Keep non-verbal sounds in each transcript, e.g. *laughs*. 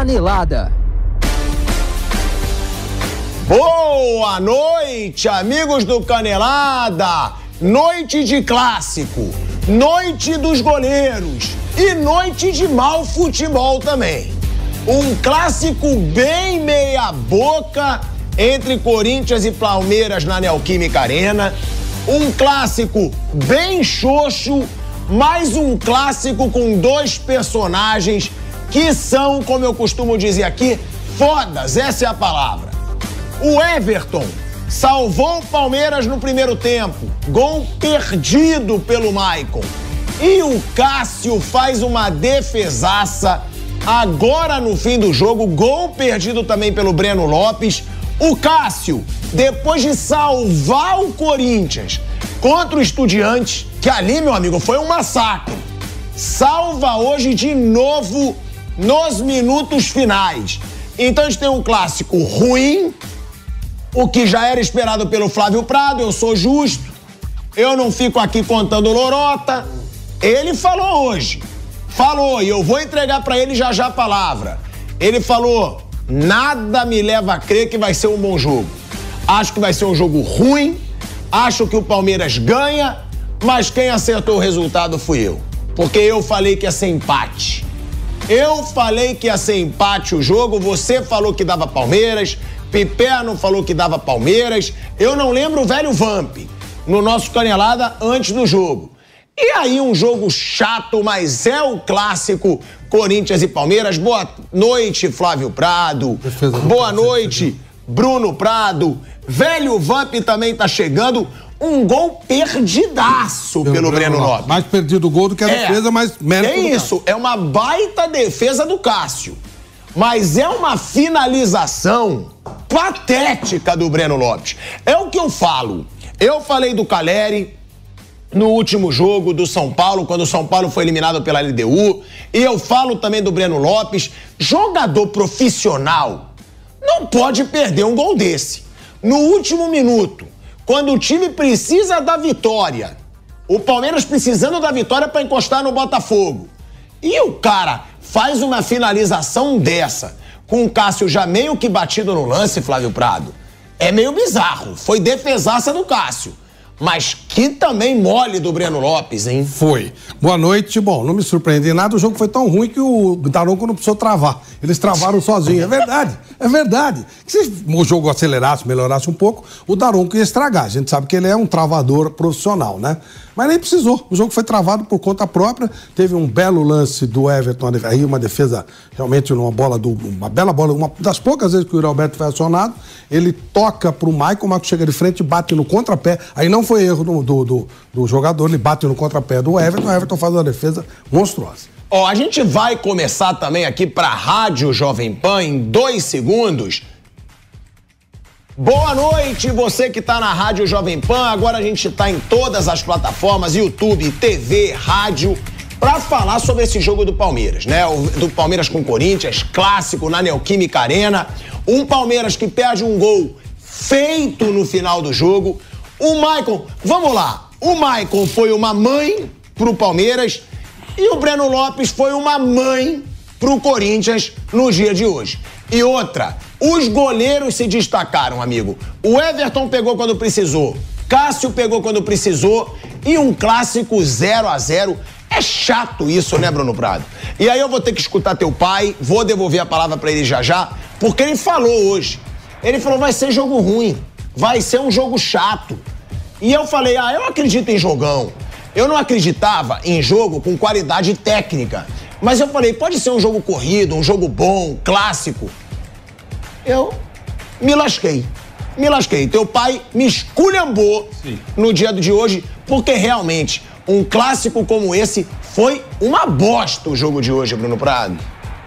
Canelada. Boa noite, amigos do Canelada! Noite de clássico, noite dos goleiros e noite de mau futebol também. Um clássico bem meia-boca entre Corinthians e Palmeiras na Neoquímica Arena. Um clássico bem xoxo, mais um clássico com dois personagens que são, como eu costumo dizer aqui, fodas, essa é a palavra. O Everton salvou o Palmeiras no primeiro tempo. Gol perdido pelo Maicon. E o Cássio faz uma defesaça agora no fim do jogo. Gol perdido também pelo Breno Lopes. O Cássio, depois de salvar o Corinthians contra o Estudiantes, que ali, meu amigo, foi um massacre, salva hoje de novo nos minutos finais. Então a gente tem um clássico ruim, o que já era esperado pelo Flávio Prado, eu sou justo, eu não fico aqui contando lorota. Ele falou hoje, falou, e eu vou entregar para ele já já a palavra. Ele falou: nada me leva a crer que vai ser um bom jogo. Acho que vai ser um jogo ruim, acho que o Palmeiras ganha, mas quem acertou o resultado fui eu. Porque eu falei que ia ser empate. Eu falei que ia ser empate o jogo, você falou que dava Palmeiras, Piperno falou que dava Palmeiras. Eu não lembro o velho Vamp no nosso Canelada antes do jogo. E aí, um jogo chato, mas é o clássico Corinthians e Palmeiras. Boa noite, Flávio Prado. Boa noite, Bruno Prado. Velho Vamp também tá chegando. Um gol perdidaço pelo, pelo Breno Lopes. Mais perdido o gol do que a é, defesa, mas mérito. É isso, é uma baita defesa do Cássio. Mas é uma finalização patética do Breno Lopes. É o que eu falo. Eu falei do Caleri no último jogo do São Paulo, quando o São Paulo foi eliminado pela LDU. E eu falo também do Breno Lopes. Jogador profissional não pode perder um gol desse. No último minuto, quando o time precisa da vitória, o Palmeiras precisando da vitória para encostar no Botafogo. E o cara faz uma finalização dessa, com o Cássio já meio que batido no lance, Flávio Prado. É meio bizarro. Foi defesaça do Cássio. Mas que também mole do Breno Lopes, hein? Foi. Boa noite. Bom, não me surpreende nada. O jogo foi tão ruim que o Daronco não precisou travar. Eles travaram sozinhos. É verdade. É verdade. Se o jogo acelerasse, melhorasse um pouco, o Daronco ia estragar. A gente sabe que ele é um travador profissional, né? Mas nem precisou. O jogo foi travado por conta própria. Teve um belo lance do Everton, aí uma defesa realmente numa bola do. Uma bela bola, uma das poucas vezes que o Alberto foi acionado. Ele toca pro Michael, o Michael chega de frente bate no contrapé. Aí não foi erro do, do, do, do jogador, ele bate no contrapé do Everton, o Everton faz uma defesa monstruosa. Ó, a gente vai começar também aqui pra Rádio Jovem Pan em dois segundos. Boa noite, você que está na Rádio Jovem Pan. Agora a gente está em todas as plataformas, YouTube, TV, rádio, para falar sobre esse jogo do Palmeiras, né? O, do Palmeiras com Corinthians, clássico na Neoquímica Arena. Um Palmeiras que perde um gol feito no final do jogo. O Maicon, vamos lá. O Maicon foi uma mãe pro Palmeiras e o Breno Lopes foi uma mãe pro Corinthians no dia de hoje. E outra, os goleiros se destacaram, amigo. O Everton pegou quando precisou, Cássio pegou quando precisou e um clássico 0 a 0 É chato isso, né, Bruno Prado? E aí eu vou ter que escutar teu pai, vou devolver a palavra para ele já já, porque ele falou hoje. Ele falou: vai ser jogo ruim, vai ser um jogo chato. E eu falei: ah, eu acredito em jogão. Eu não acreditava em jogo com qualidade técnica. Mas eu falei: pode ser um jogo corrido, um jogo bom, clássico eu me lasquei. Me lasquei. Teu pai me esculhambou Sim. no dia de hoje, porque realmente um clássico como esse foi uma bosta o jogo de hoje, Bruno Prado.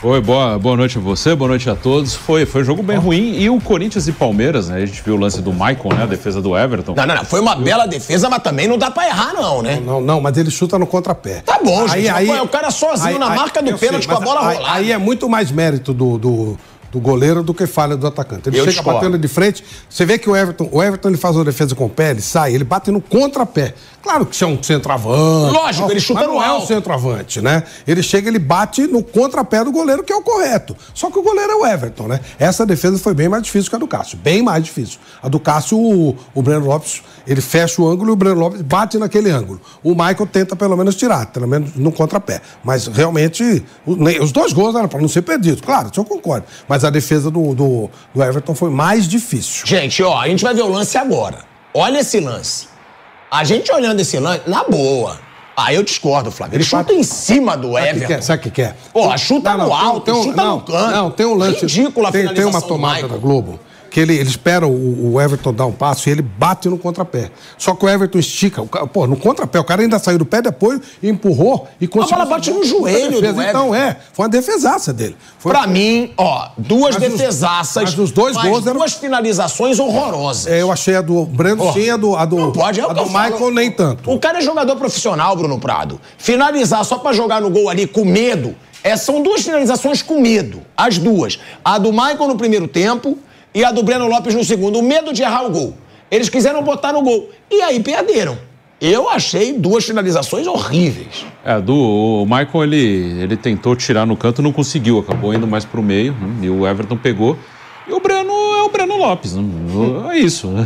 Oi, boa, boa noite a você, boa noite a todos. Foi, foi um jogo bem oh. ruim. E o Corinthians e Palmeiras, né? A gente viu o lance do Maicon, né? A defesa do Everton. Não, não, não. Foi uma bela defesa, mas também não dá pra errar, não, né? Não, não, mas ele chuta no contrapé. Tá bom, aí, gente. Aí, o cara sozinho aí, na marca do pênalti com a bola rolar. rolada. Aí é muito mais mérito do, do do goleiro do que falha do atacante. Ele Eu chega discordo. batendo de frente. Você vê que o Everton, o Everton ele faz uma defesa com o pé, ele sai, ele bate no contrapé. Claro que isso é um centroavante. Lógico, ele chuta mas não no é um alto. centroavante, né? Ele chega, ele bate no contrapé do goleiro, que é o correto. Só que o goleiro é o Everton, né? Essa defesa foi bem mais difícil que a do Cássio. Bem mais difícil. A do Cássio, o, o Breno Lopes, ele fecha o ângulo e o Breno Lopes bate naquele ângulo. O Michael tenta pelo menos tirar, pelo menos no contrapé. Mas realmente, os dois gols eram para não ser perdidos. Claro, isso eu concordo. Mas a defesa do, do, do Everton foi mais difícil. Gente, ó, a gente vai ver o lance agora. Olha esse lance. A gente olhando esse lance, na boa. Ah, eu discordo, Flávio. Ele chuta em cima do Sabe que Everton. quer? Sabe o que quer? Pô, chuta Não, no não, tem- alto, tem um- chuta não, no canto. Não, tem um lance. Ridícula a tem, tem uma tomada da Globo que ele, ele espera o, o Everton dar um passo e ele bate no contrapé. Só que o Everton estica. O, pô, no contrapé, o cara ainda saiu do pé de apoio, empurrou e conseguiu. bola bate no joelho defesa. do Então é, foi uma defesaça dele. Foi, Pra mim, ó, duas Mas os- defesaças. mas os dois mas gols eram- duas finalizações horrorosas. É, eu achei a do Breno sim, a do, a do, Não pode, é o a do eu falo. Michael nem tanto. O cara é jogador profissional, Bruno Prado. Finalizar só pra jogar no gol ali com medo, é, são duas finalizações com medo. As duas. A do Michael no primeiro tempo e a do Breno Lopes no segundo. O medo de errar o gol. Eles quiseram botar no gol. E aí perderam. Eu achei duas finalizações horríveis. É, do, o Michael ele, ele tentou tirar no canto, não conseguiu, acabou indo mais pro meio, né? e o Everton pegou. E o Breno é o Breno Lopes, né? é isso. *laughs*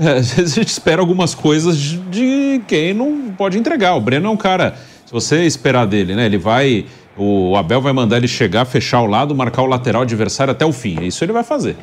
É, a gente espera algumas coisas de- quem não pode entregar. O Breno é um cara, se você esperar dele, né? Ele vai. O Abel vai mandar ele chegar, fechar o lado, marcar o lateral adversário até o fim. Isso ele vai fazer.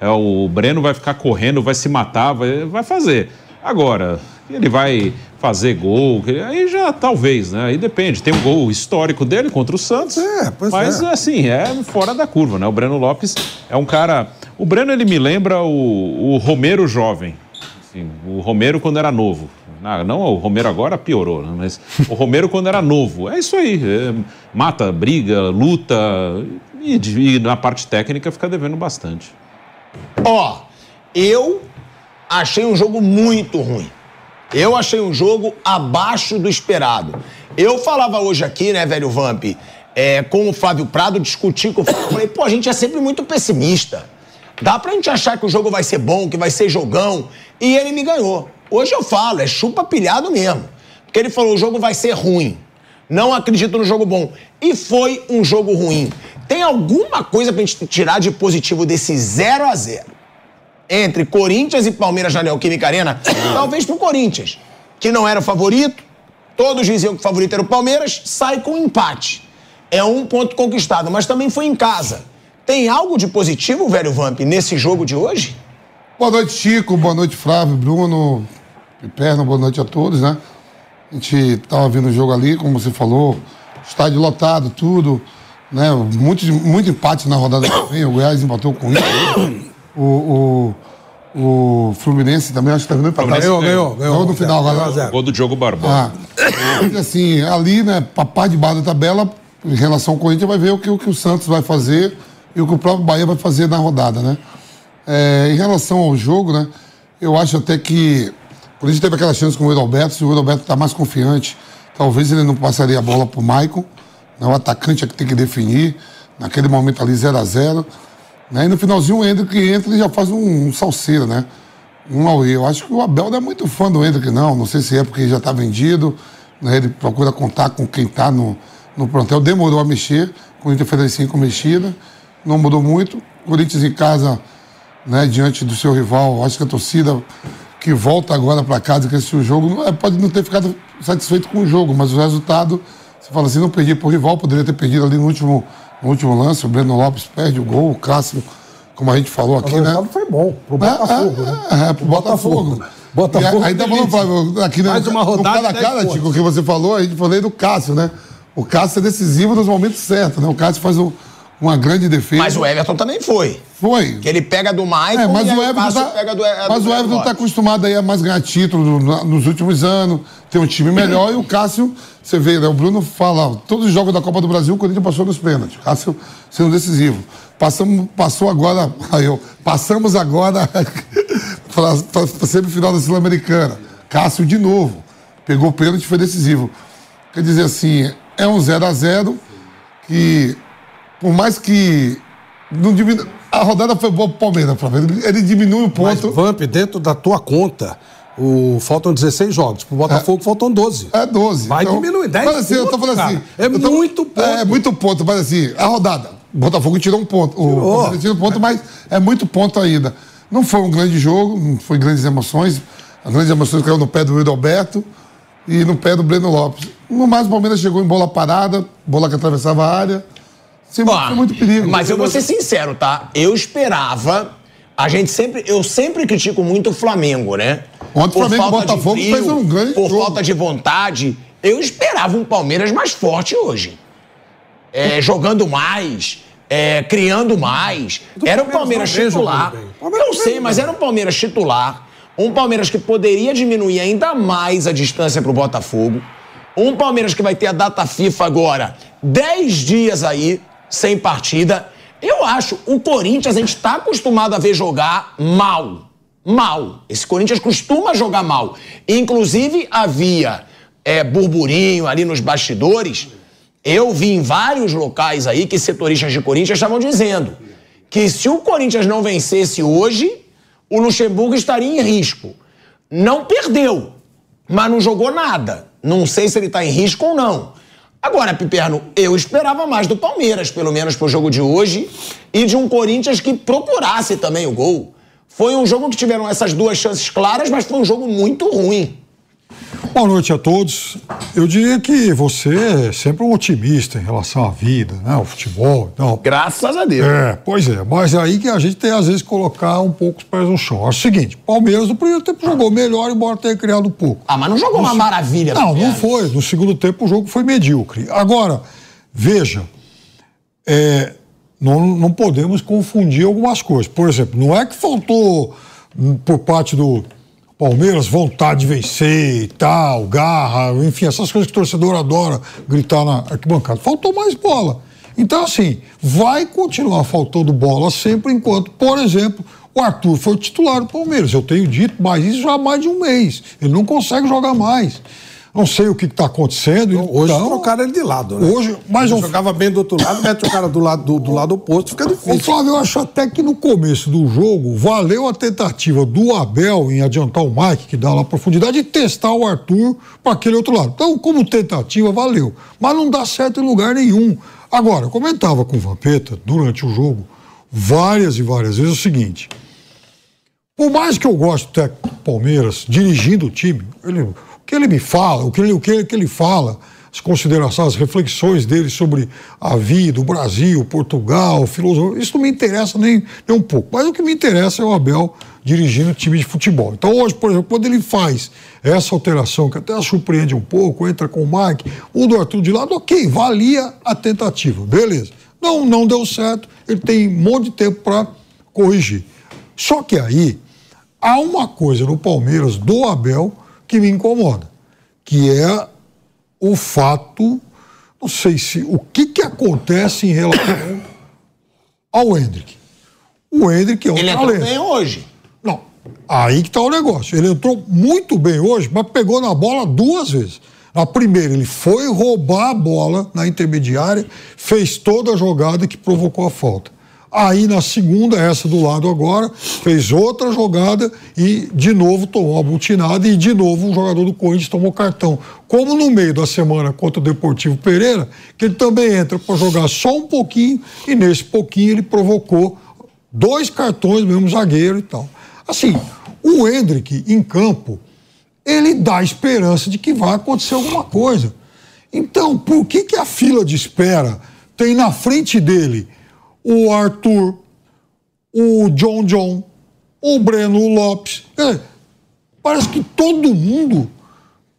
É, o Breno vai ficar correndo, vai se matar, vai, vai fazer. Agora, ele vai fazer gol, aí já talvez, né? Aí depende. Tem um gol histórico dele contra o Santos. É, pois mas é. assim, é fora da curva, né? O Breno Lopes é um cara. O Breno ele me lembra o, o Romero jovem. Assim, o Romero quando era novo. Ah, não, o Romero agora piorou, né? mas o Romero quando era novo. É isso aí. é, mata, briga, luta. E, e na parte técnica fica devendo bastante. Ó, eu achei um jogo muito ruim. Eu achei um jogo abaixo do esperado. Eu falava hoje aqui, né, velho Vamp, é, com o Flávio Prado, discuti com o Flávio. Falei, pô, a gente é sempre muito pessimista. Dá pra gente achar que o jogo vai ser bom, que vai ser jogão. E ele me ganhou. Hoje eu falo, é chupa pilhado mesmo. Porque ele falou, o jogo vai ser ruim. Não acredito no jogo bom. E foi um jogo ruim. Tem alguma coisa pra gente tirar de positivo desse 0 a 0 entre Corinthians e Palmeiras na Neoquímica Arena? Talvez pro Corinthians, que não era o favorito. Todos diziam que o favorito era o Palmeiras, sai com empate. É um ponto conquistado, mas também foi em casa. Tem algo de positivo, velho Vamp, nesse jogo de hoje? Boa noite, Chico. Boa noite, Flávio, Bruno, Piperno. Boa noite a todos, né? A gente tava vendo o jogo ali, como você falou, estádio lotado, tudo, né? Muito, muito empate na rodada também. O Goiás empatou com o. O, o, o Fluminense também, acho que tá vendo empatar. Ganhou, ganhou, ganhou. No final Zero a agora. zero. Gol do Diogo Barbosa. Ah, assim, ali, né, papá de baixo da tabela, em relação ao Corinthians, vai ver o que, o que o Santos vai fazer e o que o próprio Bahia vai fazer na rodada, né? É, em relação ao jogo, né, eu acho até que o Corinthians teve aquela chance com o Edalberto, se o Edalberto está mais confiante, talvez ele não passaria a bola pro Maicon, o atacante é que tem que definir, naquele momento ali 0 a 0 né, e no finalzinho o Hendrick entra e já faz um, um salseiro, né? um Aue. Eu acho que o Abel não é muito fã do Hendrick, não. Não sei se é porque já está vendido, né? ele procura contar com quem está no, no plantel. Demorou a mexer, com o Inter fez as cinco mexidas, não mudou muito. Corinthians em casa, né, diante do seu rival, acho que a torcida que volta agora para casa, que esse jogo, é- pode não ter ficado satisfeito com o jogo, mas o resultado, você fala assim, não perdi por rival, poderia ter perdido ali no último, no último lance, o Breno Lopes perde o gol, o Cássio, como a gente falou aqui, o né? resultado foi bom pro Botafogo, né? É, é, pro Botafogo. Botafogo E aí, aí tá falando, Flávio, aqui no, Mais uma no rodada cara a e cara. Tico, o que você falou, a gente falei do Cássio, né? O Cássio é decisivo nos momentos certos, né? O Cássio faz um- uma grande defesa. Mas o Everton também foi. Foi. Que ele pega do Maicon É, mas e o aí Everton Cássio tá, pega do mas do o Everton tá Lopes. acostumado aí a mais ganhar título no- nos últimos anos, ter um time melhor, e o Cássio, você vê, né? O Bruno fala, todos os jogos da Copa do Brasil, o Corinthians passou nos pênaltis. O Cássio sendo decisivo. Passamos, passou agora, *laughs* aí eu, passamos agora *laughs* para a semifinal da Sul-Americana. Cássio de novo. Pegou o pênalti e foi decisivo. Quer dizer assim, é um 0 a 0 que, por mais que não diminua, A rodada foi boa pro Palmeiras. Ele, diminui o Mas, ponto. Vamp, dentro da tua conta, o, faltam 16 jogos. Pro Botafogo faltam 12. É 12. Vai diminuir, 10 Mas assim, eu tô pontos, falando assim. cara. É eu tô- muito ponto. É, muito ponto, mas assim, a rodada. O Botafogo tirou um ponto. O. Palmeiras tirou um ponto, mas é muito ponto ainda. Não foi um grande jogo, não foi grandes emoções. As grandes emoções caíram no pé do Wildo Alberto e no pé do Breno Lopes. No mais, o Palmeiras chegou em bola parada, bola que atravessava a área. Sem foi muito perigo. Mas eu vou ser sincero, tá? Eu esperava. A gente sempre. Eu sempre critico muito o Flamengo, né? Ontem o Flamengo e falta de Botafogo fez um grande Por jogo. falta de vontade. Eu esperava um Palmeiras mais forte hoje. É, jogando mais. é, criando mais. Era o Palmeiras Palmeiras titular. Eu sei, mas era um Palmeiras titular. Um Palmeiras que poderia diminuir ainda mais a distância pro Botafogo. Um Palmeiras que vai ter a data FIFA agora, 10 dias aí, sem partida. Eu acho, o Corinthians a gente tá acostumado a ver jogar mal. Mal. Esse Corinthians costuma jogar mal. Inclusive, havia é, burburinho ali nos bastidores. Eu vi em vários locais aí que setoristas de Corinthians estavam dizendo que se o Corinthians não vencesse hoje, o Luxemburgo estaria em risco. Não perdeu, mas não jogou nada. Não sei se ele está em risco ou não. Agora, Piperno, eu esperava mais do Palmeiras, pelo menos pro jogo de hoje, e de um Corinthians que procurasse também o gol. Foi um jogo que tiveram essas duas chances claras, mas foi um jogo muito ruim. Boa noite a todos. Eu diria que você é sempre um otimista em relação à vida, né? ao futebol e tal. Graças a Deus. É, pois é, mas é aí que a gente tem às vezes que colocar um pouco os pés no chão. Acho o seguinte, Palmeiras no primeiro tempo jogou melhor, embora tenha criado um pouco. Ah, mas não jogou uma maravilha. Não, não foi. No segundo tempo o jogo foi medíocre. Agora, veja, é, não, não podemos confundir algumas coisas. Por exemplo, não é que faltou hum, por parte do Palmeiras vontade de vencer e tal, garra, enfim, essas coisas que o torcedor adora gritar na arquibancada. Faltou mais bola. Então, assim, vai continuar faltando bola sempre enquanto, por exemplo, o Arthur foi o titular do Palmeiras. Eu tenho dito, mas isso já há mais de um mês. Ele não consegue jogar mais. Não sei o que está acontecendo. Hoje então, trocaram ele de lado, né? Hoje, mas Ele eu- jogava bem do outro lado, mete o cara do lado, do, do lado oposto, fica difícil. Flávio, eu acho até que no começo do jogo valeu a tentativa do Abel em adiantar o Mike, que dá lá profundidade, e testar o Arthur para aquele outro lado. Então, como tentativa, valeu. Mas não dá certo em lugar nenhum. Agora, eu comentava com o Vampeta durante o jogo, várias e várias vezes, o seguinte. Por mais que eu goste do técnico do Palmeiras dirigindo o time, ele- o que ele me fala, o que ele, o que que ele fala, as considerações, as reflexões dele sobre a vida, o Brasil, Portugal, filosofia, isso não me interessa nem, nem um pouco. Mas o que me interessa é o Abel dirigindo o time de futebol. Então hoje, por exemplo, quando ele faz essa alteração, que até surpreende um pouco, entra com o Mike, muda o Arthur de lado, ok, valia a tentativa, beleza. Não, não deu certo, ele tem um monte de tempo para corrigir. Só que aí há uma coisa no Palmeiras do Abel que me incomoda, que é o fato, não sei se o que que acontece em relação ao Hendrick. O Hendrick é um Ele entrou talento. bem hoje. Não, aí que está o negócio. Ele entrou muito bem hoje, mas pegou na bola duas vezes. Na primeira, ele foi roubar a bola na intermediária, fez toda a jogada que provocou a falta. Aí na segunda, essa do lado agora, fez outra jogada e de novo tomou uma butinada e de novo um jogador do Corinthians tomou cartão. Como no meio da semana contra o Deportivo Pereira, que ele também entra para jogar só um pouquinho e nesse pouquinho ele provocou dois cartões, mesmo zagueiro e tal. Assim, o Hendrick em campo, ele dá esperança de que vai acontecer alguma coisa. Então, por que, que a fila de espera tem na frente dele o Arthur, o John John, o Breno Lopes? Parece que todo mundo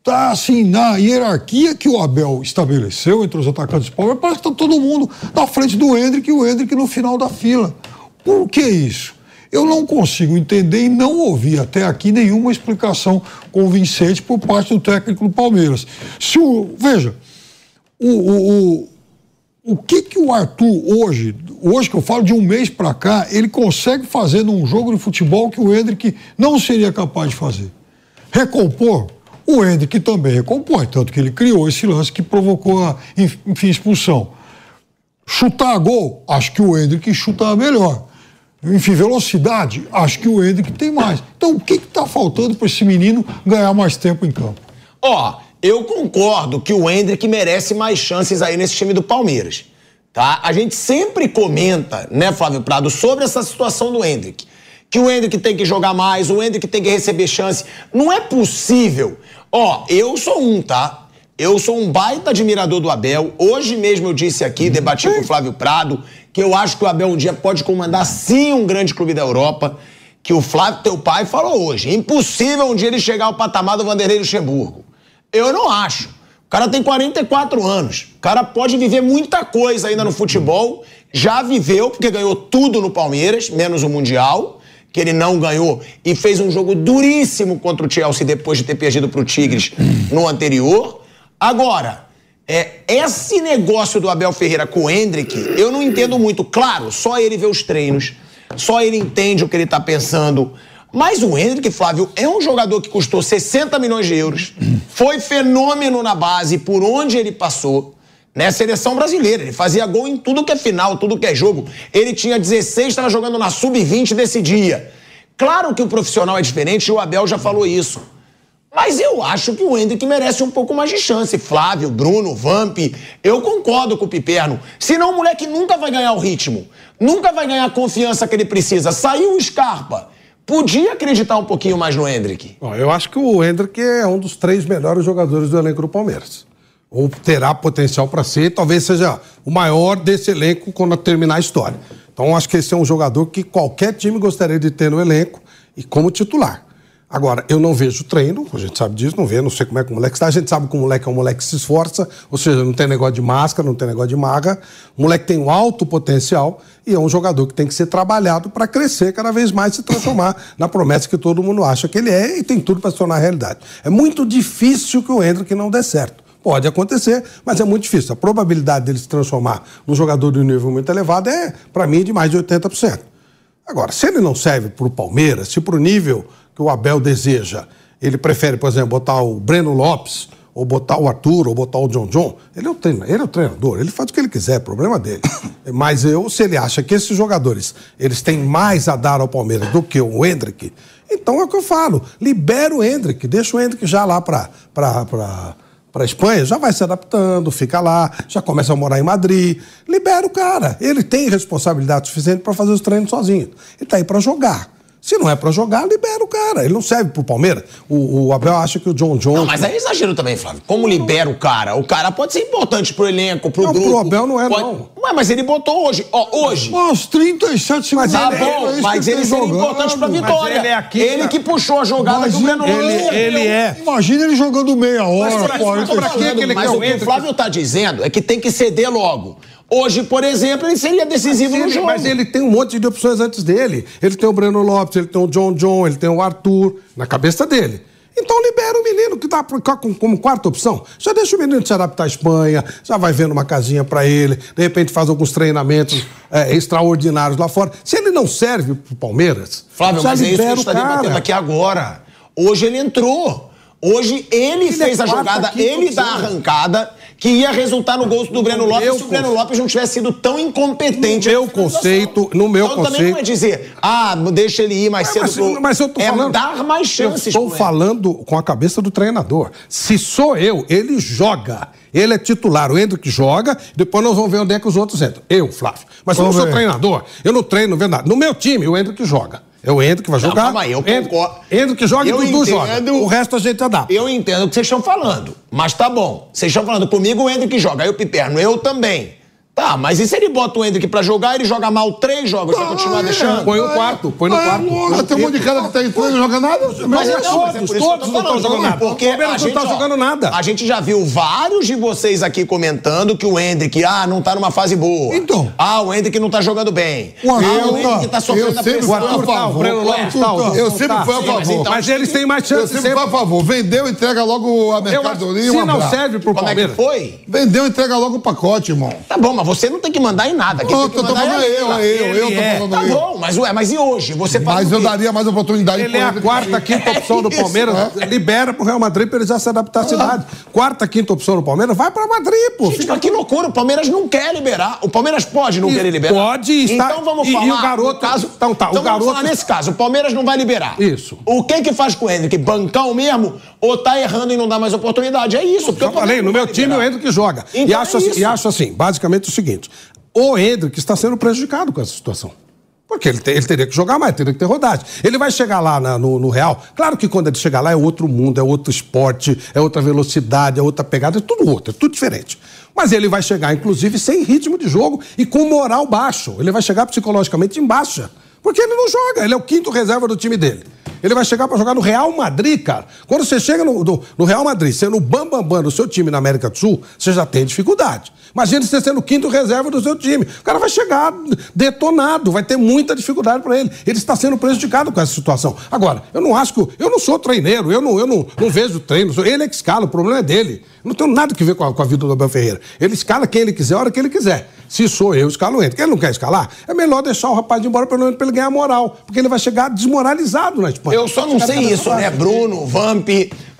tá assim na hierarquia que o Abel estabeleceu entre os atacantes do Palmeiras, parece que tá todo mundo na frente do Hendrick e o Hendrick no final da fila. Por que isso? Eu não consigo entender e não ouvi até aqui nenhuma explicação convincente por parte do técnico do Palmeiras. Se o, veja, o, o, o, que que o Arthur hoje, hoje que eu falo de um mês para cá, ele consegue fazer num jogo de futebol que o Hendrick não seria capaz de fazer? Recompor? O Hendrick também recompõe, tanto que ele criou esse lance que provocou a, enfim, expulsão. Chutar gol? Acho que o Hendrick chuta melhor. enfim, velocidade, acho que o Hendrick tem mais. Então, o que está faltando para esse menino ganhar mais tempo em campo? Ó, eu concordo que o Hendrick merece mais chances aí nesse time do Palmeiras. Tá? A gente sempre comenta, né, Flávio Prado, sobre essa situação do Hendrick. Que o Hendrick tem que jogar mais, o Hendrick tem que receber chance. Não é possível. Ó, eu sou um, tá? Eu sou um baita admirador do Abel. Hoje mesmo eu disse aqui, debati com o Flávio Prado, que eu acho que o Abel um dia pode comandar sim um grande clube da Europa. Que o Flávio, teu pai, falou hoje. Impossível um dia ele chegar ao patamar do Vanderlei Luxemburgo. Eu não acho. O cara tem 44 anos. O cara pode viver muita coisa ainda no futebol. Já viveu, porque ganhou tudo no Palmeiras, menos o Mundial, que ele não ganhou. E fez um jogo duríssimo contra o Chelsea depois de ter perdido para o Tigres no anterior. Agora, é, esse negócio do Abel Ferreira com o Hendrick, eu não entendo muito. Claro, só ele vê os treinos, só ele entende o que ele está pensando. Mas o Hendrick, Flávio, é um jogador que custou 60 milhões de euros, foi fenômeno na base por onde ele passou. Né, seleção brasileira, ele fazia gol em tudo que é final, tudo que é jogo. Ele tinha 16, estava jogando na sub-20 desse dia. Claro que o profissional é diferente e o Abel já falou isso. Mas eu acho que o Hendrick merece um pouco mais de chance. Flávio, Bruno, Vamp, eu concordo com o Piperno. Senão o moleque nunca vai ganhar o ritmo, nunca vai ganhar a confiança que ele precisa. Saiu o Scarpa podia acreditar um pouquinho mais no Hendrick. Bom, eu acho que o Hendrick é um dos três melhores jogadores do elenco do Palmeiras. Ou terá potencial para ser, talvez seja o maior desse elenco quando terminar a história. Então, acho que esse é um jogador que qualquer time gostaria de ter no elenco e como titular. Agora, eu não vejo treino, a gente sabe disso, não vê, não sei como é que o moleque está. A gente sabe que o moleque é um moleque que se esforça, ou seja, não tem negócio de máscara, não tem negócio de maga. O moleque tem um alto potencial e é um jogador que tem que ser trabalhado para crescer cada vez mais se transformar na promessa que todo mundo acha que ele é e tem tudo para se tornar realidade. É muito difícil que o Hendrick não dê certo. Pode acontecer, mas é muito difícil. A probabilidade dele se transformar num jogador de um nível muito elevado é, para mim, de mais de 80%. Agora, se ele não serve para o Palmeiras, se para o nível que o Abel deseja, ele prefere, por exemplo, botar o Breno Lopes, ou botar o Arthur, ou botar o John John, ele é o, treinador, ele é o treinador, ele faz o que ele quiser, problema dele. *coughs* Mas eu, se ele acha que esses jogadores, eles têm mais a dar ao Palmeiras do que o Hendrick, então é o que eu falo, libera o Hendrick, deixa o Hendrick já lá para para a Espanha, já vai se adaptando, fica lá, já começa a morar em Madrid, libera o cara. Ele tem responsabilidade suficiente para fazer os treinos sozinho. Ele está aí para jogar. Se não é para jogar, libera o cara. Ele não serve pro Palmeiras. O, o Abel acha que o John John. Não, mas aí é exagero também, Flávio. Como libera o cara? O cara pode ser importante pro elenco, pro não, grupo. Pro Abel não é, pode... não. Ué, mas ele botou hoje. Ó, hoje. Aos 37 segundos. Tá bom, mas ele seria importante pra vitória. ele é aqui, ele que puxou a jogada Mas do Breno ele- ele é. Imagina ele jogando meia hora, Mas, mas, 40 mas, que ele mas quer o o que o? Flávio tá dizendo é que tem que ceder logo. Hoje, por exemplo, ele seria decisivo no Ele- jogo. mas ele tem um monte de opções antes dele. Ele tem o Breno Lopes, ele tem o John John, ele tem o Arthur, na cabeça dele. Então libera o menino que dá como, quarta opção. Já deixa o menino se adaptar à Espanha, já vai vendo uma casinha para ele, de repente faz alguns treinamentos é, extraordinários lá fora. Se ele não serve pro Palmeiras, Flávio, já mas é isso que a libera gente o está debatendo cara. aqui agora. Hoje ele entrou. Hoje ele, Ele fez é a jogada, ele dá a arrancada que ia resultar no gol do Breno Lopes se o Breno Lopes não tivesse sido tão incompetente. No meu conceito- no meu então, também conceito- não é dizer, ah, deixa ele ir mais cedo Mas, pro... mas eu tô é falando. dar mais chances. Eu estou falando com a cabeça do treinador. Se sou eu, ele joga. Ele é titular. O Hendrick joga, depois nós vamos ver onde é que os outros entram. Eu, Flávio. Mas eu não sou treinador. Eu não treino, não vendo nada. No meu time, o Hendrick joga. É o Hendrick que vai Não, jogar. calma aí, eu concordo. Hendrick joga e Dudu joga. entendo. O resto a gente adapta. Eu entendo o que vocês estão falando, mas tá bom. Vocês estão falando comigo, o Hendrick joga, aí o Piperno, eu também. Tá, mas e se ele bota o Hendrick pra jogar, ele joga mal três jogos, vai continuar é. deixando? Põe no quarto, põe no Ah, quarto. lógico. Tem um monte de cara que tá entrando e não joga nada. Mas Mas então, todos, mas é isso que eu todos não estão jogando nada. Porque O Palmeiras a não gente, tá ó, jogando nada. A gente já viu vários de vocês aqui comentando que o Hendrick, ah, não tá numa fase boa. Então. Ah, o Hendrick não tá jogando bem. O Arthur ah, o tá. Hendrick tá sofrendo Eu a sempre pressão. fui a Arthur tá, o favor. Breno Lopes tá, o Eu sempre tá. fui a favor. então- Mas eles têm mais Eu chance sempre sempre. fui a favor. Vendeu, entrega logo a Eu mercadoria se não serve pro Como é que Palmeiras. foi? Vendeu, entrega logo o pacote, irmão. Tá bom, mas você não tem que mandar em nada. Quem Não, tem que tô falando é eu, é eu, eu tô é. falando Tá eu. bom, mas ué, mas e hoje? Você faz Mas o eu quê? daria mais oportunidade Ele é a quarta, quinta opção do *laughs* Palmeiras. Libera pro Real Madrid pra ele já se adaptar à cidade. Quarta, quinta opção do Palmeiras, vai pra Madrid, pô. Gente, mas que loucura, o Palmeiras não quer liberar. O Palmeiras pode não E querer liberar. pode estar- Então vamos e- e falar. o garoto- no caso, então tá, o então vamos garoto- falar nesse caso. O Palmeiras não vai liberar. Isso. O que que faz com o Hendrick? Bancão mesmo? Ou tá errando e não dá mais oportunidade? É isso. Porque Palmeiras falei, no meu time o Hendrick joga. e, Então acho é assim, e acho assim, basicamente o seguinte: o Hendrick está sendo prejudicado com essa situação. Porque ele, te- ele teria que jogar mais, teria que ter rodagem. Ele vai chegar lá na- no, no Real. Claro que quando ele chegar lá é outro mundo, é outro esporte, é outra velocidade, é outra pegada, é tudo outro, é tudo diferente. Mas ele vai chegar, inclusive, sem ritmo de jogo e com moral baixo. Ele vai chegar psicologicamente em baixa. Porque ele não joga, ele é o quinto reserva do time dele. Ele vai chegar para jogar no Real Madrid, cara. Quando você chega no, no- no Real Madrid, sendo o bambambam bam, bam do seu time na América do Sul, você já tem dificuldade. Imagina você sendo o quinto reserva do seu time. O cara vai chegar detonado, vai ter muita dificuldade para ele. Ele está sendo prejudicado com essa situação. Agora, eu não acho que. Eu, eu não sou treineiro, eu não, eu não, não vejo treino. Ele é que escala, o problema é dele. Eu não tenho nada que ver com a, com a vida do Abel Ferreira. Ele escala quem ele quiser, a hora que ele quiser. Se sou eu, escalo ele. Quem ele não quer escalar, é melhor deixar o rapaz ir embora pelo menos para ele ganhar moral. Porque ele vai chegar desmoralizado na Espanha. Eu só não sei isso, né, Bruno, Vamp?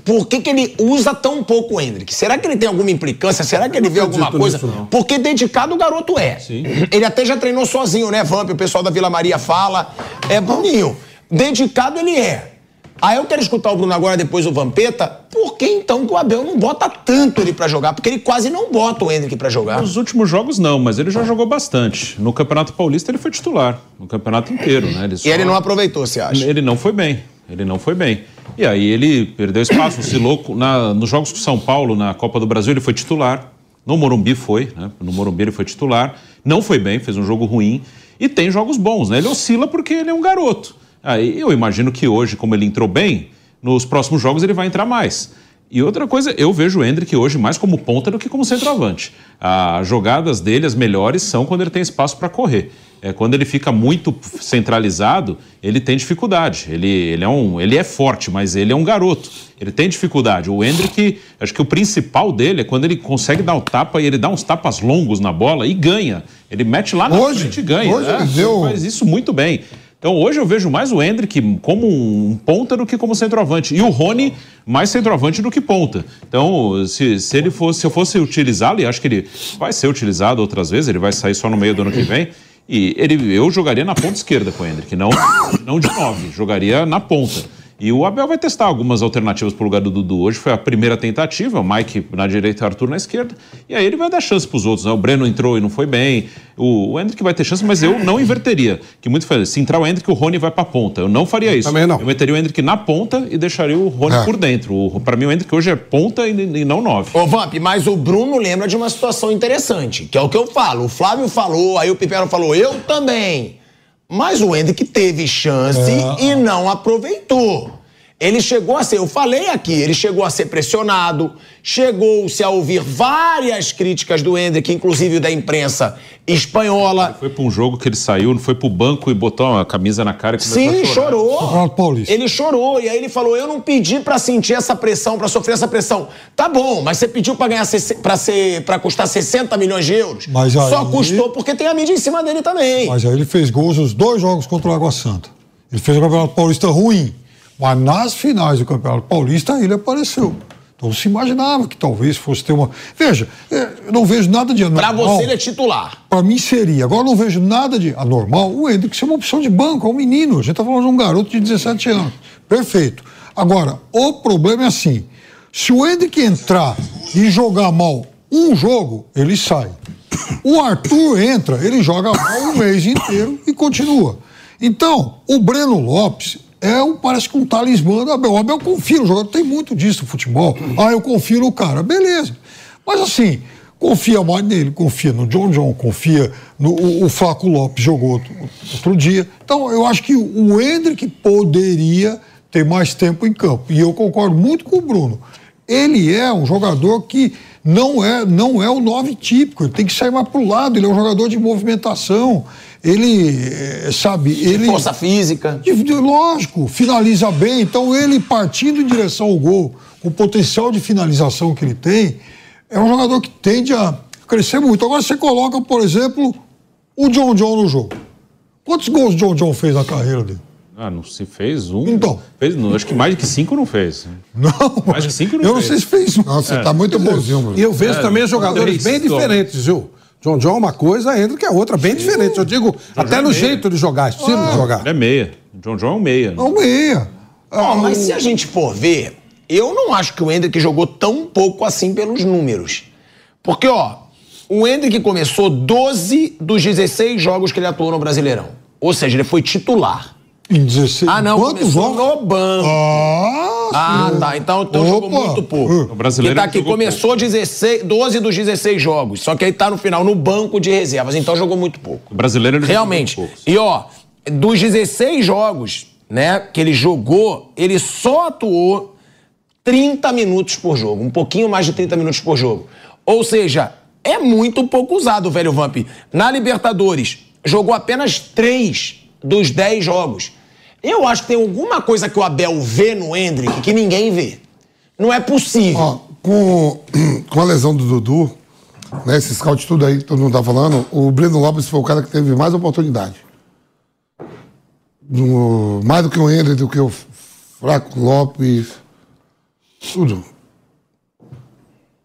Por que, que ele usa tão pouco o Hendrick? Será que ele tem alguma implicância? Será que ele vê alguma coisa? nisso. Porque dedicado o garoto é. Ele até já treinou sozinho, né, Vamp? O pessoal da Vila Maria fala. É Bruninho. Dedicado ele é. Aí eu quero escutar o Bruno agora, depois o Vampeta. Por que então que o Abel não bota tanto ele pra jogar? Porque ele quase não bota o Hendrick pra jogar. Nos últimos jogos não, mas ele já jogou bastante. No Campeonato Paulista ele foi titular, no campeonato inteiro, né? Ele E só- ele não aproveitou, você acha? Ele não foi bem. Ele não foi bem. E aí ele perdeu espaço, oscilou. Na, nos jogos com São Paulo, na Copa do Brasil, ele foi titular. No Morumbi foi, né? No Morumbi ele foi titular. Não foi bem, fez um jogo ruim. E tem jogos bons, né? Ele oscila porque ele é um garoto. Aí eu imagino que hoje, como ele entrou bem, nos próximos jogos ele vai entrar mais. E outra coisa, eu vejo o Hendrick hoje mais como ponta do que como centroavante. As jogadas dele, as melhores, são quando ele tem espaço para correr. É, quando ele fica muito centralizado, ele tem dificuldade. Ele, ele, é um, ele é forte, mas ele é um garoto. Ele tem dificuldade. O Hendrick, acho que o principal dele é quando ele consegue dar o tapa e ele dá uns tapas longos na bola e ganha. Ele mete lá na Hoje? frente e ganha. Hoje É, ele deu- faz isso muito bem. Então hoje eu vejo mais o Hendrick como um ponta do que como centroavante. E o Rony mais centroavante do que ponta. Então, se, se ele fosse, se eu fosse utilizá-lo, e acho que ele vai ser utilizado outras vezes, ele vai sair só no meio do ano que vem. E ele, eu jogaria na ponta esquerda com o Hendrick, não, não de nove, jogaria na ponta. E o Abel vai testar algumas alternativas para o lugar do Dudu. Hoje foi a primeira tentativa, Mike na direita e Arthur na esquerda. E aí ele vai dar chance para os outros. Né? O Breno entrou e não foi bem. O, o Hendrick vai ter chance, mas eu não inverteria. Que muito faz. Se entrar o Hendrick, o Rony vai para a ponta. Eu não faria isso. Também não. Eu meteria o Hendrick na ponta e deixaria o Rony É. por dentro. Para mim, o Hendrick hoje é ponta e, e não nove. Ô, Vamp, mas o Bruno lembra de uma situação interessante, que é o que eu falo. O Flávio falou, aí o Pipero falou, eu também. Mas o Hendrick teve chance e não aproveitou. Ele chegou a ser, eu falei aqui, ele chegou a ser pressionado, chegou-se a ouvir várias críticas do Hendrick, inclusive da imprensa espanhola. Foi para um jogo que ele saiu, foi para o banco e botou a camisa na cara e começou Sim, a chorar. chorou. Ele chorou e aí ele falou: "Eu não pedi pra sentir essa pressão, pra sofrer essa pressão". Tá bom, mas você pediu pra ganhar para ser para custar 60 milhões de euros? Mas aí- Só custou porque tem a mídia em cima dele também. Mas aí ele fez gols nos dois jogos contra o Água Santa. Ele fez o Campeonato Paulista ruim. Mas nas finais do Campeonato Paulista ele apareceu. Então se imaginava que talvez fosse ter uma. Veja, é, eu não vejo nada de anormal. você ele é titular. Para mim seria. Agora eu não vejo nada de anormal. O Hendrick ser uma opção de banco, é um menino. A gente está falando de um garoto de 17 anos. Perfeito. Agora, o problema é assim: se o Hendrick entrar e jogar mal um jogo, ele sai. O Arthur entra, ele joga mal um mês inteiro e continua. Então, o Breno Lopes é um, parece que um talismã do Abel. O Abel confia no jogador, tem muito disso no futebol. Ah, eu confio no cara, beleza. Mas assim, confia mais nele, confia no John John, confia no o, o Flaco Lopes jogou outro, outro dia. Então, eu acho que o Hendrick poderia ter mais tempo em campo. E eu concordo muito com o Bruno. Ele é um jogador que não é, não é o nove típico, ele tem que sair mais para o lado, ele é um jogador de movimentação, ele, eh, sabe, ele... Força física. De- de- Lógico, finaliza bem. Então, ele partindo em direção ao gol, com o potencial de finalização que ele tem, é um jogador que tende a, crescer muito. Agora você coloca, por exemplo, o John John no jogo. Quantos gols o John John fez na carreira dele? Ah, não se fez um. Então. Fez, não, acho que mais de cinco não fez. Não, Mais de cinco não eu não fez. sei se fez. Nossa, você tá muito bonzinho, Bruno. E eu vejo É, também jogadores bem diferentes, viu? John John é uma coisa, Hendrick é outra, bem diferente. Eu digo, até John no é jeito de jogar, estilo de jogar. Ele é meia. John John é um meia. Não meia. Ó, mas se a gente for ver, eu não acho que o Hendrick jogou tão pouco assim pelos números. Porque, ó, o Hendrick começou 12 dos 16 jogos que ele atuou no Brasileirão. Ou seja, ele foi titular. Em 16. Ah, não, Quantos começou jogos? no banco. Ah, Ah, sim. tá. Então, então jogou muito pouco. O brasileiro Porque tá aqui, jogou começou 16, 12 dos 16 jogos. Só que aí tá no final no banco de reservas. Então jogou muito pouco. O brasileiro ele jogou Realmente. muito poucos. E ó, dos 16 jogos, né, que ele jogou, ele só atuou 30 minutos por jogo, um pouquinho mais de 30 minutos por jogo. Ou seja, é muito pouco usado o velho Vamp. Na Libertadores, jogou apenas 3 dos 10 jogos. Eu acho que tem alguma coisa que o Abel vê no Hendrick que ninguém vê. Não é possível. Ó, com, *clears throat* com a lesão do Dudu, né, esse scout tudo aí que todo mundo tá falando, o Breno Lopes foi o cara que teve mais oportunidade. No- mais do que o Hendrick, do que o Fraco Lopes, tudo.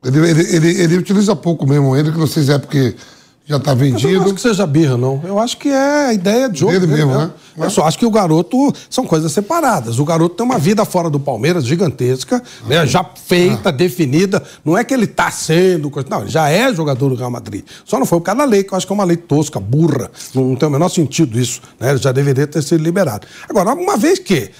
Ele, ele, ele, ele utiliza pouco mesmo o Hendrick, não sei se é porque já tá Eu não vendido. acho que seja birra, não. Eu acho que é a ideia de jogo Dele mesmo, mesmo. né? Eu só acho que o garoto são coisas separadas. O garoto tem uma vida fora do Palmeiras gigantesca, né, já feita, definida. Não é que ele tá sendo. coisa- Não, ele já é jogador do Real Madrid. Só não foi por causa da lei, que eu acho que é uma lei tosca, burra. Não, não tem o menor sentido isso. Né? Ele já deveria ter sido liberado. Agora, uma vez que.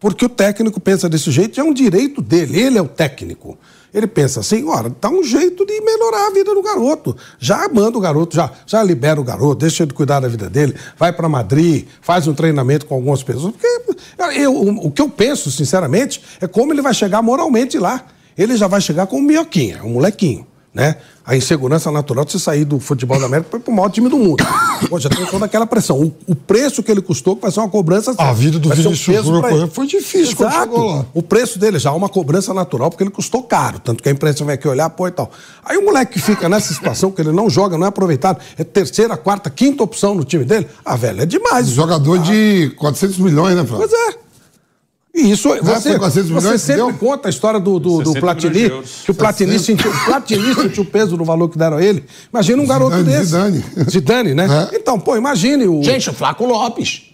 Porque o técnico pensa desse jeito, é um direito dele, ele é o técnico. Ele pensa assim, ora, dá um jeito de melhorar a vida do garoto. Já manda o garoto, já, já libera o garoto, deixa ele cuidar da vida dele, vai para Madrid, faz um treinamento com algumas pessoas. Porque eu, o, que eu penso, sinceramente, é como ele vai chegar moralmente lá. Ele já vai chegar com um minhoquinha, um molequinho. Né? A insegurança natural de você sair do futebol da América para o maior time do mundo. Pô, já tem toda aquela pressão. O, o preço que ele custou vai ser uma cobrança. A vida do um Vinícius Júnior, foi difícil quando Exato. chegou lá. O preço dele já é uma cobrança natural, porque ele custou caro. Tanto que a imprensa vem aqui olhar, pô e tal. Aí o moleque que fica nessa situação, que ele não joga, não é aproveitado, é terceira, quarta, quinta opção no time dele, ah, velho, é demais. Jogador de 400 milhões, né, Fran? Pois é. E isso, você, 400 você milhões, sempre deu? conta a história do, do, do 60 Platini, que o Platini, 60. sentiu, o Platini sentiu o peso do valor que deram a ele. Imagina um garoto Zidane, desse. Zidane. Zidane, né? É. Então, pô, imagine o... Gente, o Flaco Lopes.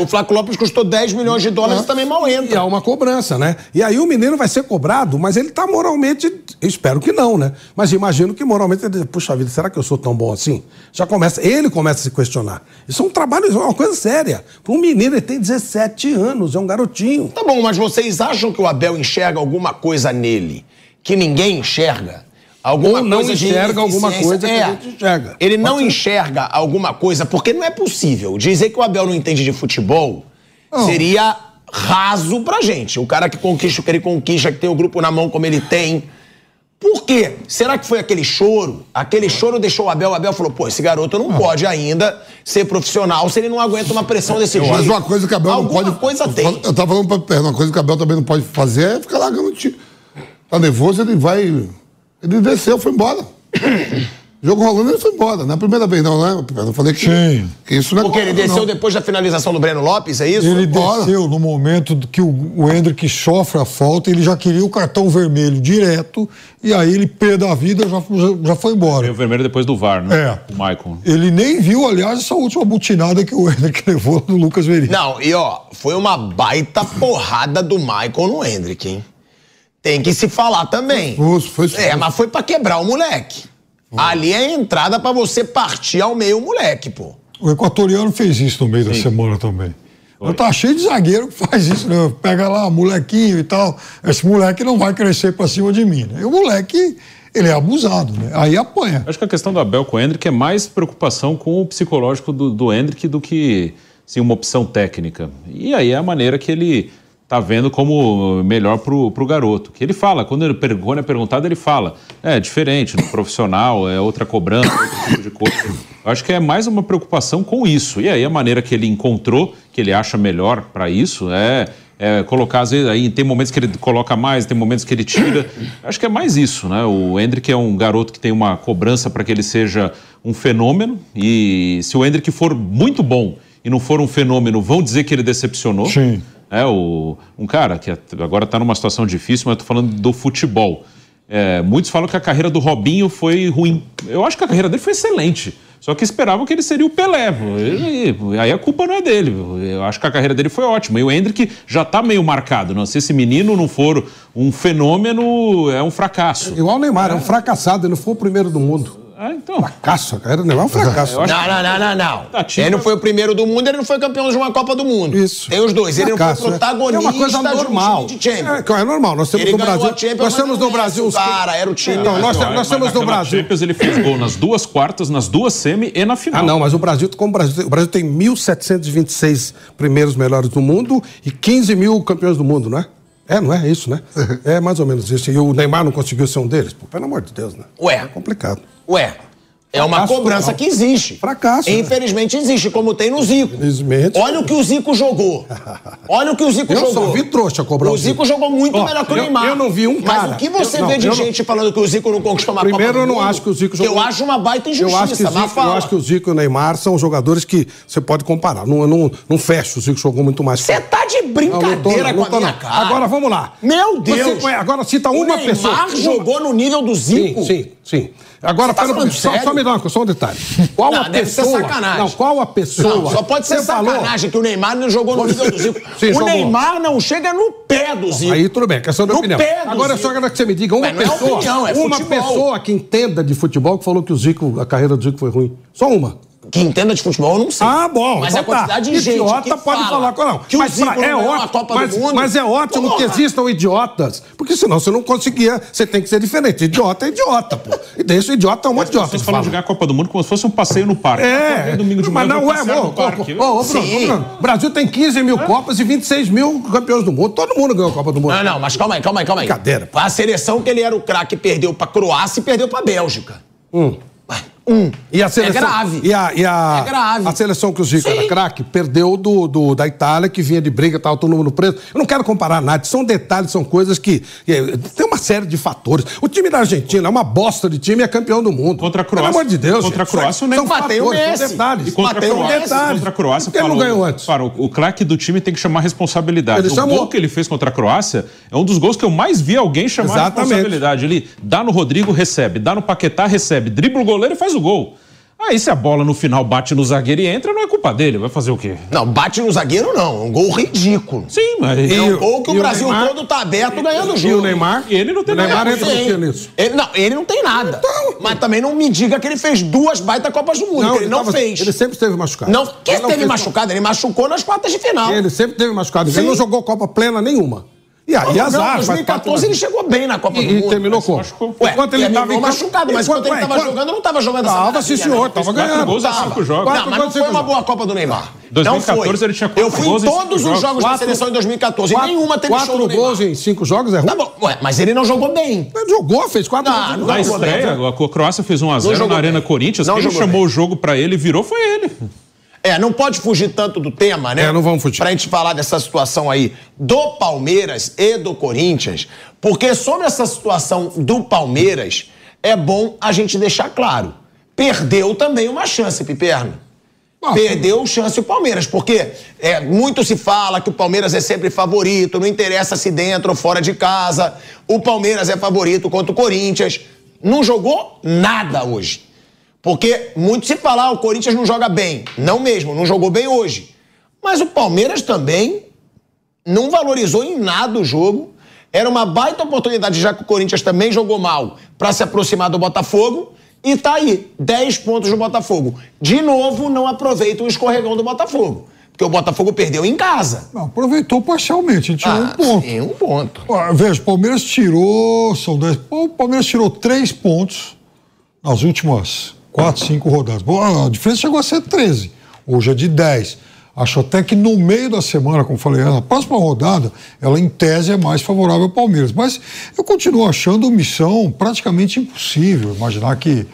O Flaco Lopes custou 10 milhões de dólares e também mal E entra. há uma cobrança, né? E aí o menino vai ser cobrado, mas ele tá moralmente. Espero que não, né? Mas imagino que moralmente ele diz, puxa vida, será que eu sou tão bom assim? Já começa, ele começa a se questionar. Isso é um trabalho, é uma coisa séria. Para um menino, ele tem 17 anos, é um garotinho. Tá bom, mas vocês acham que o Abel enxerga alguma coisa nele que ninguém enxerga? Alguma Ou não enxerga alguma coisa que É. a gente enxerga. Ele Pode não ser. enxerga alguma coisa, porque não é possível. Dizer que o Abel não entende de futebol seria raso pra gente. O cara que conquista o que ele conquista, que tem o grupo na mão como ele tem. Por quê? Será que foi aquele choro? Aquele choro deixou o Abel. O Abel falou: pô, esse garoto não pode ainda ser profissional se ele não aguenta uma pressão desse jeito. Mas uma coisa que a Abel Alguma não pode. coisa tem. Eu tava falando pra uma coisa que a Abel também não pode fazer é ficar largando o time. Tá nervoso, ele vai. Ele desceu, foi embora. Jogo rolando, ele foi embora. Não é a primeira vez, não, né? Eu falei que, Sim. que isso não é Porque ele desceu não. depois da finalização do Breno Lopes, é isso? Ele Bora. desceu no momento que o, o Hendrick sofre a falta, ele já queria o cartão vermelho direto, e aí ele, pé da vida, já, já, já foi embora. Veio o vermelho depois do VAR, né? É. O Michael. Ele nem viu, aliás, essa última butinada que o Hendrick *laughs* levou do Lucas Veríssimo. Não, e ó, foi uma baita porrada do Michael no Hendrick, hein? Tem que se falar também. Foi expulso, foi expulso. É, mas foi pra quebrar o moleque. Ali é a entrada pra você partir ao meio o moleque, pô. O equatoriano fez isso no meio da semana também. Eu tá cheio de zagueiro que faz isso, né? Pega lá, molequinho e tal. Esse moleque não vai crescer pra cima de mim, né? E o moleque, ele é abusado, né? Aí apanha. Acho que a questão do Abel com o Hendrick é mais preocupação com o psicológico do, do Hendrick do que sim, uma opção técnica. E aí é a maneira que ele tá vendo como melhor pro, pro garoto. Que ele fala, quando, ele, quando é perguntado, ele fala, é diferente, no profissional, é outra cobrança, outro tipo de coisa. Eu acho que é mais uma preocupação com isso. E aí a maneira que ele encontrou, que ele acha melhor para isso, é é, colocar, às vezes, aí tem momentos que ele coloca mais, tem momentos que ele tira. Acho que é mais isso, né? O Hendrick é um garoto que tem uma cobrança para que ele seja um fenômeno. E se o Hendrick for muito bom e não for um fenômeno, vão dizer que ele decepcionou. Sim. É, o, um cara que agora está numa situação difícil, mas tô falando do futebol. É, muitos falam que a carreira do Robinho foi ruim. Eu acho que a carreira dele foi excelente. Só que esperavam que ele seria o Pelé. E, aí a culpa não é dele. Eu acho que a carreira dele foi ótima. E o Hendrick já está meio marcado. Não? Se esse menino não for um fenômeno, é um fracasso. Igual o Neymar, é um fracassado. Ele não foi o primeiro do mundo. Ah, então. Fracasso, a carreira do Neymar é um fracasso. Não, não, não, não, não. Tá, Ele não foi o primeiro do mundo, ele não foi campeão de uma Copa do Mundo. Isso. Tem os dois. Ele não Fracasso, foi é. protagonista É uma coisa normal. de um time de Champions. É, é normal. Nós temos Ele no Brasil. Champions, nós temos não no Brasil. os- cara, era o time. Então, nós, Mas, nós temos no Brasil. Champions ele fez gol nas duas quartas, nas duas semi e na final. Ah, não, mas o Brasil, como o Brasil, o Brasil tem 1.726 primeiros melhores do mundo e 15 mil campeões do mundo, não é? É, não é isso, né? É mais ou menos isso. E o Neymar não conseguiu ser um deles? Pô, pelo amor de Deus, né? Ué. É complicado. Ué, é uma Fracasso cobrança total. que existe. Fracasso, né? Infelizmente existe, como tem no Zico. Infelizmente. Olha o que o Zico jogou. *laughs* Olha o que o Zico Eu jogou. só vi trouxa cobrar o o Zico Zico. jogou muito Ó, melhor que o eu- Neymar. eu não vi um cara- Mas o que você eu- não, vê de eu não- gente falando que o Zico não conquistou uma Primeiro, Copa eu não Mundo, acho que o Zico jogou. Eu acho uma baita Eu injustiça, acho, que Zico, eu fala. acho que o Zico e o Neymar são jogadores que você pode comparar. Não, não, não fecha, o Zico jogou muito mais. Você tá de Não, não tô, brincadeira com a minha cara. Agora vamos lá. Meu Deus. Você- agora cita uma o Neymar pessoa. Jogou no nível do Zico. Sim, sim, sim. Agora, tá pera- só, só me dá uma, só um detalhe. Qual Não, a pessoa? sacanagem. Não, qual a pessoa? Não, só pode ser Você falou- sacanagem que o Neymar não jogou no nível do Zico. Sim, o jogou. Neymar não chega no pé do Zico. Aí tudo bem, questão de No opinião. pé do Agora Zico. só quero que você me diga uma Mas é pessoa, opinião, é uma futebol. pessoa que entenda de futebol que falou que o Zico, a carreira do Zico foi ruim. Só uma. Que entenda de futebol, eu não sei. Ah, bom. Mas então é a quantidade tá. de gente Idiota que pode fala falar. Não. que o mas Zico pra- não é ótimo, mas, do Mundo. mas é ótimo Porra. que existam idiotas. Porque senão você não conseguia. Você tem que ser diferente. Idiota é idiota, pô. E deixa o idiota é um monte de idiota. Vocês falam jogar a Copa do Mundo como se fosse um passeio no parque. É, domingo de mas manhã não é, passear ô. Bruno, o Brasil tem 15 mil Copas e 26 mil campeões do mundo. Todo mundo ganhou a Copa do Mundo. Não, não, mas calma aí, calma aí, calma aí. Brincadeira. A seleção que ele era o craque perdeu pra Croácia e perdeu pra Bélgica. Hum. Um. E a seleção, É grave. E a, e a, É grave. a seleção que o Zico Sim. era craque perdeu do, do- da Itália, que vinha de briga, tava todo mundo preso. Eu não quero comparar nada, são detalhes, são coisas que. que- tem uma série de fatores. O time da Argentina é uma bosta de time e é campeão do mundo. Contra a Croácia- Pelo amor de Deus. contra a gente, Croácia, o são bateu o fatores, são Messi. detalhes. E contra, a o Croácia, Messi. contra a Croácia, Por que ele não falou- ganhou antes? Para, o, o craque do time tem que chamar responsabilidade. Ele o chamou. gol que ele fez contra a Croácia é um dos gols que eu mais vi alguém chamar Exatamente. responsabilidade. Ele dá no Rodrigo, recebe. Dá no Paquetá, recebe. Dribla o goleiro e faz o gol. Aí se a bola no final bate no zagueiro e entra, não é culpa dele. Vai fazer o quê? Não, bate no zagueiro não. É um gol ridículo. Sim, mas... É um o- gol que o o Brasil Neymar- todo tá aberto ganhando o jogo. E o Neymar? Ele não tem o Neymar nada. entra no Sim. que nisso? Ele, não, ele não tem nada. Mas também não me diga que ele fez duas baita Copas do Mundo, que ele não tava- fez. Ele sempre esteve machucado. Não, quem Ele não teve fez- machucado? Ele machucou nas quartas de final. Ele sempre teve machucado. Ele Sim. não jogou Copa plena nenhuma. E aí, Não, azar. não, faz 2014 ele chegou bem na Copa do E, Mundo. e terminou como? machucou. Ué, enquanto ele estava em campo- machucado, mas enquanto ele ué, tava enquanto- jogando, não tava jogando essa Tava, sim, senhor, né? tava quatro ganhando. gols em Tava. cinco jogos. Quatro Não, mas gols não foi uma jogos. boa Copa do Neymar. 2014 não foi. ele tinha quatro Eu fui gols em todos os jogos. jogos da Quatro- seleção em 2014 Quatro- e nenhuma teve Quatro show do Neymar. gols em cinco jogos é ruim. Tá bom, ué, mas ele não jogou bem. Ele jogou, fez quatro Não, gols. Na estreia, a Croácia fez 1x0 jogou na Arena. Corinthians. Não Quem jogou chamou o jogo pra ele e virou foi ele. É, não pode fugir tanto do tema, né? É, não vamos fugir. Pra gente falar dessa situação aí do Palmeiras e do Corinthians, porque sobre essa situação do Palmeiras, é bom a gente deixar claro. Perdeu também uma chance, Piperno. Ah, Perdeu chance o Palmeiras, porque é, muito se fala que o Palmeiras é sempre favorito, não interessa se dentro ou fora de casa. O Palmeiras é favorito contra o Corinthians. Não jogou nada hoje. Porque muito se fala, ah, o Corinthians não joga bem. Não mesmo, não jogou bem hoje. Mas o Palmeiras também não valorizou em nada o jogo. Era uma baita oportunidade, já que o Corinthians também jogou mal, para se aproximar do Botafogo. E tá aí, 10 pontos no Botafogo. De novo, não aproveita o escorregão do Botafogo. Porque o Botafogo perdeu em casa. Não, aproveitou parcialmente, ele tirou Ah, um ponto. Sim, um ponto. Ó, Veja, o Palmeiras tirou. São dez, o Palmeiras tirou três pontos nas últimas quatro, cinco rodadas. Bom, a diferença chegou a ser 13. Hoje é de 10. Acho até que no meio da semana, como falei, na próxima rodada, ela em tese é mais favorável ao Palmeiras. Mas eu continuo achando missão praticamente impossível imaginar que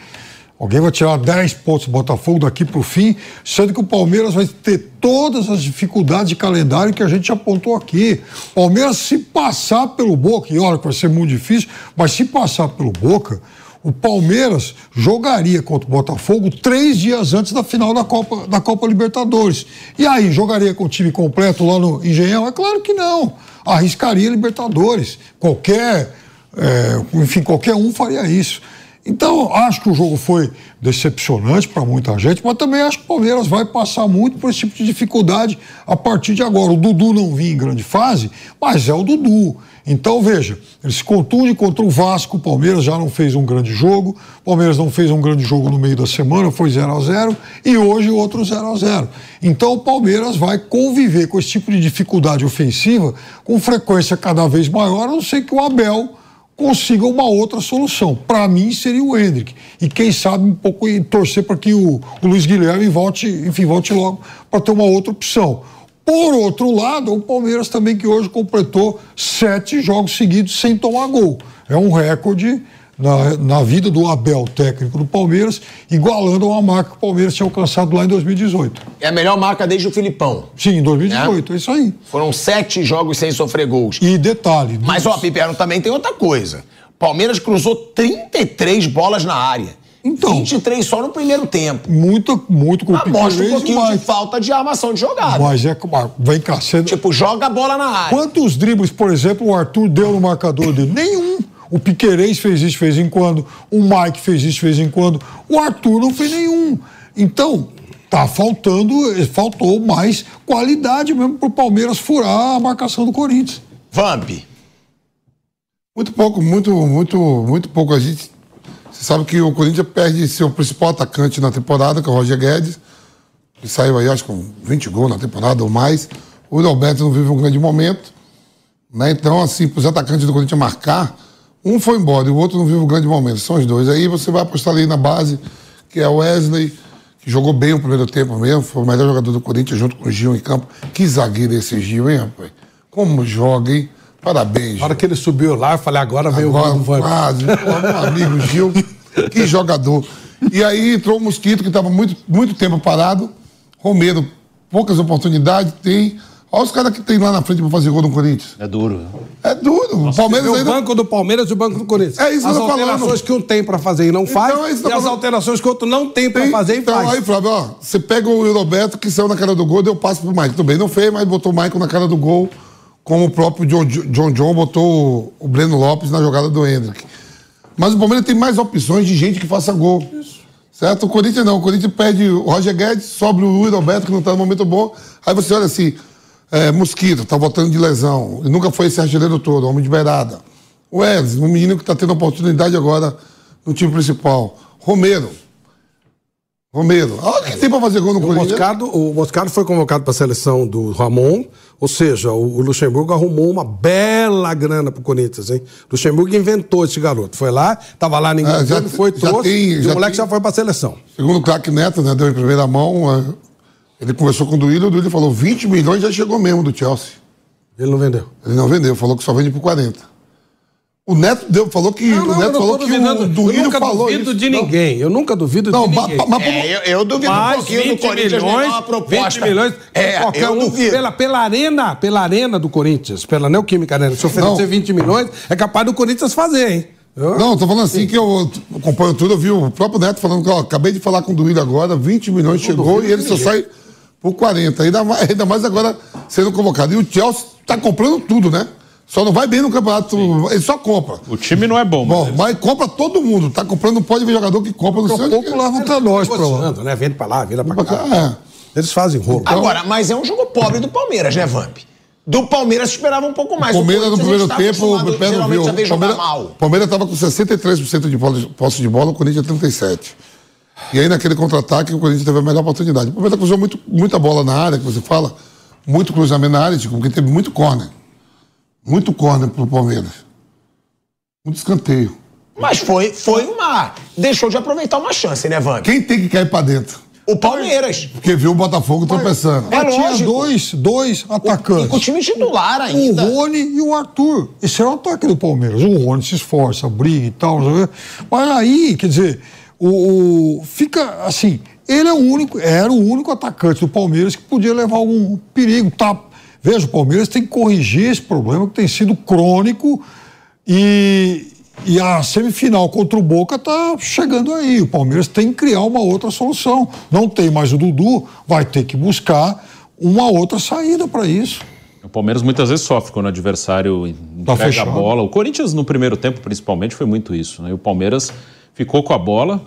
Alguém vai tirar 10 pontos do Botafogo daqui para o fim, sendo que o Palmeiras vai ter todas as dificuldades de calendário que a gente apontou aqui. Palmeiras, se passar pelo Boca, e olha que vai ser muito difícil, mas se passar pelo Boca, o Palmeiras jogaria contra o Botafogo três dias antes da final da Copa, da Copa Libertadores. E aí, jogaria com o time completo lá no Engenhão? É claro que não. Arriscaria Libertadores. Qualquer, é, enfim, qualquer um faria isso. Então, acho que o jogo foi decepcionante para muita gente, mas também acho que o Palmeiras vai passar muito por esse tipo de dificuldade a partir de agora. O Dudu não vinha em grande fase, mas é o Dudu. Então, veja, ele se contunde contra o Vasco, o Palmeiras já não fez um grande jogo, o Palmeiras não fez um grande jogo no meio da semana, foi 0 a 0 e hoje outro 0 a 0 Então, o Palmeiras vai conviver com esse tipo de dificuldade ofensiva com frequência cada vez maior, a não ser que o Abel consiga uma outra solução. Para mim seria o Hendrick. E quem sabe um pouco torcer para que o, o, Luiz Guilherme volte, enfim, volte logo para ter uma outra opção. Por outro lado, o Palmeiras também que hoje completou sete jogos seguidos sem tomar gol. É um recorde na, na vida do Abel, técnico do Palmeiras, igualando a marca que o Palmeiras tinha alcançado lá em 2018. É a melhor marca desde o Filipão. Sim, em 2018, é, é isso aí. Foram sete jogos sem sofrer gols. E detalhe. Mas, ó, Piperno, também tem outra coisa. Palmeiras cruzou 33 bolas na área. Então, 23 só no primeiro tempo. Muito, muito com o Mostra um pouquinho mas... de falta de armação de jogada. Mas é vem cá. Você... Tipo, joga a bola na área. Quantos dribles, por exemplo, o Arthur deu no marcador dele? Nenhum. O Piquerez fez isso de vez em quando, o Mike fez isso de vez em quando, o Arthur não fez nenhum. Então, tá faltando, faltou mais qualidade mesmo para o Palmeiras furar a marcação do Corinthians. Vamp. Muito pouco, muito, muito, muito pouco. A gente. Sabe que o Corinthians perde seu principal atacante na temporada, que é o Roger Guedes, que saiu aí, acho com 20 gols na temporada ou mais. O Alberto não vive um grande momento. Né? Então, assim, para os atacantes do Corinthians marcar, um foi embora e o outro não vive um grande momento. São os dois. Aí você vai apostar ali na base, que é o Wesley, que jogou bem o primeiro tempo mesmo, foi o melhor jogador do Corinthians junto com o Gil em campo. Que zagueiro esse Gil, hein, rapaz? Como joga, hein? Parabéns. Na hora que ele subiu lá, eu falei, agora veio agora, o Van quase, meu amigo Gil, *laughs* que jogador. E aí entrou o Mosquito, que estava muito, muito tempo parado. Romero, poucas oportunidades, tem Olha os caras que tem lá na frente pra fazer gol no Corinthians. É duro. É duro. Nossa, o Palmeiras ainda... O banco do Palmeiras e o banco do Corinthians. É isso que eu tô falando. As alterações que um tem pra fazer e não faz, então, é isso e as alterações que o outro não tem pra tem, fazer e então, faz. Aí, Flávio, ó, você pega o Roberto que saiu na cara do gol, deu passo pro. Tudo bem, não fez, mas botou o Michael na cara do gol, como o próprio John John, John botou o Breno Lopes na jogada do Hendrick. Mas o Palmeiras tem mais opções de gente que faça gol. Isso. Certo? O Corinthians não. O Corinthians pede o Roger Guedes, sobe o Luiz Roberto, que não tá no momento bom. Aí você olha assim, é, Mosquito, tá voltando de lesão. E nunca foi esse artilheiro todo, homem de beirada. O Wesley, um menino que está tendo oportunidade agora no time principal. Romero. Romero. Olha o que tem para fazer gol no o Corinthians. O Moscardo foi convocado para a seleção do Ramon, ou seja, o, Luxemburgo arrumou uma bela grana para o Corinthians, hein? O Luxemburgo inventou esse garoto. Foi lá, estava lá, ninguém é, já, foi, trouxe, tem, e o moleque tem, já foi para a seleção. Segundo o craque Neto, né, deu em primeira mão, é, ele conversou com o Duílio, o Duílio falou 20 milhões já chegou mesmo do Chelsea. Ele não vendeu? Ele não vendeu, falou que só vende por 40. O Neto deu, falou que não, não, o Neto falou que o Duílio eu nunca falou duvido isso. de ninguém. Eu nunca duvido não, de ninguém. Mas, é, eu, eu duvido um pouquinho do Corinthians milhões, uma proposta. 20 milhões, é, qualquer eu um, duvido. Pela, pela arena, pela arena do Corinthians, pela Neoquímica Arena, se oferecer não. 20 milhões, é capaz do Corinthians fazer, hein? Eu? Não, tô falando assim Sim. que eu acompanho tudo, eu vi o próprio Neto falando que, ó, acabei de falar com o Duílio agora, 20 milhões chegou e ele só sai por 40. Ainda mais, ainda mais agora sendo convocado. E o Chelsea está comprando tudo, né? Só não vai bem no campeonato, Sim. ele só compra. O time não é bom, mas. Bom, mas compra todo mundo. Tá comprando, não pode ver jogador que compra no seu. pouco leva pra nós, pra lá. Né? Vende pra lá, vira pra cá. É. Eles fazem rolo. Então, Agora, mas é um jogo pobre do Palmeiras, né, Vamp? Do Palmeiras esperava um pouco mais. O Palmeiras no primeiro tempo, o pé não viu. O Palmeiras, Palmeiras estava com 63% de posse de bola, o Corinthians 37%. E aí, naquele contra-ataque, o Corinthians teve a melhor oportunidade. O Palmeiras cruzou muito, muita bola na área, que você fala, muito cruzamento na área, porque teve muito corner. Muito corner pro Palmeiras. Muito escanteio. Mas foi, foi uma. Deixou de aproveitar uma chance, né, Vamp? Quem tem que cair pra dentro? O Palmeiras. Porque viu o Botafogo tropeçando. É tinha dois, dois atacantes. E com o time titular ainda. O Rony e o Arthur. Esse é o ataque do Palmeiras. O Rony se esforça, briga e tal. Mas aí, quer dizer, O, o, fica assim, ele é o único, era o único atacante do Palmeiras que podia levar algum perigo. Tá? Veja, o Palmeiras tem que corrigir esse problema que tem sido crônico e, e a semifinal contra o Boca está chegando aí. O Palmeiras tem que criar uma outra solução. Não tem mais o Dudu, vai ter que buscar uma outra saída para isso. O Palmeiras muitas vezes sofre quando o adversário tá entrega fechado. a bola. O Corinthians, no primeiro tempo, principalmente, foi muito isso. Né? E o Palmeiras ficou com a bola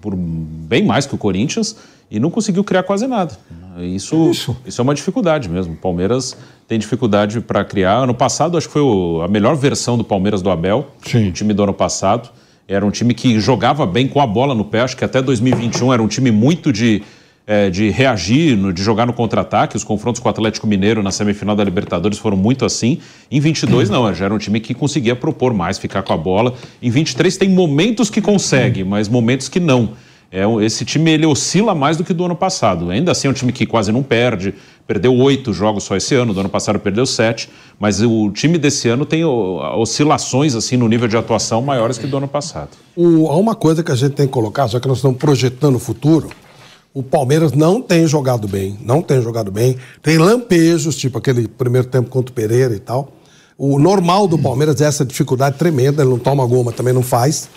por bem mais que o Corinthians e não conseguiu criar quase nada. Isso, isso. isso é uma dificuldade mesmo. O Palmeiras tem dificuldade para criar. Ano passado, acho que foi o, a melhor versão do Palmeiras do Abel, Sim. o time do ano passado. Era um time que jogava bem com a bola no pé. Acho que até 2021 era um time muito de é, de reagir, no, de jogar no contra-ataque. Os confrontos com o Atlético Mineiro na semifinal da Libertadores foram muito assim. Em 22, não, já era um time que conseguia propor mais, ficar com a bola. Em 23, tem momentos que consegue, mas momentos que não. É, esse time ele oscila mais do que do ano passado. Ainda assim, é um time que quase não perde. Perdeu oito jogos só esse ano, do ano passado perdeu sete. Mas o time desse ano tem oscilações assim no nível de atuação maiores que do ano passado. O, há uma coisa que a gente tem que colocar, já que nós estamos projetando o futuro, o Palmeiras não tem jogado bem, não tem jogado bem. Tem lampejos, tipo aquele primeiro tempo contra o Pereira e tal. O normal do Palmeiras é essa dificuldade tremenda, ele não toma gol, mas também não faz.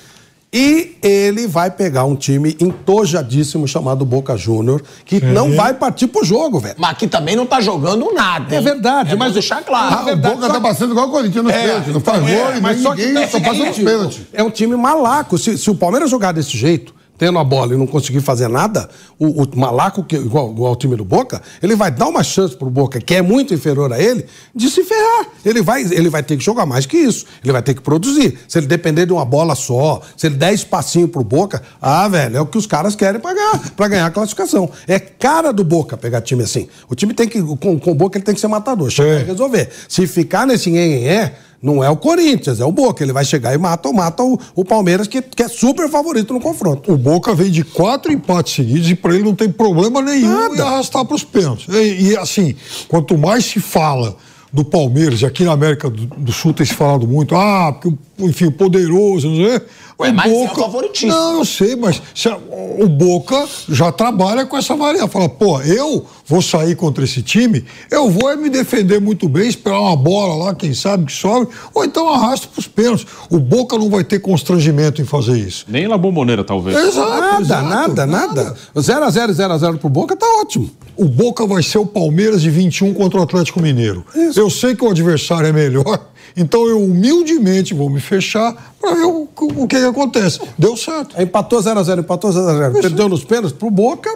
E ele vai pegar um time entojadíssimo chamado Boca Júnior, que é. não vai partir pro jogo, velho. Mas que também não tá jogando nada. Hein? É verdade, é mas deixar claro. Ah, é verdade, o Boca tá passando igual o Corinthians nos é, pênaltis. Não faz é, gol, mas só ninguém, que só passa nos pênaltis. É um time malaco. Se, se o Palmeiras jogar desse jeito, tendo a bola e não conseguir fazer nada, o, o Malaco, que, igual, igual o time do Boca, ele vai dar uma chance pro Boca, que é muito inferior a ele, de se ferrar. Ele vai, ele vai ter que jogar mais que isso. Ele vai ter que produzir. Se ele depender de uma bola só, se ele der espacinho pro Boca, ah, velho, é o que os caras querem pagar para ganhar a classificação. É cara do Boca pegar time assim. O time tem que, com, com o Boca, ele tem que ser matador, chega é. resolver. Se ficar nesse nhenhenhé, não é o Corinthians, é o Boca. Ele vai chegar e mata, mata o, o Palmeiras, que, que é super favorito no confronto. O Boca vem de quatro empates seguidos e para ele não tem problema nenhum Nada. em arrastar para os pênaltis. E, e, assim, quanto mais se fala do Palmeiras, e aqui na América do, do Sul tem se falado muito, ah, porque, enfim, o poderoso, não sei Ué, mas Boca... é o favoritismo. Não, eu sei, mas a... o Boca já trabalha com essa variável. Fala, pô, eu vou sair contra esse time, eu vou me defender muito bem, esperar uma bola lá, quem sabe que sobe, ou então arrasta para os pênaltis. O Boca não vai ter constrangimento em fazer isso. Nem na bomboneira, talvez. Exato, nada, exato, nada, nada. 0x0, 0x0 pro Boca tá ótimo. O Boca vai ser o Palmeiras de 21 contra o Atlético Mineiro. Isso. Eu sei que o adversário é melhor, então eu humildemente vou me fechar para ver o, o que, que, acontece. Deu certo. Empatou 0x0, empatou 0x0. Perdeu nos pênaltis pro Boca,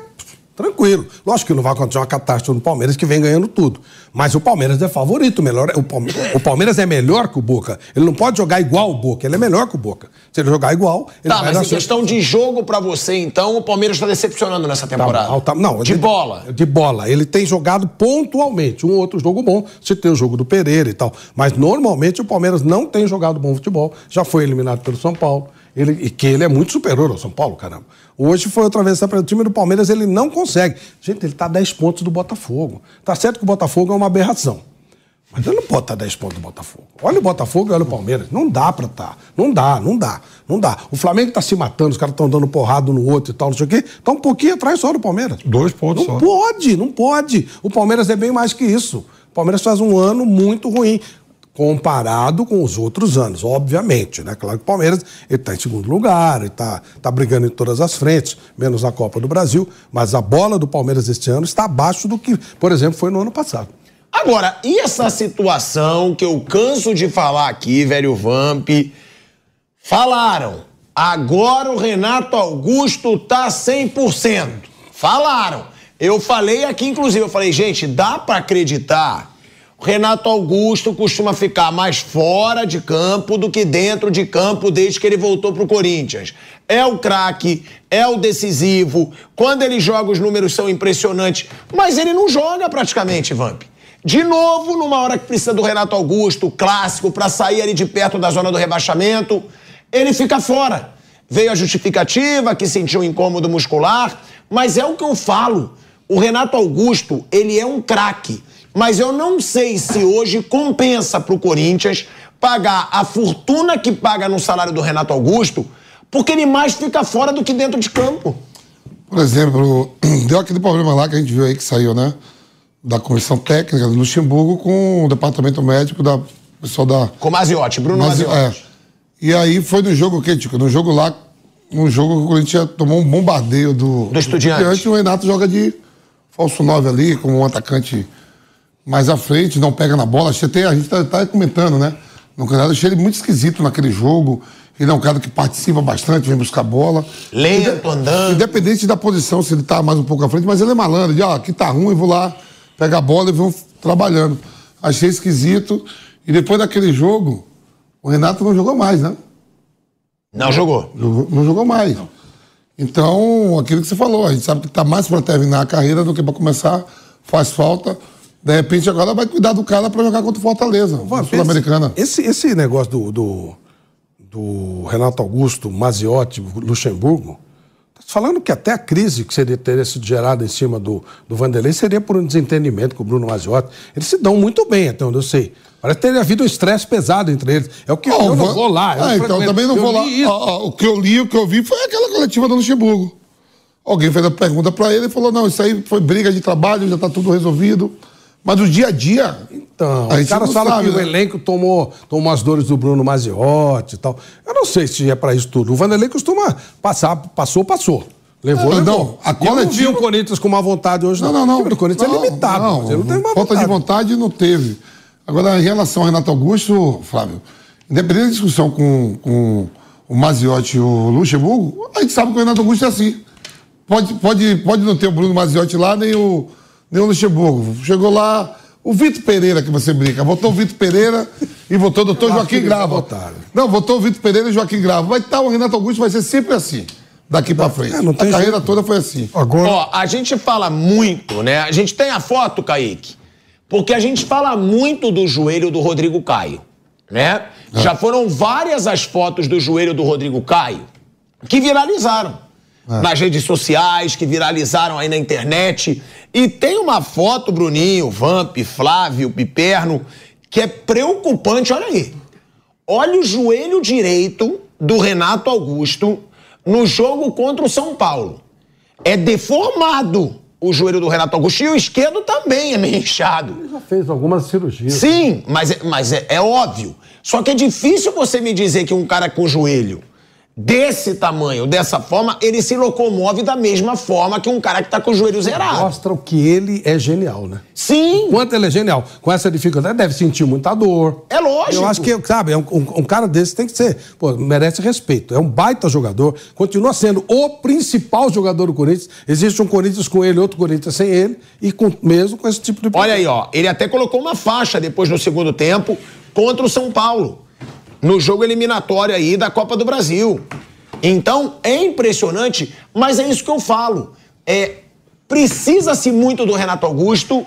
tranquilo. Lógico que não vai acontecer uma catástrofe no Palmeiras que vem ganhando tudo. Mas o Palmeiras é favorito, melhor. O Palmeiras, o Palmeiras é melhor que o Boca. Ele não pode jogar igual o Boca, ele é melhor que o Boca. Se ele jogar igual, ele tá, mas em questão de jogo para você, então, o Palmeiras está decepcionando nessa tá temporada. Tá, tá, não, de, de bola. De bola. Ele tem jogado pontualmente. Um outro jogo bom, se tem o jogo do Pereira e tal. Mas normalmente o Palmeiras não tem jogado bom futebol. Já foi eliminado pelo São Paulo. Ele, e que ele é muito superior ao São Paulo, caramba. Hoje foi outra vez para o time do Palmeiras, ele não consegue. Gente, ele está a 10 pontos do Botafogo. Tá certo que o Botafogo é uma aberração. Mas ele não pode estar tá 10 pontos do Botafogo. Olha o Botafogo e olha o Palmeiras. Não dá para estar. Tá. Não dá, não dá, não dá. O Flamengo está se matando, os caras estão dando porrada no outro e tal, não sei o quê. Está um pouquinho atrás só do Palmeiras. Dois pontos não só. Não pode, não pode. O Palmeiras é bem mais que isso. O Palmeiras faz um ano muito ruim comparado com os outros anos, obviamente, né? Claro que o Palmeiras está em segundo lugar, está tá brigando em todas as frentes, menos na Copa do Brasil, mas a bola do Palmeiras este ano está abaixo do que, por exemplo, foi no ano passado. Agora, e essa situação que eu canso de falar aqui, velho Vamp? Falaram, agora o Renato Augusto tá 100%. Falaram. Eu falei aqui, inclusive, eu falei, gente, dá para acreditar Renato Augusto costuma ficar mais fora de campo do que dentro de campo desde que ele voltou para o Corinthians. É o craque, é o decisivo. Quando ele joga, os números são impressionantes. Mas ele não joga praticamente, Vamp. De novo, numa hora que precisa do Renato Augusto, clássico, para sair ali de perto da zona do rebaixamento, ele fica fora. Veio a justificativa que sentiu um incômodo muscular, mas é o que eu falo. O Renato Augusto, ele é um craque mas eu não sei se hoje compensa para o Corinthians pagar a fortuna que paga no salário do Renato Augusto Porque ele mais fica fora do que dentro de campo. Por exemplo, *clears throat* deu aquele problema lá que a gente viu aí que saiu, né? Da comissão técnica do Luxemburgo com o departamento médico da pessoal da. Com o Maziotti, Bruno Mas, Maziotti. é. E aí foi no jogo que, tipo, no jogo lá, no jogo que o Corinthians tomou um bombardeio do, Do Estudiante. e o Renato joga de falso 9 ali, como um atacante mais à frente, não pega na bola. Até- a gente tá, tá comentando, né? No Canadá, achei ele muito esquisito naquele jogo. Ele é um cara que participa bastante, vem buscar bola. Lento, andando. Independente da posição, se ele tá mais um pouco à frente, mas ele é malandro. De, ó, aqui tá ruim, vou lá, pega a bola e vão trabalhando. Achei esquisito. E depois daquele jogo, o Renato não jogou mais, né? Não jogou. Jogou- não jogou mais. Então, aquilo que você falou, a gente sabe que tá mais para terminar a carreira do que para começar, faz falta. De repente, agora vai cuidar do cara para jogar contra o Fortaleza, Sul-Americana. Esse, esse negócio do, do, do Renato Augusto, Maziotti, Luxemburgo, tá falando que até a crise que seria, teria sido gerada em cima do, do Vanderlei seria por um desentendimento com o Bruno Maziotti. Eles se dão muito bem, até onde eu sei. Parece ter havido um estresse pesado entre eles. É o que Ó, eu não vou lá. eu Ah, então frequento. também não Eu vou lá. o que eu li, o que eu vi foi aquela coletiva do Luxemburgo. Alguém fez a pergunta para ele e falou: não, isso aí foi briga de trabalho, já tá tudo resolvido. Mas o dia a dia. Então, a os gente caras não falam que o né? elenco tomou, tomou as dores do Bruno Maziotti e tal. Eu não sei se é pra isso tudo. O Vanderlei costuma passar, passou, passou. Levou, Não, levou. não, a Eu não vi coletiva- o Corinthians com má vontade hoje, Não, não, não. O time do Corinthians não, é limitado. Não, não má falta vontade. de vontade não teve. Agora, em relação ao Renato Augusto, Flávio, independente da discussão com, com o Maziotti e o Luxemburgo, a gente sabe que o Renato Augusto é assim. Pode, pode, pode não ter o Bruno Maziotti lá, nem o, o Luxemburgo. Chegou lá. O Vitor Pereira, que você brinca, votou o Vitor Pereira e votou o doutor acho Joaquim Grava. Não, votou o Vitor Pereira e Joaquim Grava. Vai estar o Renato Augusto, vai ser sempre assim, daqui pra frente. É, não tem a carreira jeito. toda foi assim. Agora, Ó, a gente fala muito, né? A gente tem a foto, Kaique, porque a gente fala muito do joelho do Rodrigo Caio, né? Já foram várias as fotos do joelho do Rodrigo Caio que viralizaram. Nas redes sociais, que viralizaram aí na internet. E tem uma foto, Bruninho, Vamp, Flávio, Piperno, que é preocupante, olha aí. Olha o joelho direito do Renato Augusto no jogo contra o São Paulo. É deformado o joelho do Renato Augusto e o esquerdo também é meio inchado. Já fez algumas cirurgias. Sim, mas, é, mas é, é óbvio. Só que é difícil você me dizer que um cara com joelho desse tamanho, dessa forma, ele se locomove da mesma forma que um cara que tá com o joelho zerado. Mostra o que ele é genial, né? Sim, Quanto ele é genial. Com essa dificuldade, deve sentir muita dor. É lógico. Eu acho que, sabe, é um, um- um cara desse tem que ser, pô, merece respeito. É um baita jogador, continua sendo o principal jogador do Corinthians. Existe um Corinthians com ele, outro Corinthians sem ele, e com, mesmo com esse tipo de Olha aí, ó. Ele até colocou uma faixa depois no segundo tempo contra o São Paulo. No jogo eliminatório aí da Copa do Brasil. Então, é impressionante, mas é isso que eu falo. É, Precisa-se muito do Renato Augusto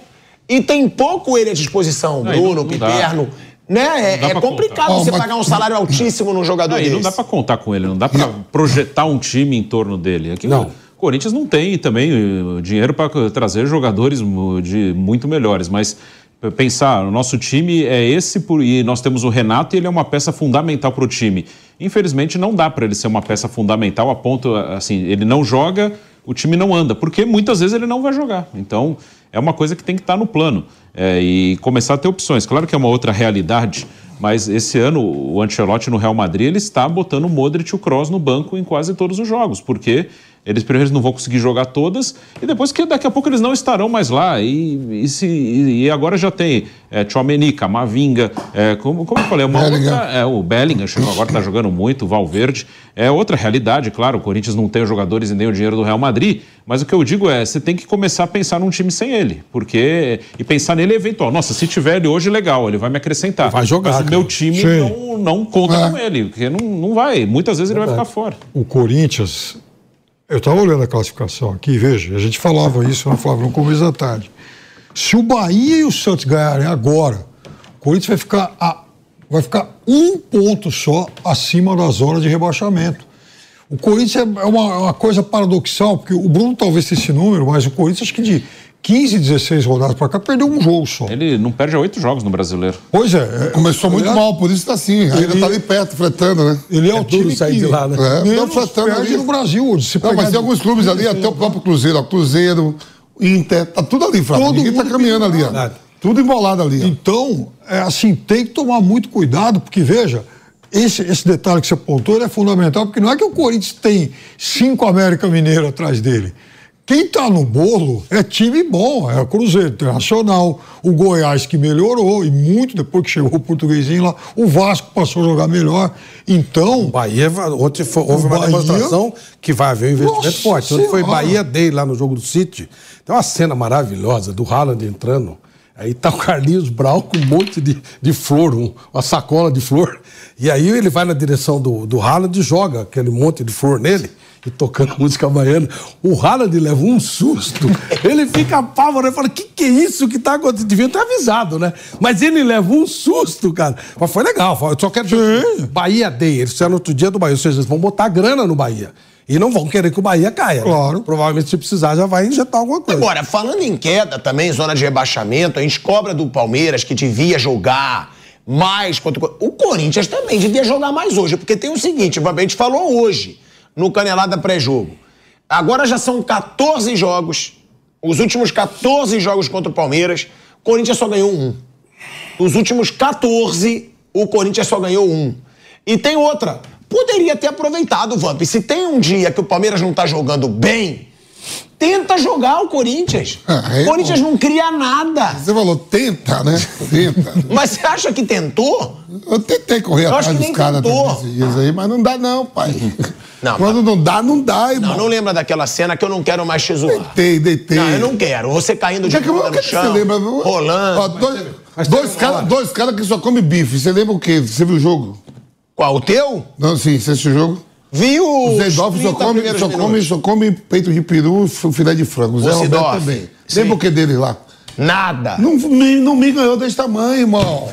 e tem pouco ele à disposição. Não, Bruno, não- não dá. Piperno. Né? É, é complicado contar. você pagar um salário altíssimo num jogador Aí desse. não dá pra contar com ele, não dá pra projetar um time em torno dele. Aqui, Não. O Corinthians não tem também eh, dinheiro para trazer jogadores mu- de muito melhores, mas eh, pensar, o nosso time é esse e nós temos o Renato e ele é uma peça fundamental para o time. Infelizmente não dá para ele ser uma peça fundamental a ponto assim, ele não joga, o time não anda, porque muitas vezes ele não vai jogar. Então é uma coisa que tem que estar no plano é, e começar a ter opções. Claro que é uma outra realidade. Mas esse ano, o Ancelotti no Real Madrid, ele está botando o Modric e o Kroos no banco em quase todos os jogos, porque eles primeiro não vão conseguir jogar todas, e depois que daqui a pouco eles não estarão mais lá. E, e, se, e agora já tem é, Camavinga, é, como, como eu falei, uma Bellingham. outra, é, o Bellingham chegou agora, está jogando muito, o Valverde. É outra realidade, claro, o Corinthians não tem os jogadores e nem o dinheiro do Real Madrid, mas o que eu digo é, você tem que começar a pensar num time sem ele, porque e pensar nele eventual. Nossa, se tiver ele hoje, legal, ele vai me acrescentar. Vai jogar, Mas o meu time Sim. não, não conta É. com ele, porque não, não vai. Muitas vezes ele vai ficar fora. o Corinthians, eu estava olhando a classificação aqui, veja, a gente falava isso, né, Flávio, no começo da tarde. Se o Bahia e o Santos ganharem agora, o Corinthians vai ficar, a, vai ficar um ponto só acima da zona de rebaixamento. O Corinthians é uma, uma coisa paradoxal, porque o Bruno talvez tenha esse número, mas o Corinthians acho que de 15, 16 rodadas pra cá, perdeu um jogo só. Ele não perde oito jogos no brasileiro. Pois é. é Começou muito é- mal, por isso tá assim. Ainda Ele- tá ali perto, fretando, né? Ele é, o duro time sair que de lá, né? É, menos tá flatando perde ali. no Brasil hoje. Se Não, pegar mas tem alguns clubes ali, até o próprio Cruzeiro, ó, Cruzeiro, Inter, tá tudo ali, Flávio. Todo Ninguém tá mundo caminhando ali, ó. Tudo embolado ali, ó. Então, é assim, tem que tomar muito cuidado, porque veja, esse, esse detalhe que você apontou ele é fundamental, porque não é que o Corinthians tem cinco América Mineiro atrás dele. Quem está no bolo é time bom, é o Cruzeiro Internacional, o Goiás que melhorou, e muito depois que chegou o portuguesinho lá, o Vasco passou a jogar melhor. Então, Bahia, ontem foi- houve O uma Bahia- demonstração que vai haver um investimento Nossa forte. Ontem foi. Bahia Day lá no jogo do City. Tem uma cena maravilhosa do Haaland entrando. Aí tá o Carlinhos Brau com um monte de, de flor, um- uma sacola de flor. E aí ele vai na direção do, do Haaland e joga aquele monte de flor nele. E tocando música baiana. O Haaland leva um susto. Ele fica apavorado. Fala, que que é isso que tá acontecendo? Devia ter avisado, né? Mas ele leva um susto, cara. Mas foi legal. Eu só quero dizer, Bahia Day. Eles fizeram outro dia do Bahia. Ou seja, eles vão botar grana no Bahia. E não vão querer que o Bahia caia. né? Claro. Provavelmente, se precisar, já vai injetar alguma coisa. Agora, falando em queda também, zona de rebaixamento, a gente cobra do Palmeiras que devia jogar mais contra o Cor- o Corinthians também devia jogar mais hoje, porque tem o seguinte, a gente falou hoje no Canelada pré-jogo. Agora já são 14 jogos, os últimos 14 jogos contra o Palmeiras, o Corinthians só ganhou um. Dos últimos 14, o Corinthians só ganhou um. E tem outra. Poderia ter aproveitado, Vamp. Se tem um dia que o Palmeiras não tá jogando bem, tenta jogar o Corinthians. Ah, é o Corinthians bom. não cria nada. Você falou, tenta, né? Tenta. *laughs* Mas você acha que tentou? Eu tentei correr atrás dos caras nesses dias aí, mas não dá não, pai. Não, *laughs* Quando não dá, não dá, irmão. Não, não lembra daquela cena que eu não quero mais te zoar. Deitei, deitei. Não, eu não quero. Você caindo de é bunda o que no você chão, lembra? rolando. Ó, dois dois caras dois cara que só comem bife. Você lembra o quê? Você viu o jogo? Qual, o teu? Não, sim, você assistiu o jogo? Viu O os Zé Dolph só 30 come, só, minutos. come, só come peito de peru e filé de frango. O Zé O Roberto também. Sim. Lembra o que dele lá? Nada. Não me, não me ganhou desse tamanho, irmão.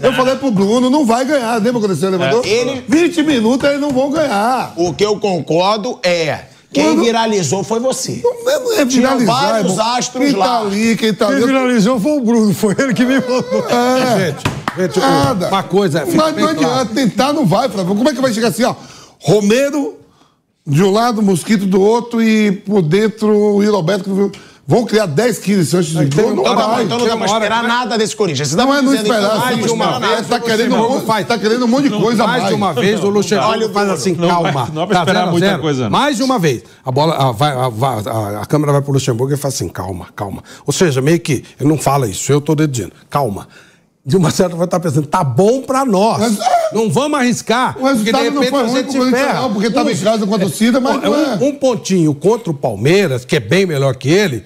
Eu falei pro Bruno, não vai ganhar. Lembra quando você levantou? É, ele- 20 minutos eles não vão ganhar. O que eu concordo é. Quem Quando- viralizou foi você. Não é, não é Tinha vários irmão. astros quem lá. tá ali, quem tá quem ali. finalizou foi o Bruno, foi ele que me mandou. É, Gente, gente, nada. uma coisa. Mas não claro. adianta, tentar não vai, Flávio. Como é que vai chegar assim, ó? Romero de um lado, Mosquito do outro e por dentro o Roberto vão criar 10, 15 chances de gol. Não Então, vai. não dá pra esperar nada desse Corinthians. Não é não esperar, não mais de uma vez, tá querendo, um monte, vai. tá querendo um monte de coisa mais mais. de uma vez o Luxemburgo faz assim, Não calma. não vai tá esperar 0 a muita 0. coisa, não. Mais de uma vez. A bola, a, vai, a, a- a câmera vai pro Luxemburgo e fala assim, calma, calma. Ou seja, meio que ele não fala isso, eu tô dizendo, calma. De uma certa forma, tá pensando, tá bom pra nós. Mas, é. não vamos arriscar. O resultado não foi a ruim gente pro se Corinthians, ferra. não, porque tava Um- em casa com a torcida, mas não é. um, um pontinho contra o Palmeiras, que é bem melhor que ele,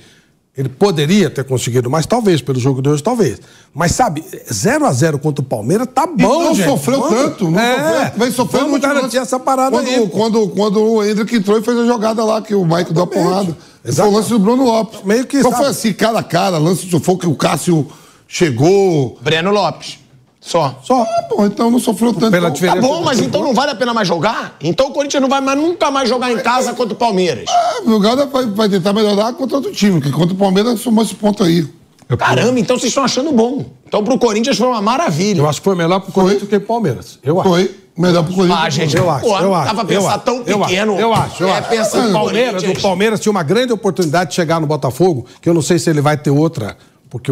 ele poderia ter conseguido mais, talvez, pelo jogo de hoje, talvez. Mas sabe, 0 a 0 contra o Palmeiras tá bom, não gente. sofreu tanto. Não é, sofreu, vem sofrendo vamos muito garantir essa parada quando, aí. Quando, quando o Hendrick entrou e fez a jogada lá, que o Mike deu a porrada. Foi o lance do Bruno Lopes. Meio que, Não sabe? foi assim, cara a cara, lance de sufoco que o Cássio chegou. Breno Lopes. Só. Só. Ah, bom, então não sofreu tanto. Pela diferença- Tá bom, mas então não vale a pena mais jogar? Então o Corinthians não vai mais, nunca mais jogar em casa contra o Palmeiras. Ah, O Galo vai, vai tentar melhorar contra outro time, porque contra o Palmeiras somou esse ponto aí. Caramba, então vocês estão achando bom. Então pro Corinthians foi uma maravilha. Eu acho que foi melhor pro Corinthians do que pro Palmeiras. Eu acho. Foi melhor pro Corinthians. Ah, gente, Eu acho, eu acho. eu pensar tão eu acho, pequeno. Eu acho, eu é, acho. pensando o no Palmeiras, o Palmeiras tinha uma grande oportunidade de chegar no Botafogo, que eu não sei se ele vai ter outra. Porque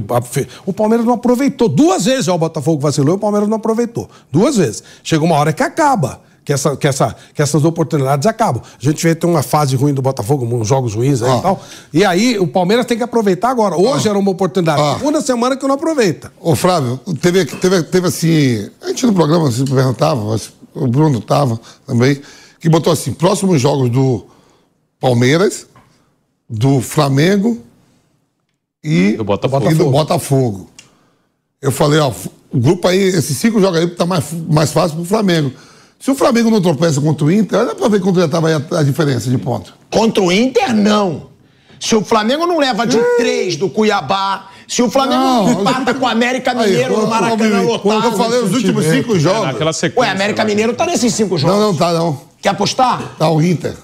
o- Palmeiras não aproveitou. Duas vezes já o Botafogo vacilou e o Palmeiras não aproveitou. Duas vezes. Chega uma hora que acaba. Que, essa, que, essa, que essas oportunidades acabam. A gente vê que tem uma fase ruim do Botafogo, uns jogos ruins aí Ah. e tal. E aí o Palmeiras tem que aproveitar agora. Hoje era uma oportunidade. Ah. Segunda semana que não aproveita. Ô, Flávio, teve, teve, teve assim. A gente no programa se perguntava, mas o Bruno tava também, que botou assim: próximos jogos do Palmeiras, do Flamengo e Do Botafogo. E do Botafogo. Eu falei, ó, o grupo aí, esses cinco jogos aí tá mais, mais fácil pro Flamengo. Se o Flamengo não tropeça contra o Inter, olha pra ver quanto já tava aí a, a diferença de ponto. Contra o Inter, não. Se o Flamengo não leva de três do Cuiabá, se o Flamengo não, empata com o América Aí, Mineiro no ô, ô, Maracanã lotado. Eu falei os últimos cinco jogos. Naquela sequência. Ué, América? Mineiro tá nesses cinco jogos. Não, não tá, não. Quer apostar? Tá o Inter.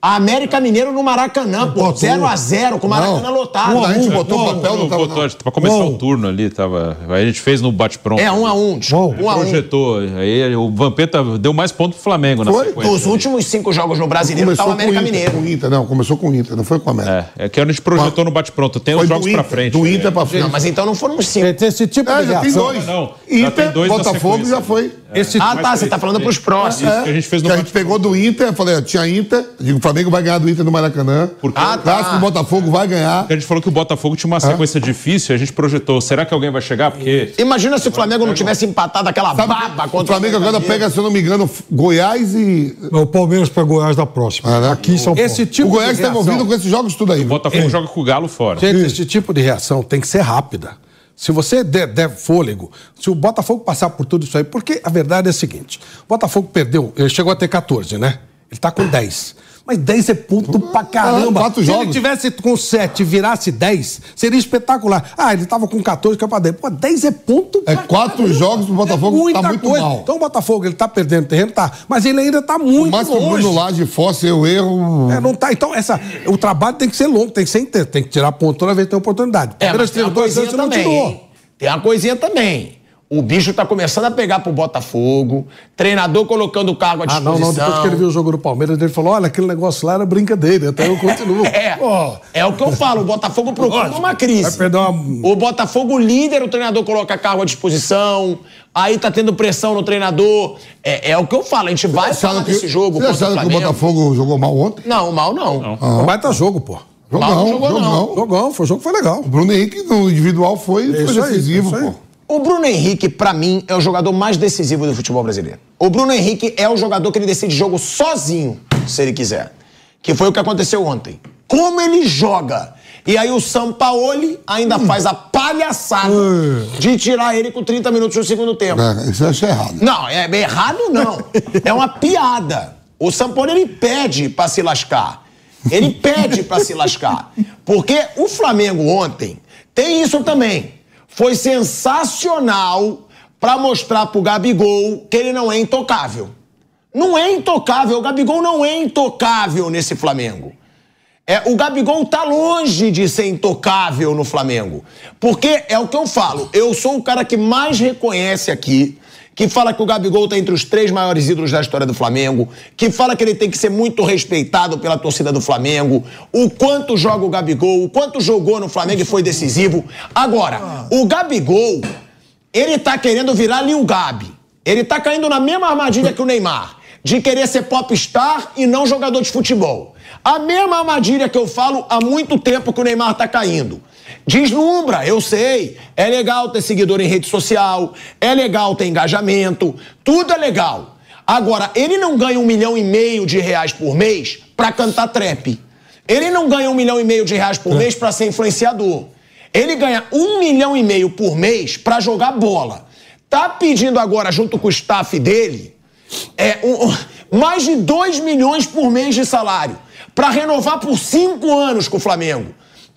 A América Mineiro no Maracanã, pô. Botou. 0x0 com o Maracanã Não. lotado. Quando a gente botou o Uou, papel, não Não, tava. botou, não. pra começar Uou. o turno ali, tava. Aí a gente fez no bate-pronto. É, um a um. Um a um. Projetou. Aí o Vampeta deu mais pontos pro Flamengo na Foi? sequência. Dos últimos cinco jogos no Brasileiro, tá o com o América Inter, Mineiro. com o Inter, não, começou com o Inter, não foi com o América. É, é que a gente projetou no bate-pronto. Tem Foi os jogos Inter, pra frente. Do Inter É. pra frente. Não, mas então não foram cinco. Esse, esse tipo É, de já tem dois. Não, já tem Inter, Botafogo já foi. Esse, Ah, tá, foi você tá esse. falando pros próximos. Isso que a gente fez no Que a gente pegou do Inter, falei, ó, tinha Inter, digo, o Flamengo vai ganhar do Inter no Maracanã. Porque- Ah, tá. Clássico do Botafogo vai ganhar. A gente falou que o Botafogo tinha uma sequência difícil e a gente projetou. Será que alguém vai chegar? Porque Imagina se o Flamengo não tivesse empatado aquela Sabe, baba o contra Flamengo agora pega, se eu não me engano, Goiás e. O Palmeiras para Goiás da próxima. Ah, né? Aqui em São Paulo. esse tipo o Goiás está envolvido com esses jogos tudo aí. o? Botafogo joga com o Galo fora. Gente, esse tipo de reação tem que ser rápida. Se você der, der fôlego, se o Botafogo passar por tudo isso aí, porque a verdade é a seguinte: o Botafogo perdeu, ele chegou a ter 14, né? Ele tá com 10. Mas 10 é ponto pra caramba. Ah, quatro Se ele jogos. tivesse com 7 e virasse 10, seria espetacular. Ah, ele tava com 14, que é pra 10. Pô, 10 é ponto É pra quatro caramba. jogos pro Botafogo, é muita tá muito coisa. mal. Então o Botafogo, ele tá perdendo terreno, tá. Mas ele ainda tá muito Mas que o longe. Bruno Lage fosse eu erro. É, não tá. Então, essa, o trabalho tem que ser longo, tem que ser intenso, tem que tirar ponto toda vez que tem oportunidade. É, mas tem uma coisinha anos e não também. Tem uma coisinha também. O bicho tá começando a pegar pro Botafogo, treinador colocando o cargo à Ah, disposição. não, não. Depois que ele viu o jogo do Palmeiras, ele falou: olha, aquele negócio lá era brincadeira, até eu continuo. *laughs* É, Pô, é o que eu falo, o Botafogo procura uma crise. vai perder uma- O Botafogo líder, o treinador coloca cargo à disposição, aí tá tendo pressão no treinador. É, é o que eu falo, a gente vai falar Acharam que, desse jogo vocês contra o que o. Botafogo jogou mal ontem? Não, mal não. Um baita jogo, pô. Jogão, Mal não jogou, jogão. não. Jogão, foi, o jogo foi legal. O Bruno Henrique no individual foi, foi aí, decisivo, isso aí. pô. O Bruno Henrique, pra mim, é o jogador mais decisivo do futebol brasileiro. O Bruno Henrique é o jogador que ele decide jogo sozinho, se ele quiser. Que foi o que aconteceu ontem. Como ele joga! E aí o Sampaoli ainda faz a palhaçada de tirar ele com 30 minutos no segundo tempo. É, isso eu achei errado. Não, é errado não. É uma piada. O Sampaoli ele pede pra se lascar. Ele pede pra se lascar. Porque o Flamengo ontem tem isso também. Foi sensacional pra mostrar pro Gabigol que ele não é intocável. Não é intocável. O Gabigol não é intocável nesse Flamengo. É, o Gabigol tá longe de ser intocável no Flamengo. Porque é o que eu falo. Eu sou o cara que mais reconhece aqui, que fala que o Gabigol tá entre os três maiores ídolos da história do Flamengo, que fala que ele tem que ser muito respeitado pela torcida do Flamengo, o quanto joga o Gabigol, o quanto jogou no Flamengo e foi decisivo. Agora, o Gabigol, ele tá querendo virar Lil Gabi. Ele tá caindo na mesma armadilha que o Neymar, de querer ser popstar e não jogador de futebol. A mesma armadilha que eu falo há muito tempo que o Neymar tá caindo. Deslumbra, eu sei. É legal ter seguidor em rede social, é legal ter engajamento, tudo é legal. Agora, ele não ganha um milhão e meio de reais por mês pra cantar trap. Ele não ganha um milhão e meio de reais por mês pra ser influenciador. Ele ganha um milhão e meio por mês pra jogar bola. Tá pedindo agora, junto com o staff dele, é, um- mais de 2 milhões por mês de salário para renovar por cinco anos com o Flamengo.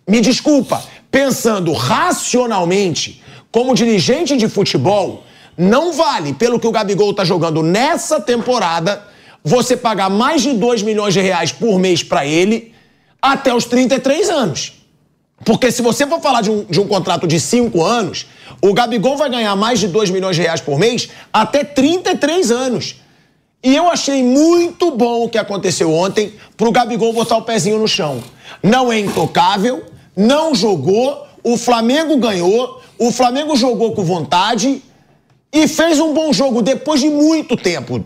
Me desculpa, pensando racionalmente, como dirigente de futebol, não vale, pelo que o Gabigol tá jogando nessa temporada, você pagar mais de 2 milhões de reais por mês para ele até os 33 anos. Porque se você for falar de um, de um contrato de cinco anos, o Gabigol vai ganhar mais de 2 milhões de reais por mês até 33 anos. E eu achei muito bom o que aconteceu ontem pro Gabigol botar o pezinho no chão. Não é intocável, não jogou, o Flamengo ganhou, o Flamengo jogou com vontade e fez um bom jogo depois de muito tempo.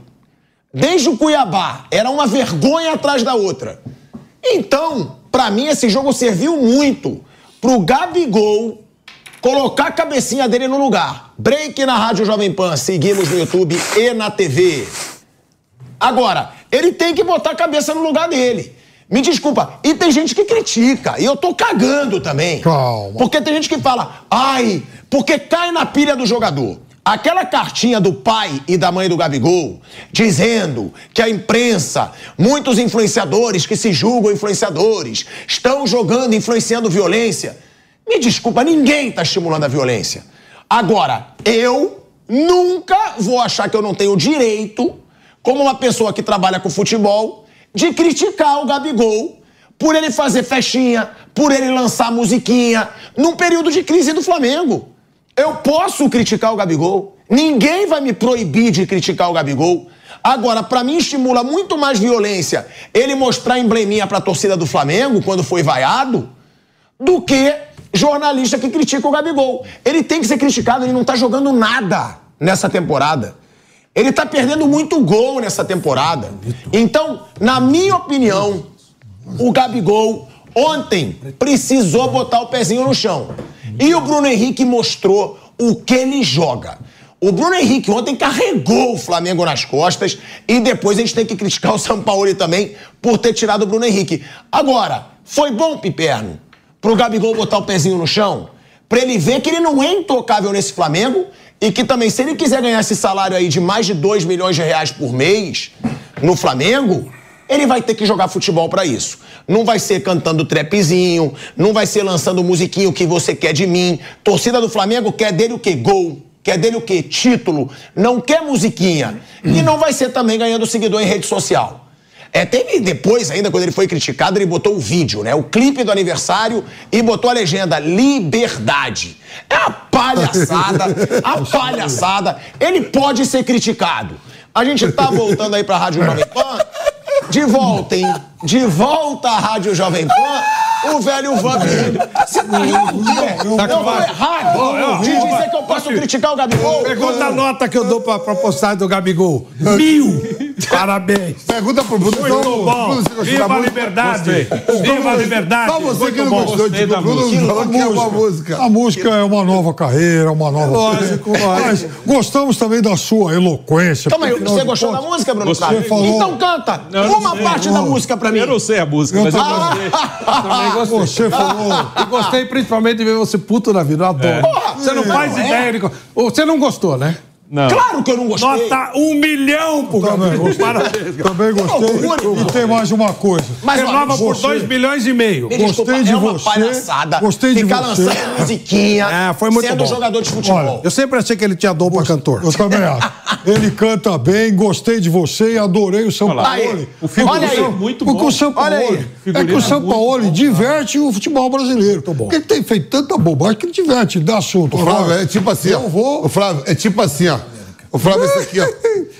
Desde o Cuiabá, era uma vergonha atrás da outra. Então, pra mim, esse jogo serviu muito pro Gabigol colocar a cabecinha dele no lugar. Break na Rádio Jovem Pan, seguimos no YouTube e na TV. Agora, ele tem que botar a cabeça no lugar dele. Me desculpa, e tem gente que critica, e eu tô cagando também. Calma. Porque tem gente que fala, ai, porque cai na pilha do jogador. Aquela cartinha do pai e da mãe do Gabigol dizendo que a imprensa, muitos influenciadores que se julgam influenciadores, estão jogando, influenciando violência. Me desculpa, ninguém está estimulando a violência. Agora, eu nunca vou achar que eu não tenho direito, como uma pessoa que trabalha com futebol, de criticar o Gabigol por ele fazer festinha, por ele lançar musiquinha, num período de crise do Flamengo. Eu posso criticar o Gabigol. Ninguém vai me proibir de criticar o Gabigol. Agora, para mim estimula muito mais violência ele mostrar embleminha para a torcida do Flamengo quando foi vaiado do que jornalista que critica o Gabigol. Ele tem que ser criticado, ele não tá jogando nada nessa temporada. Ele tá perdendo muito gol nessa temporada. Então, na minha opinião, o Gabigol ontem precisou botar o pezinho no chão. E o Bruno Henrique mostrou o que ele joga. O Bruno Henrique ontem carregou o Flamengo nas costas e depois a gente tem que criticar o São Paulo também por ter tirado o Bruno Henrique. Agora, foi bom, Piperno, pro Gabigol botar o pezinho no chão? Pra ele ver que ele não é intocável nesse Flamengo e que também, se ele quiser ganhar esse salário aí de mais de 2 milhões de reais por mês no Flamengo, ele vai ter que jogar futebol para isso. Não vai ser cantando trapzinho, não vai ser lançando musiquinho que você quer de mim. Torcida do Flamengo quer dele o quê? Gol. Quer dele o quê? Título. Não quer musiquinha. E não vai ser também ganhando seguidor em rede social. É, teve depois, ainda, quando ele foi criticado, ele botou o vídeo, né? O clipe do aniversário e botou a legenda Liberdade. É a palhaçada, *laughs* a palhaçada. Ele pode ser criticado. A gente tá voltando aí pra Rádio Jovem Pan. De volta, hein? De volta à Rádio Jovem Pan, o velho Vampiro. Você tá rindo? Tá Eu vou errado de dizer que eu posso criticar o Gabigol? Pergunta a nota que eu dou pra, pra postagem do Gabigol. Mil! *laughs* Parabéns! Pergunta pro Bruno. Muito então, bom. Bruno, você Viva a liberdade. Viva a liberdade. Só você que não bom. gostou Gostei de da Bruno música. falou que é uma música. A música é uma nova carreira, uma nova. Lógico, Mas lógico. gostamos também da sua eloquência. Calma aí, você gostou da música, Bruno Gostei. Você falou- Então canta Não, eu não uma sei. parte da música pra mim. Eu não sei a música, Eu mas eu também. gostei. Também gostei. Você falou. E gostei principalmente de ver você puto na vida. Eu adoro. Você não faz é. ideia de. Você não gostou, né? Não. Claro que eu não gostei. Nota um milhão pro Também gostei. Parabéns. Também gostei. E tem mais uma coisa. Mas, Renova por 2 milhões e meio. Me desculpa, Gostei de é uma você, palhaçada. gostei de ficar você. lançando *laughs* musiquinha, É, foi muito sendo bom. jogador de futebol. Olha, Eu sempre achei que ele tinha dom pra cantor. Eu também *laughs* acho. Ele canta bem, gostei de você e adorei o São. Paulo. Aí, O olha aí. é muito Porque bom. o São Olha aí. Paulo é que o São Paulo diverte o futebol brasileiro. Porque ele tem feito tanta bobagem que ele diverte, ele dá assunto. O Flávio, é tipo assim. Eu vou. Flávio, é tipo assim, ó. O Flávio, esse aqui, ó.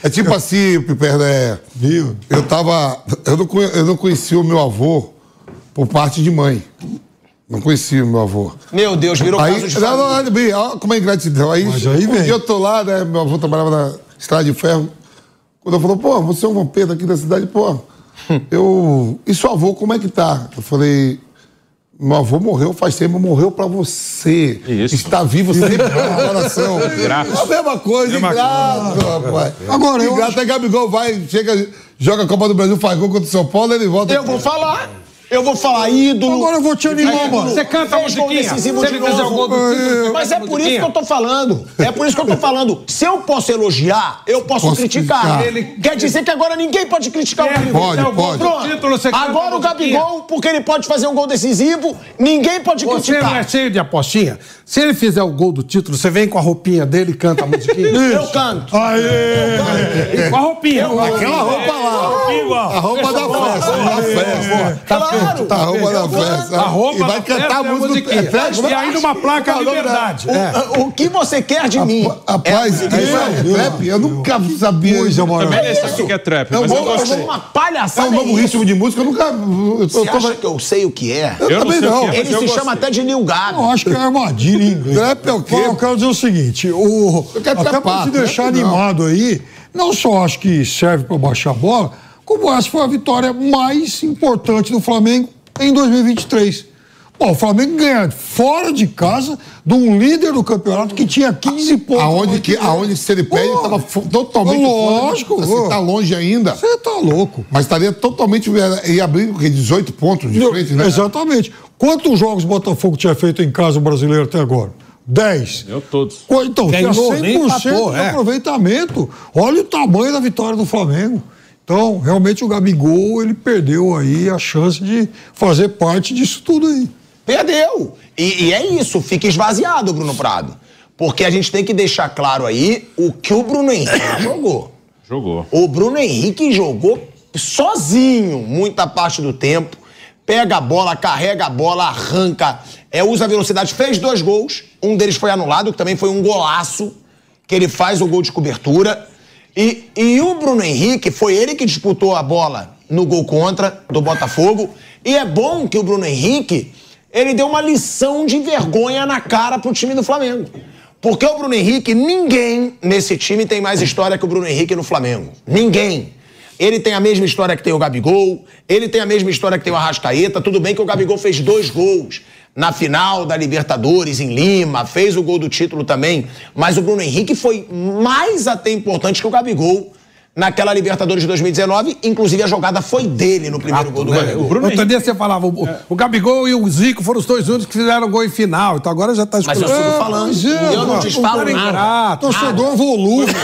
É tipo *laughs* assim, Piperno, é. Viu? Eu tava. Eu não, conhe- eu não conhecia o meu avô por parte de mãe. Não conhecia o meu avô. Meu Deus, virou Aí, caso de não, bem, olha como é ingratidão. Aí, Mas aí um vem. dia eu tô lá, né? Meu avô trabalhava na estrada de ferro. Quando eu falou, pô, você é um vampiro aqui da cidade, pô. *laughs* Eu. E seu avô, como é que tá? Eu falei. Meu avô morreu faz tempo, morreu pra você. Isso. Está vivo sempre no coração. Grato. É a mesma coisa, ingrato, rapaz. Agora, eu ingrato é Gabigol, vai, chega, joga a Copa do Brasil, faz gol contra o São Paulo, ele volta. Eu vou falar. Eu vou falar ídolo. Agora eu vou te animar, mano. Você canta a Fez gol musiquinha. decisivo Se de novo. o gol do título, você Mas é por isso que eu tô falando. É por isso que eu tô falando. Se eu posso elogiar, eu posso, Posso criticar. criticar. Ele... Quer dizer que agora ninguém pode criticar o Gabigol. Pode, pode. título, você Agora o. Gabigol, porque ele pode fazer um gol decisivo, ninguém pode Você não criticar. é cheio de apostinha? Se ele fizer o gol do título, você vem com a roupinha dele e canta a musiquinha? *laughs* Eu canto. Aê! com a roupinha. Aquela roupa lá. A roupa da festa, da festa. Claro. A roupa da festa. A roupa E vai da cantar festa a é a música. musiquinha. É, E ainda uma placa é da- liberdade. O, o que você quer de mim? Rapaz, É, isso é trap? Eu nunca sabia. Isso. maravilhosa. Também nem sei o que é trap, É um eu É uma É palhaçada. um novo ritmo de música, eu nunca. Eu, eu, Você acha que eu sei o que é? eu Eu também não. é. Ele eu se chama até de Gabi. Eu acho que é armadilha em inglês. Trap é o quê? Eu quero dizer o seguinte, o, Eu quero até para trapar, te deixar não. animado aí, não só acho que serve para baixar a bola, como essa foi a vitória mais importante do Flamengo em 2023. Bom, o Flamengo ganha fora de casa de um líder do campeonato que tinha 15 pontos. Aonde, que, aonde se ele perde, estava totalmente lógico, fora. pô. Você tá longe ainda. Você tá louco. Mas estaria totalmente. E abrindo o quê? 18 pontos de frente, né? Exatamente. Quantos jogos o Botafogo tinha feito em casa o brasileiro até agora? 10. Eu todos. Então, tinha Ganhou, 100% nem empatou, de é. aproveitamento. Olha o tamanho da vitória do Flamengo. Então, realmente o Gabigol, ele perdeu aí a chance de fazer parte disso tudo aí. Perdeu. E, e é isso, fica esvaziado, Bruno Prado. Porque a gente tem que deixar claro aí o que o Bruno Henrique *coughs* jogou. Jogou. O Bruno Henrique jogou sozinho muita parte do tempo. Pega a bola, carrega a bola, arranca, é, usa a velocidade, fez dois gols. Um deles foi anulado, que também foi um golaço, que ele faz o gol de cobertura. E, e o Bruno Henrique, foi ele que disputou a bola no gol contra do Botafogo. E é bom que o Bruno Henrique, ele deu uma lição de vergonha na cara pro time do Flamengo. Porque o Bruno Henrique, ninguém nesse time tem mais história que o Bruno Henrique no Flamengo. Ninguém. Ele tem a mesma história que tem o Gabigol, ele tem a mesma história que tem o Arrascaeta. Tudo bem que o Gabigol fez dois gols na final da Libertadores em Lima, fez o gol do título também, mas o Bruno Henrique foi mais até importante que o Gabigol naquela Libertadores de 2019. Inclusive, a jogada foi dele no primeiro gol do né? Gabigol. O Bruno Outro dia você falava, o, o Gabigol e o Zico foram os dois únicos que fizeram gol em final. Então agora já está Mas eu sigo falando. mas e é, eu não te falo cara nada. Torcedor volume. *laughs*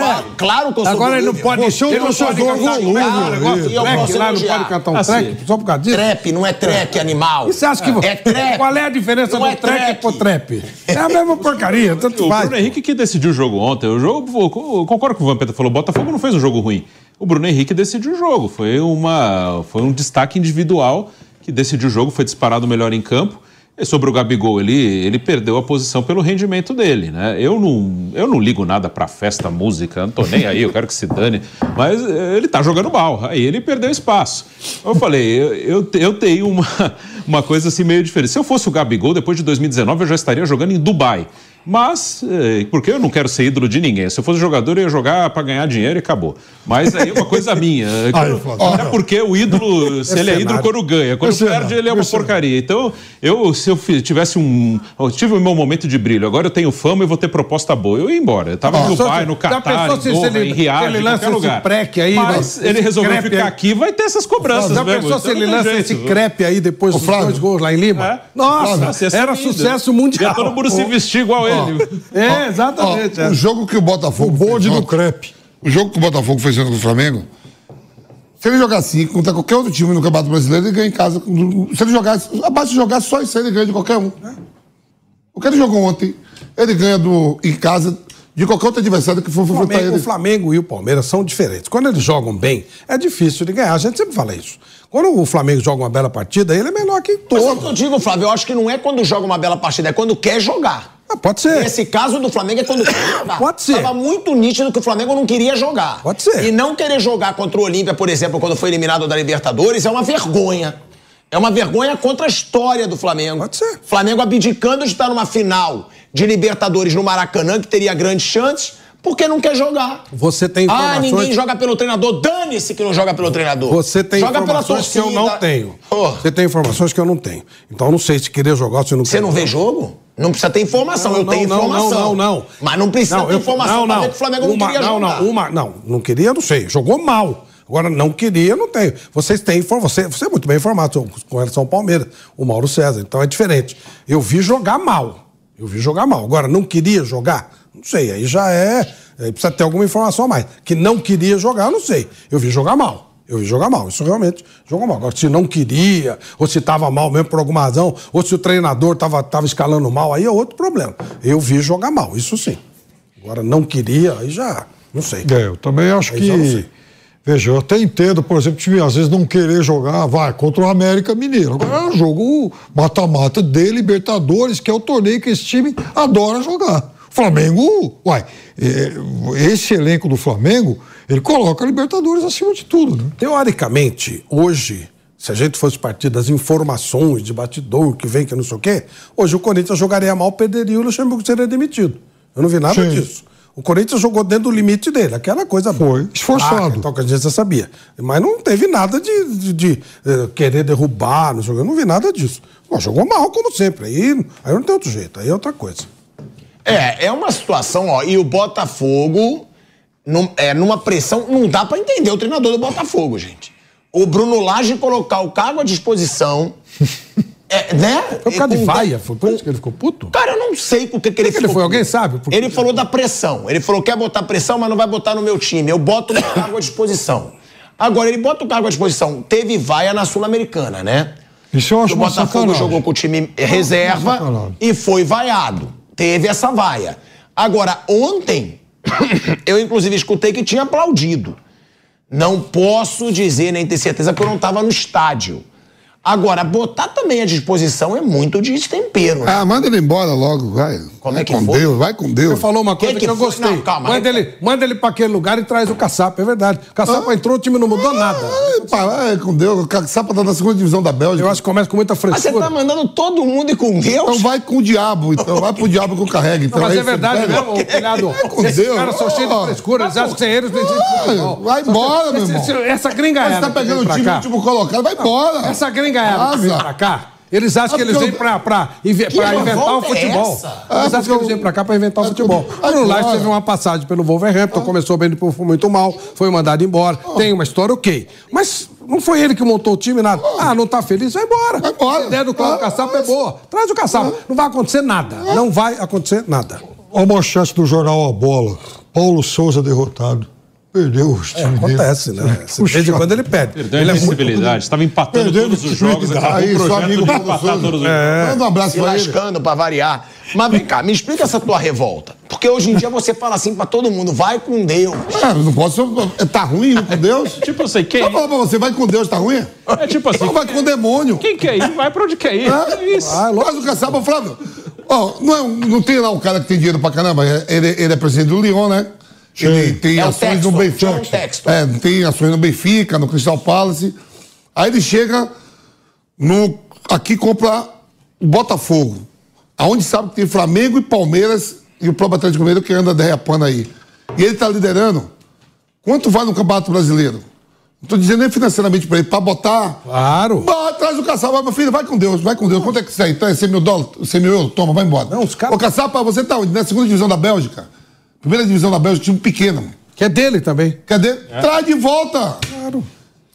Claro, claro que eu sou Agora ele não volúvel. pode, Você é um torcedor volúvel, e eu track posso lá, não pode cantar um Assim. track só por causa disso? Trap, não é trek, animal. E você acha que... É trap. Qual é a diferença Não do é track trap. pro trap? É a mesma *laughs* porcaria, tanto O faz. Bruno Henrique que decidiu o jogo ontem. O jogo, eu concordo com o Vampeta falou, o Botafogo não fez um jogo ruim. O Bruno Henrique decidiu o jogo. Foi, uma, foi um destaque individual que decidiu o jogo, foi disparado melhor em campo. E sobre o Gabigol, ele, ele perdeu a posição pelo rendimento dele, né? Eu não, eu não ligo nada pra festa, música, não tô nem aí, eu quero que se dane. Mas eh, ele tá jogando mal, aí ele perdeu espaço. Eu falei, eu, eu, eu tenho uma, *laughs* uma coisa assim meio diferente. Se eu fosse o Gabigol, depois de 2019, eu já estaria jogando em Dubai. Mas, eh, porque eu não quero ser ídolo de ninguém. Se eu fosse jogador, eu ia jogar pra ganhar dinheiro e acabou. Mas aí é uma coisa minha. *laughs* Flávio. Até porque o ídolo, se ele é ídolo quando ganha, quando Esse perde, ele é uma esse cenário. porcaria. Então, eu, se eu tivesse um. Eu tive o meu momento de brilho, agora eu tenho fama e vou ter proposta boa. Eu ia embora. Eu tava no Dubai, no Catar, pensou em Doha, ele- em Riad, ele lança esse lugar. aí, Mas ele resolveu ficar aqui, vai ter essas cobranças Já mesmo. pensou se então ele lança esse crepe aí depois dos dois gols lá em Lima? É. Nossa, era sucesso mundial. Ia todo mundo se vestir igual ele. É, Ó, exatamente. é. o jogo que o Botafogo. O bonde fez do crepe. O jogo que o Botafogo fez com o Flamengo. Se ele jogar assim contra qualquer outro time no Campeonato Brasileiro, ele ganha em casa. Se ele jogar, abaixo de jogar só isso aí, ele ganha de qualquer um. O que ele jogou ontem, ele ganha do, em casa de qualquer outro adversário que for O enfrentar Flamengo, ele. o Flamengo e o Palmeiras são diferentes. Quando eles jogam bem, é difícil de ganhar. A gente sempre fala isso. Quando o Flamengo joga uma bela partida, ele é melhor que Mas é que todos. eu digo, Flávio, eu acho que não é quando joga uma bela partida, é quando quer jogar. Ah, pode ser. Esse caso do Flamengo é quando *coughs* jogar. Pode ser. Tava muito nítido que o Flamengo não queria jogar. Pode ser. E não querer jogar contra o Olímpia, por exemplo, quando foi eliminado da Libertadores, é uma vergonha. É uma vergonha contra a história do Flamengo. Pode ser. Flamengo abdicando de estar numa final de Libertadores no Maracanã, que teria grandes chances, porque não quer jogar. Você tem Ah, informações... ninguém joga pelo treinador. Dane-se que não joga pelo treinador. Você tem joga pela informações que eu não tenho. Pô, Você tem informações que eu não tenho. Então eu não sei se querer jogar ou se não Você quer não vê jogo? Não precisa ter informação. eu tenho não, informação. Não, não, não. Mas não precisa ter eu- informação pra ver que o Flamengo não uma, queria não, jogar. Não, uma, não, não queria, não sei. Jogou mal. Agora, não queria, não tenho. Vocês têm informação. Você, você é muito bem informado com relação ao Palmeiras, o Mauro César. Então é diferente. Eu vi jogar mal. Eu vi jogar mal. Agora, não queria jogar? Não sei. Aí já é. aí precisa ter alguma informação a mais. Que não queria jogar, não sei. Eu vi jogar mal. Eu vi jogar mal, isso realmente jogou mal. Agora, se não queria, ou se estava mal mesmo por alguma razão, ou se o treinador estava tava escalando mal, aí é outro problema. Eu vi jogar mal, isso sim. Agora, não queria, aí já, não sei. É, eu também acho Aí que. Veja, eu até entendo, por exemplo, time às vezes não querer jogar, vai, contra o América Mineiro. Agora é um jogo mata-mata de Libertadores, que é o torneio que esse time adora jogar. Flamengo, uai, é, esse elenco do Flamengo, ele coloca a Libertadores acima de tudo, né? Teoricamente, hoje, se a gente fosse partir das informações de batidor que vem, que não sei o quê, hoje o Corinthians jogaria mal, perderia e o Luxemburgo seria demitido. Eu não vi nada Sim. disso. O Corinthians jogou dentro do limite dele, aquela coisa Foi, esforçado. Ah, então que a gente já sabia. Mas não teve nada de, de- de, eh, querer derrubar, não, sei o quê. eu não vi nada disso. Bom, jogou mal, como sempre. Aí, aí não tem outro jeito, aí é outra coisa. É, é uma situação, ó. E o Botafogo, num- é, numa pressão, não dá pra entender o treinador do Botafogo, gente. O Bruno Lage colocar o cargo à disposição. *laughs* é, né? Foi por causa de vaia, foi por isso que ele ficou puto? Cara, eu não sei por que, que ele que ele ficou foi? puto. Alguém sabe Ele ele falou da pressão. Ele falou: quer botar pressão, mas não vai botar no meu time. Eu boto o cargo à disposição. Agora, ele bota o cargo à disposição. Teve vaia na Sul-Americana, né? Isso eu acho o Botafogo sacanagem. jogou com o time reserva sacanagem. e foi vaiado. Teve essa vaia. Agora, ontem, eu inclusive escutei que tinha aplaudido. Não posso dizer nem ter certeza que eu não estava no estádio. Agora, botar também à disposição é muito de tempero. Né? Ah, manda ele embora logo, vai. Como vai é que com foi? Deus, vai com Deus. Você falou uma coisa que que, eu foi? gostei. Não, calma, manda, aí- ele, manda ele pra aquele lugar e traz o caçapa, é verdade. O caçapa entrou, o time não mudou nada. Ai, com Deus. O Caçapa tá na segunda divisão da Bélgica. Eu acho que começa com muita Mas você frescura. tá mandando todo mundo ir com Deus? Então vai com o diabo, então vai pro diabo que eu carrego. Então, Não, mas aí é você verdade mesmo, ô, filhado. com Esses Deus. caras são cheios de frescura, eles acham que sem eles não existe. Vai embora, meu irmão. Essa gringaiada. Você tá que pegando o time cá, último colocado, vai embora. Essa gringaiada que vem Asa. pra cá. Eles acham que Ah, eles porque vêm eu- pra, pra, pra inventar o é futebol. essa? Eles Ah, acham que eles vêm pra cá pra inventar o Ah, futebol. ah, O Bruno Lage teve uma passagem pelo Wolverhampton, começou bem, depois foi muito mal, foi mandado embora. Tem uma história, ok. Mas não foi ele que montou o time, nada. Ah, não tá feliz? Vai embora. Vai embora. A ideia do Cláudio Ah, Caçapa é boa. Traz o Caçapa. Não vai acontecer nada. Não vai acontecer nada. Olha a manchete do jornal A Bola. Paulo Souza derrotado. Perdeu os É, times dele. acontece, né? *laughs* De vez em quando ele perde. Perdeu Ele a é muito... invencibilidade. Estava empatando Perdendo todos os jogos. Acabou Aí, o projeto amigo de empatar Souza. todos os É. jogos. Manda um abraço Se pra ele. lascando pra variar. Mas vem cá, me explica essa tua revolta. Porque hoje em dia você fala assim pra todo mundo, vai com Deus. Ah, não posso. Tá ruim ir com Deus? *laughs* Tipo assim, quem, Eu falar pra você, vai com Deus, tá ruim? é tipo assim, Então vai com o demônio. quem quer ir, vai pra onde quer ir. É isso. Ah, Faz o caçapa, Flávio. Ó, não, é não tem lá um cara que tem dinheiro pra caramba? É- Ele, ele é presidente do Lyon, né? Ele tem É ações Textor, no Benfica. Textor. É, tem ações no Benfica, no Crystal Palace. Aí ele chega no, aqui e compra o Botafogo. Aonde sabe que tem Flamengo e Palmeiras e o próprio Atlético Mineiro que anda derrapando aí. E ele tá liderando. Quanto vale no Campeonato Brasileiro? Não tô dizendo nem financeiramente pra ele, pra botar Claro. Bah, traz o caçapa, meu filho, vai com Deus, vai com Deus. Quanto é que isso aí? Então é 100 mil dólares, 100 mil euros? Toma, vai embora. Não, os caras- Ô, caçapa, você tá onde? Na segunda divisão da Bélgica? Primeira divisão da Bélgica, time pequeno. Que é dele também. Cadê? Traz de volta. Claro.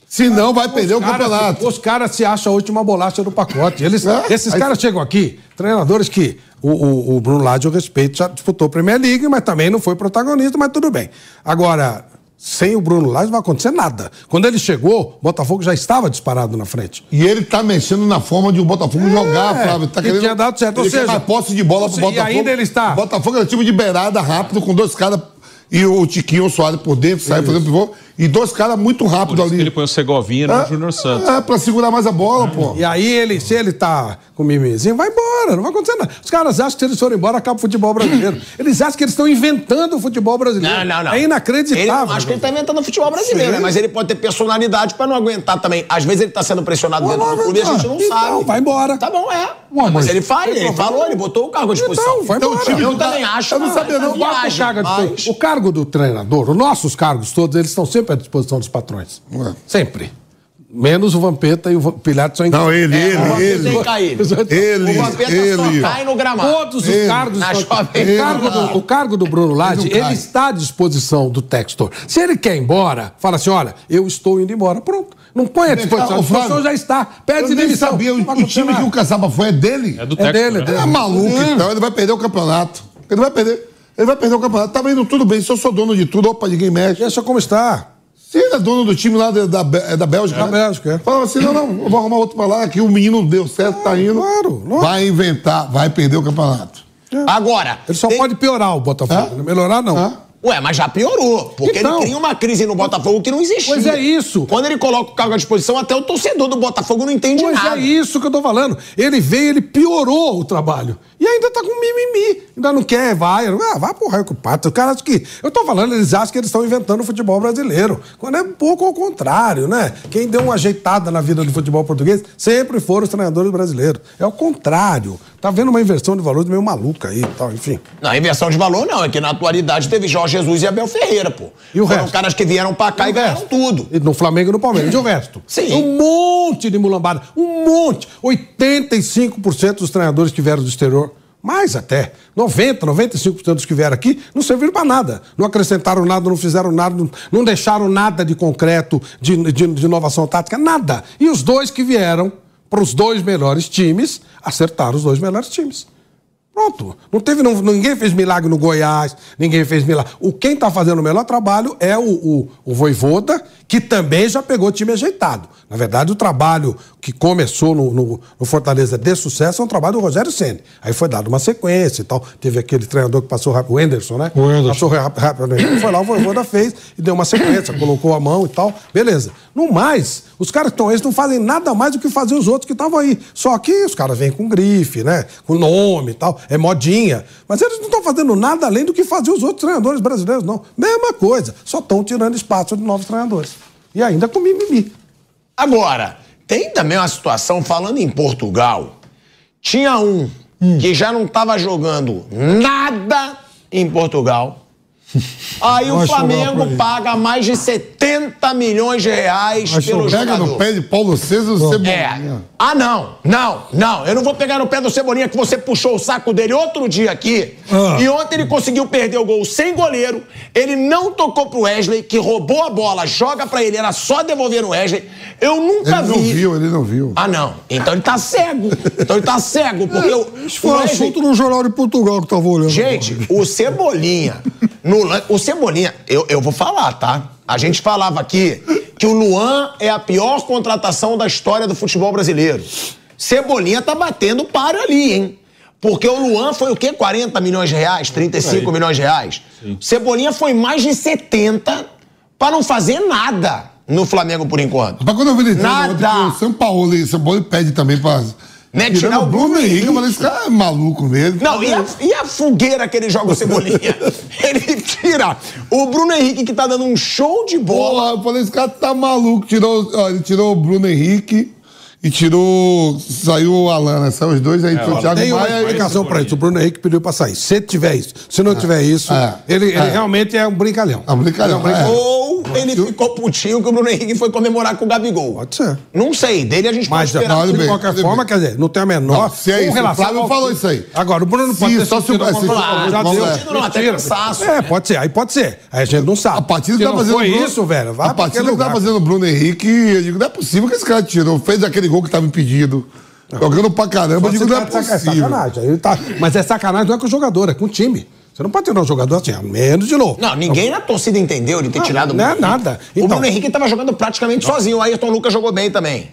Senão vai perder o Cara, campeonato. Os caras se acham a última bolacha do pacote. Eles, É? Esses Aí- caras chegam aqui, treinadores que o, o, o Bruno Lage, eu respeito, já disputou a Premier League, mas também não foi protagonista, mas tudo bem. Agora, sem o Bruno Lage não vai acontecer nada. Quando ele chegou, o Botafogo já estava disparado na frente. E ele tá mexendo na forma de o Botafogo jogar, Flávio. Tá É, que tinha dado certo. Ou seja, dar posse de bola pro e Botafogo. ainda ele está- O Botafogo era time de beirada, rápido, com dois caras. E o Tiquinho o Soares por dentro, sai fazendo pivô. E dois caras muito isso que ali. ele põe o Segovinha no Júnior Santos. É, pra segurar mais a bola, pô. E aí, ele, se ele tá com mimizinho, vai embora, não vai acontecer nada. Os caras acham que se eles forem embora, acaba o futebol brasileiro. *clears throat* Eles acham que eles estão inventando o futebol brasileiro. Não, não, não. É inacreditável. Ele, acho que ele tá inventando o futebol brasileiro, né? Mas ele pode ter personalidade pra não aguentar também. Às vezes ele tá sendo pressionado dentro do clube e a gente não Então, sabe. vai embora. Tá bom, é. Mas- mas ele faz, ele falou, ele botou o cargo à disposição. Então, Então, o time Eu não tá- também acho. Eu não sabia, não. Bota o viagem, cargo mas- O cargo do treinador, os nossos cargos todos, eles estão sempre à disposição dos patrões. Ué. Sempre. Menos o Vampeta e o Pilhares são Não, ele, É, o Vampeta ele, tem ele. que cair. Ele, O Vampeta ele. só cai no gramado. Todos os Ele. cargos. Estão- jovem. o, cargo do, o cargo do Bruno Lage, Ele ele está à disposição do Textor. Se ele quer ir embora, fala assim: olha, eu estou indo embora. Pronto. Não põe à disposição. A disposição já está. Eu Pede nem demissão. sabia, o, o time que o Caçapa foi é dele? É do É técnico, dele, né? dele. É maluco, então. Ele vai perder o campeonato. Ele vai perder. Ele vai perder o campeonato. Tava indo tudo bem. Se eu sou dono de tudo, opa, ninguém mexe. Deixa como está. Se ele é dono do time lá da, da, é da Bélgica. Da né? Bélgica, é. Fala assim: não, não, eu vou arrumar outro pra lá, que o menino deu certo, tá indo. claro. Vai inventar, vai perder o campeonato. Agora. Ele só tem- pode piorar o Botafogo. Melhorar, não. Ué, mas já piorou. Porque Então. ele cria uma crise no Botafogo que não existia. Pois é isso. Quando ele coloca o cargo à disposição, até o torcedor do Botafogo não entende Pois nada. é isso que eu tô falando. Ele veio, ele piorou o trabalho. E ainda tá com mimimi. Ainda não quer, vai. Ah, vai pro raio com o pato. O cara acha que. Eu tô falando, eles acham que eles estão inventando o futebol brasileiro. Quando é um pouco ao contrário, né? Quem deu uma ajeitada na vida do futebol português sempre foram os treinadores brasileiros. É o contrário. Tá vendo uma inversão de valores meio maluca aí e tal, enfim. Não, inversão de valor não. É que na atualidade teve Jorge Jesus e Abel Ferreira, pô. E o Foram resto? caras que vieram pra cá e, ganharam tudo. E No Flamengo e no Palmeiras. E o resto? Sim. Um monte de mulambada. Um monte. 85% dos treinadores que vieram do exterior. Mais até. 90, 95% dos que vieram aqui não serviram para nada. Não acrescentaram nada, não fizeram nada, não, não deixaram nada de concreto, de, de, de inovação tática, nada. E os dois que vieram para os dois melhores times, acertaram os dois melhores times. Pronto. Não teve, não- ninguém fez milagre no Goiás, ninguém fez milagre. O quem está fazendo o melhor trabalho é o, o, o Voivoda, que também já pegou time ajeitado. Na verdade, o trabalho que começou no, no- no Fortaleza de sucesso é um trabalho do Rogério Ceni. Aí foi dado uma sequência e tal. Teve aquele treinador que passou rápido, o Enderson, né? O Enderson. Passou rápido, rápido. Foi lá, o Voivoda fez e deu uma sequência, colocou a mão e tal. Beleza. No mais, os caras que estão eles não fazem nada mais do que fazer os outros que estavam aí. Só que os caras vêm com grife, né? Com nome e tal. É modinha. Mas eles não estão fazendo nada além do que fazer os outros treinadores brasileiros, não. Mesma coisa. Só estão tirando espaço de novos treinadores. E ainda com mimimi. Agora, tem também uma situação, falando em Portugal, tinha um que já não estava jogando nada em Portugal. Aí o Flamengo ele. paga mais de 70 milhões de reais Vai pelo. Pega jogador. no pé de Paulo César o É. Cebolinha. Ah, não, não, não. Eu não vou pegar no pé do Cebolinha que você puxou o saco dele outro dia aqui. Ah. E ontem ele conseguiu perder o gol sem goleiro. Ele não tocou pro Wesley, que roubou a bola, joga pra ele. Era só devolver no Wesley. Eu nunca Ele não vi. viu, ele não viu. Ah, não. Então ele tá cego. Então ele tá cego, porque o, *laughs* Isso o foi um Wesley- assunto no Jornal de Portugal que tava olhando. Gente, o Cebolinha. no *laughs* o Cebolinha, eu, eu vou falar, tá? A gente falava aqui que o Luan é a pior contratação da história do futebol brasileiro. Cebolinha tá batendo para ali, hein? Porque o Luan foi o quê? 40 milhões de reais? 35 milhões de reais? Cebolinha foi mais de 70 para não fazer nada no Flamengo por enquanto. Mas quando eu vi ele Nada. ontem o São Paulo e o São Paulo pede também pra. Né, tirando tirar o Bruno Henrique. Eu falei, esse cara é maluco mesmo. Não, e a, e a fogueira que ele joga o Cebolinha? *laughs* ele tira o Bruno Henrique, que tá dando um show de bola. Porra, eu falei, esse cara tá maluco. Tirou, ó, ele tirou o Bruno Henrique e tirou. Saiu o Alan, né? Saiu os dois aí, foi o Thiago Tem uma Maia. e- explicação pra isso. O Bruno Henrique pediu pra sair. Se tiver isso, se não tiver isso, é, ele, ele é. realmente é um brincalhão. É um brincalhão, Ele é um brincalhão. é. Ou ele ficou putinho que o Bruno Henrique foi comemorar com o Gabigol. Pode ser. Não sei, dele a gente Mas, pode esperar. Olha de bem, qualquer olha forma, bem. quer dizer, não tem a menor. Não, se é isso, o relação Flávio ao- falou isso aí. Agora, o Bruno não pode Se só se- sentido se- coisa. Já deu. não, até cansaço. É, pode ser, aí pode ser. Aí a gente não sabe. A partida Se que tá fazendo. foi Bruno- isso, velho. A partida que tá fazendo o Bruno Henrique, eu digo, não é possível que esse cara tirou. Fez aquele gol que tava impedido. Jogando pra caramba, eu digo, não é tá- É possível. sacanagem. Tá- Mas é sacanagem não é com o jogador, é com o time. Você não pode tirar um jogador assim, a menos de novo. Não, ninguém na torcida entendeu de ter Não, tirado o não é Bruno Henrique. nada. O Então- Bruno Henrique tava jogando praticamente sozinho. O Ayrton Lucas jogou bem também.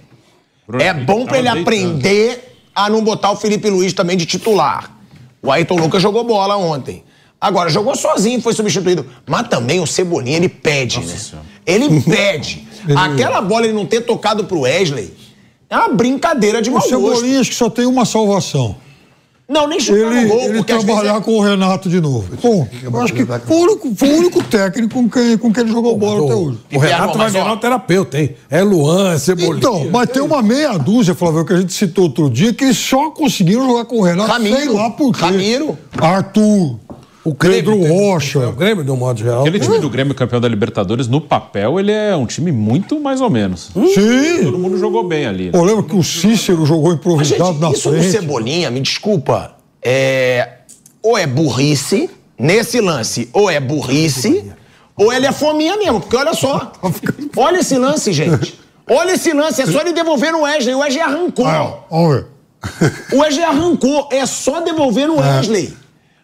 Bruno É Henrique bom pra tava ele deitando. aprender a não botar o Felipe Luiz também de titular. O Ayrton Lucas jogou bola ontem. Agora, jogou sozinho, foi substituído. Mas também o Cebolinha, ele pede, né? Ele pede. *laughs* Aquela bola ele não ter tocado pro Wesley é uma brincadeira de O mau gosto. Cebolinha acho que só tem uma salvação. Não, nem chutar Ele, no gol, ele trabalhar é- com o Renato de novo. Bom, eu acho que foi o único, foi o único técnico com quem, com quem ele jogou bola até hoje. O Renato vai virar um terapeuta, hein? É Luan, é Cebolinha. Então, mas tem uma meia dúzia, Flávio, que a gente citou outro dia, que eles só conseguiram jogar com o Renato, Ramiro, sei lá por quê. Ramiro. Arthur, o Pedro tem- Rocha. O Grêmio, de um modo geral. Aquele time do Grêmio campeão da Libertadores, no papel, ele é um time muito mais ou menos. Hum? Sim. Todo mundo jogou bem ali. né? Eu lembro que o Cícero jogou Mas, improvisado gente, na isso do frente. Cebolinha, me desculpa, é... ou é burrice, nesse lance, ou é burrice, ou ele é fominha mesmo, porque olha só, *laughs* olha esse lance, gente. Olha esse lance, é só ele devolver no Wesley, o Wesley arrancou. Ah, ver. O Wesley arrancou, é só devolver no Wesley.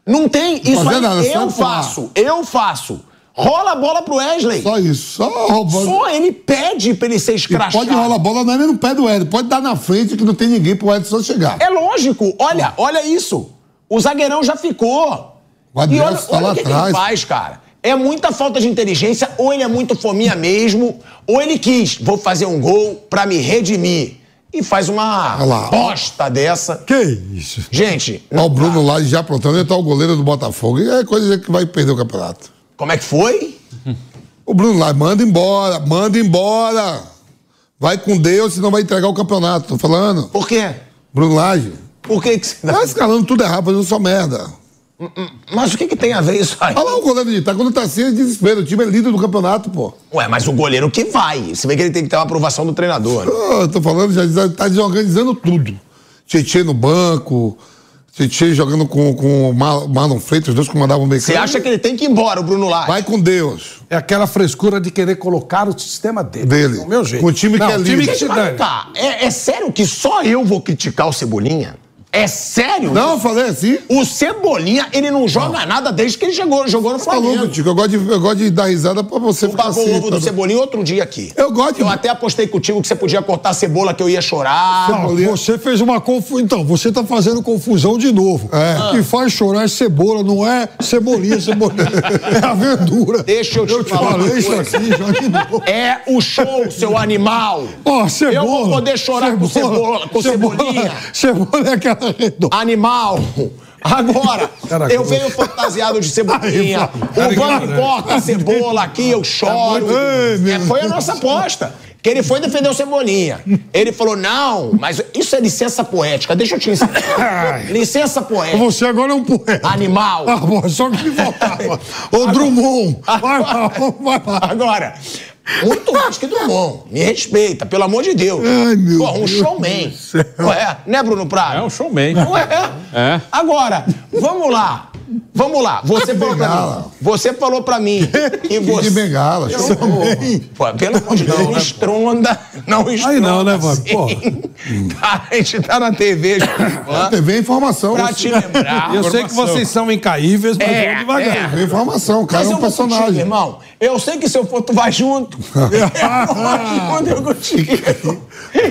Não tem, isso aí nada, só eu faço, eu faço. Rola a bola pro Wesley. Só isso. Só roubando. Só ele pede pra ele ser E escrachado. pode rolar a bola, não é nem no pé do Edson. Pode dar na frente que não tem ninguém pro Edson chegar. É lógico, olha, olha isso. O zagueirão já ficou. O Adriano e olha, tá olha lá o que, que atrás. ele faz, cara. É muita falta de inteligência, ou ele é muito fominha mesmo, ou ele quis, vou fazer um gol pra me redimir. E faz uma bosta dessa. Que isso? Gente, Olha o Bruno lá já aprontando, ele tá o goleiro do Botafogo. É coisa que vai perder o campeonato. como é que foi? O Bruno lá, manda embora, manda embora. Vai com Deus, senão vai entregar o campeonato. Tô falando. Por quê? Bruno Lage. Por que, que você... Tá escalando tudo errado, fazendo só merda. Mas o que, que tem a ver isso aí? Olha lá o goleiro de Ita, quando tá assim, é desespero. O time é líder do campeonato, pô. Ué, mas o goleiro que vai. Você vê que ele tem que ter uma aprovação do treinador. né? Ô, eu tô falando, já tá desorganizando tudo. Tietchan no banco, Tietchan jogando com, com o Mar- Marlon Freitas, os dois comandavam o meio Você acha que ele tem que ir embora, o Bruno Lage? Vai com Deus. É aquela frescura de querer colocar o sistema dele. Dele. É o meu jeito. Com o time que Não, é o time líder. que se Mas dane. vem cá, é, é sério que só eu vou criticar o Cebolinha? É sério? Não, eu falei assim. O Cebolinha, ele não joga nada desde que ele chegou, jogou no Tá Flamengo. louco, Tico. Eu gosto, de, eu gosto de dar risada pra você Tu ficar pagou assim. o ovo tá- do Cebolinha outro dia aqui. Eu gosto de- Eu até apostei contigo que você podia cortar a cebola, que eu ia chorar. Não, você fez uma confusão. Então, você está fazendo confusão de novo. É. O que faz chorar é cebola, não é cebolinha, *laughs* cebolinha. é a verdura. Deixa eu te eu falar uma falei isso aqui já de novo. *laughs* É o show, seu animal. Ó, cebola. Eu vou poder chorar com cebola- com cebolinha. *laughs* Cebola é aquela. Animal. Agora, Cara, eu venho fantasiado de cebolinha. O né? corta a cebola aqui, eu choro. Ai, meu É, foi a nossa aposta. Que ele foi defender o Cebolinha. Ele falou: não, mas isso é licença poética. Deixa eu te ensinar. licença poética. Você agora é um poeta. Animal. Ah, bom, só que me faltava. Ô, Drummond. Vai lá, vai lá. Agora, muito mais que Drummond. Me respeita, pelo amor de Deus. Ai, meu Porra, um Deus showman. do céu. Ué, né, Bruno Prado? É um showman. Não é? É. Agora, vamos lá. Vamos lá. Você *laughs* falou pra mim. Você falou pra mim. *laughs* E De você. bengala. show. Pô, pelo amor de Deus, *laughs* não estronda. Não estronda. Aí não, né, Vó? assim. Pô. Cara, a gente tá na TV, A TV é informação. pra te lembrar. Eu sei que vocês são incaíveis, mas É, vamos devagar. TV é informação. O cara Mas é eu um vou contigo, personagem. irmão. Eu sei que se eu for, tu vai junto. eu vou eu contigo.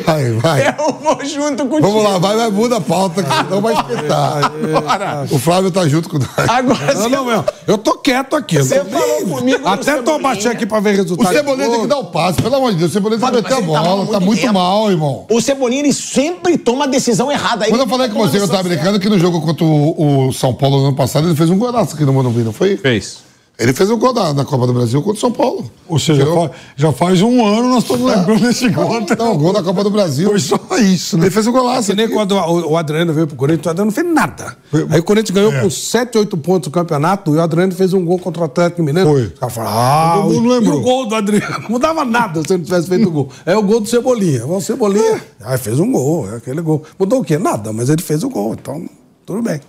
Vai, vai. Eu vou junto contigo. Vamos lá, vai, vai, muda a pauta, que senão vai espetar. Agora, O Flávio tá junto com nós. agora Não, não, meu. Eu tô quieto aqui. eu você falou comigo Até tô baixando aqui pra ver O resultado. Cebolinha tem que dar o passe, pelo amor de Deus. O Cebolinha tem que meter a tá bola. Tá muito muito tempo. mal, irmão. O Cebolinha, ele sempre toma a decisão errada. Ele Quando eu falei com você eu tava brincando que no jogo contra o, o São Paulo no ano passado, ele fez um golaço aqui no Morumbi, não foi? Fez. Ele fez um gol na, na Copa do Brasil contra o São Paulo. Ou seja, Tirou- já faz um ano nós estamos lembrando desse gol. Não, gol da Copa do Brasil. Foi só isso, né? Ele fez um golaço. Que nem aqui. quando o, o Adriano veio pro Corinthians, o Adriano não fez nada. Aí o Corinthians ganhou É. com 7, 8 pontos no campeonato e o Adriano fez um gol contra o Atlético Mineiro. Foi. Os caras falaram, ah, e lembrou. o gol do Adriano. *laughs* Não mudava nada se ele não tivesse feito o gol. É o gol do Cebolinha. O Cebolinha, aí fez um gol, é aquele gol. Mudou o quê? Nada, mas ele fez o gol, então tudo bem.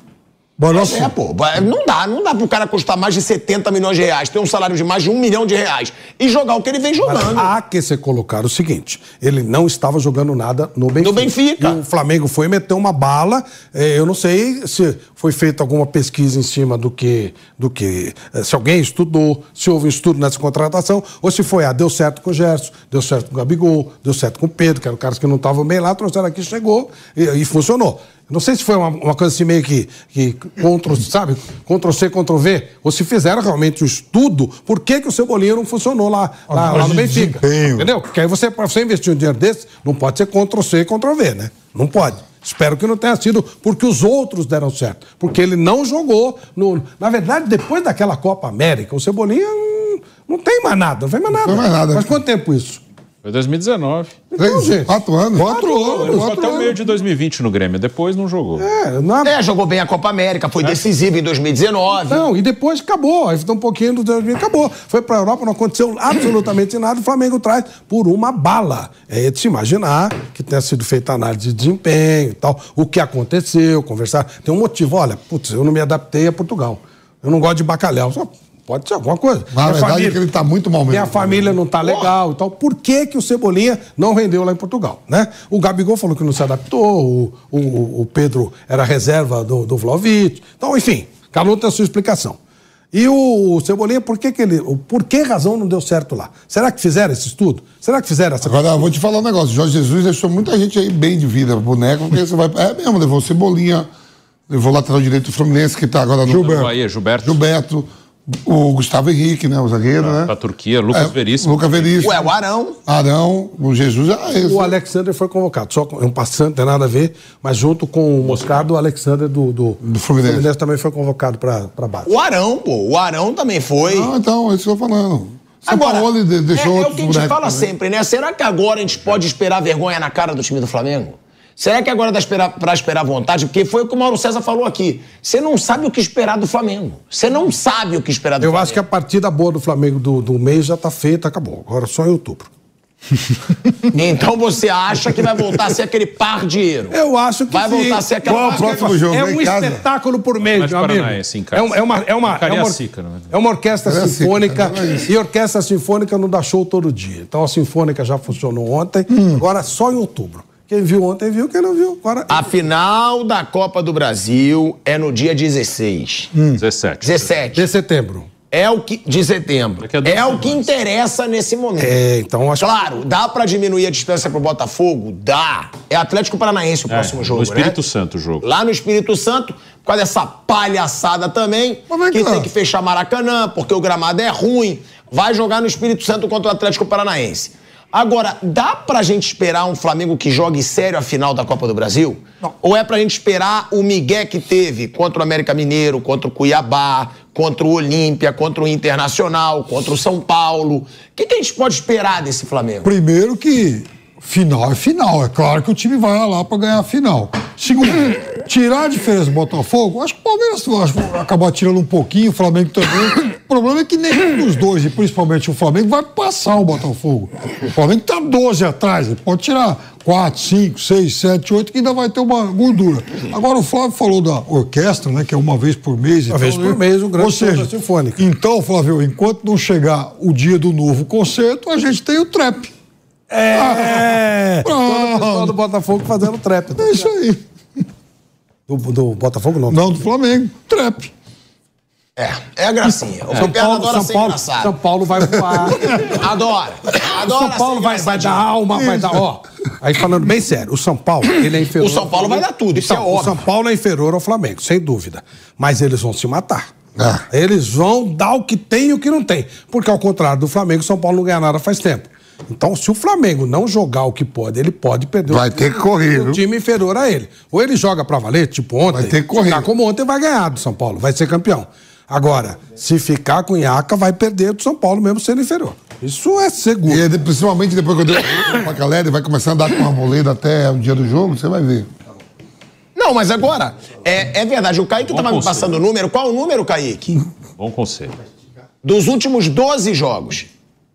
Mas nós- É, pô, não dá, não dá pro cara custar mais de 70 milhões de reais, ter um salário de mais de um milhão de reais e jogar o que ele vem jogando. Há que ser colocado o seguinte: ele não estava jogando nada no Benfica. No Benfica. E o Flamengo foi meteu uma bala. eh, Eu não sei se foi feita alguma pesquisa em cima do que. do que eh, se alguém estudou, se houve um estudo nessa contratação, ou se foi, ah, deu certo com o Gerson, deu certo com o Gabigol, deu certo com o Pedro, que eram caras que não estavam bem lá, trouxeram aqui, chegou e, e funcionou. Não sei se foi uma, uma coisa assim meio que, que contra, sabe, Ctrl C, Ctrl V, ou se fizeram realmente o estudo, por que, que o Cebolinha não funcionou lá, lá, lá no Benfica. desempenho. Entendeu? Porque aí você, pra você investir um dinheiro desse, não pode ser Ctrl C, Ctrl V, né? Não pode. Espero que não tenha sido porque os outros deram certo. Porque ele não jogou. No... Na verdade, depois daquela Copa América, o Cebolinha hum, não tem mais nada, não fez mais nada. Não mais nada. Faz quanto tempo isso? Foi 2019. Então, gente. quatro anos. Quatro anos. Ele ficou Quatro até o meio anos. de 2020 no Grêmio. Depois não jogou. É, nada. É, jogou bem a Copa América, foi decisivo em 2019. Não, e depois acabou. Aí ficou um pouquinho do 2000, acabou. Foi pra Europa, não aconteceu absolutamente nada. O Flamengo traz por uma bala. É de se imaginar que tenha sido feita análise de desempenho e tal. O que aconteceu, conversar. Tem um motivo. Olha, putz, eu não me adaptei a Portugal. Eu não gosto de bacalhau. Só pode ser alguma coisa. Na Minha verdade é que ele tá muito mal mesmo. Minha família não tá legal e tal. Por que, que o Cebolinha não rendeu lá em Portugal, né? O Gabigol falou que não se adaptou, o, o, o Pedro era reserva do, do Vlaovic. Então, enfim, cada um tem a sua explicação. E o Cebolinha, por que, que ele. o- Por que razão não deu certo lá? Será que fizeram esse estudo? Será que fizeram essa Agora, eu vou te falar um negócio. Jorge Jesus deixou muita gente aí bem de vida, boneco, porque você vai. É mesmo, levou o Cebolinha, levou o lateral direito do Fluminense, que tá agora no. Gilberto. Bahia, Gilberto. Gilberto, o Gustavo Henrique, né? O zagueiro, né? Da Turquia, Lucas Veríssimo. Lucas Veríssimo. Ué, o Arão. Arão, o Jesus. Ah, esse. O Alexander foi convocado, só é um passante, não tem nada a ver, mas junto com o Moscardo, o Alexander do, do, Do Fluminense. também foi convocado para base. O Arão, pô. O Arão também foi. Não, então, é isso que eu tô falando. São Agora, Paulo de- deixou é, é o que a gente fala também. sempre, né? Será que agora a gente pode esperar vergonha na cara do time do Flamengo? Será que agora dá esperar, pra esperar vontade? Porque foi o que o Mauro César falou aqui. Você não sabe o que esperar do Flamengo. Você não sabe o que esperar do Eu Flamengo. acho que a partida boa do Flamengo do, do mês já tá feita, acabou. Agora só em outubro. *laughs* Então você acha que vai voltar a ser aquele par de dinheiro? Eu acho que Vai sim. voltar a ser aquela Qual o par- próximo jogo? É um espetáculo por mês, Mas meu amigo. Em casa. É, um- é uma, é uma, é uma, não é? é uma orquestra sinfônica. não é isso. E orquestra sinfônica não dá show todo dia. Então a sinfônica já funcionou ontem, Hum. agora só em outubro. Quem viu ontem viu, quem não viu. Agora, A final da Copa do Brasil é no dia 16. 17. 17. de setembro. É o que. De setembro. Duas É o que interessa nesse momento. É, então acho Claro, dá pra diminuir a distância pro Botafogo? Dá. É Atlético Paranaense o próximo É, jogo, no Espírito né? Santo o jogo. Lá no Espírito Santo, por causa dessa palhaçada também, Mas vem que cá. tem que fechar Maracanã, porque o gramado é ruim, vai jogar no Espírito Santo contra o Atlético Paranaense. Agora, dá pra gente esperar um Flamengo que jogue sério a final da Copa do Brasil? Ou é pra gente esperar o Miguel que teve contra o América Mineiro, contra o Cuiabá, contra o Olímpia, contra o Internacional, contra o São Paulo? O que, que a gente pode esperar desse Flamengo? Primeiro que final é final. É claro que o time vai lá para ganhar a final. Segundo, tirar a diferença do Botafogo, acho que o Palmeiras acho acabar tirando um pouquinho, o Flamengo também. O problema é que nenhum dos dois, e principalmente o Flamengo, vai passar o Botafogo. O Flamengo está 12 atrás, ele pode tirar 4, 5, 6, 7, 8, que ainda vai ter uma gordura. Agora, o Flávio falou da orquestra, né, que é uma vez por mês. Uma vez tal, por né? mês, um grande Ou seja, Sinfônica. então, Flávio, enquanto não chegar o dia do novo concerto, a gente tem o trap. É! Todo o pessoal do Botafogo fazendo trap. É isso aí. Do, do Botafogo não. Não do Flamengo. Trap. É, é a gracinha. O São Paulo, adora São ser Paulo, engraçado. São Paulo vai voar. *laughs* Adora. Adora São Paulo vai, vai dar alma, vai dar. Ó, aí falando bem sério, o São Paulo, ele é inferior. O São Paulo vai dar tudo, isso Então, é O óbvio. São Paulo é inferior ao Flamengo, sem dúvida. Mas eles vão se matar. Ah. Eles vão dar o que tem e o que não tem. Porque, ao contrário do Flamengo, o São Paulo não ganha nada faz tempo. Então, se o Flamengo não jogar o que pode, ele pode perder Vai o, ter que correr, o time inferior a ele. Ou ele joga pra valer, tipo ontem. Vai ter que correr. Ficar como ontem, vai ganhar do São Paulo, vai ser campeão. Agora, se ficar com Iaca, vai perder do São Paulo mesmo sendo inferior. Isso é seguro. E principalmente depois que eu dei pra galera e vai começar a andar com uma moleda até o dia do jogo, você vai ver. Não, mas agora, é, é verdade. O Kaique Bom tava me passando o número. Qual o número, Kaique? Bom conselho. Dos últimos 12 jogos.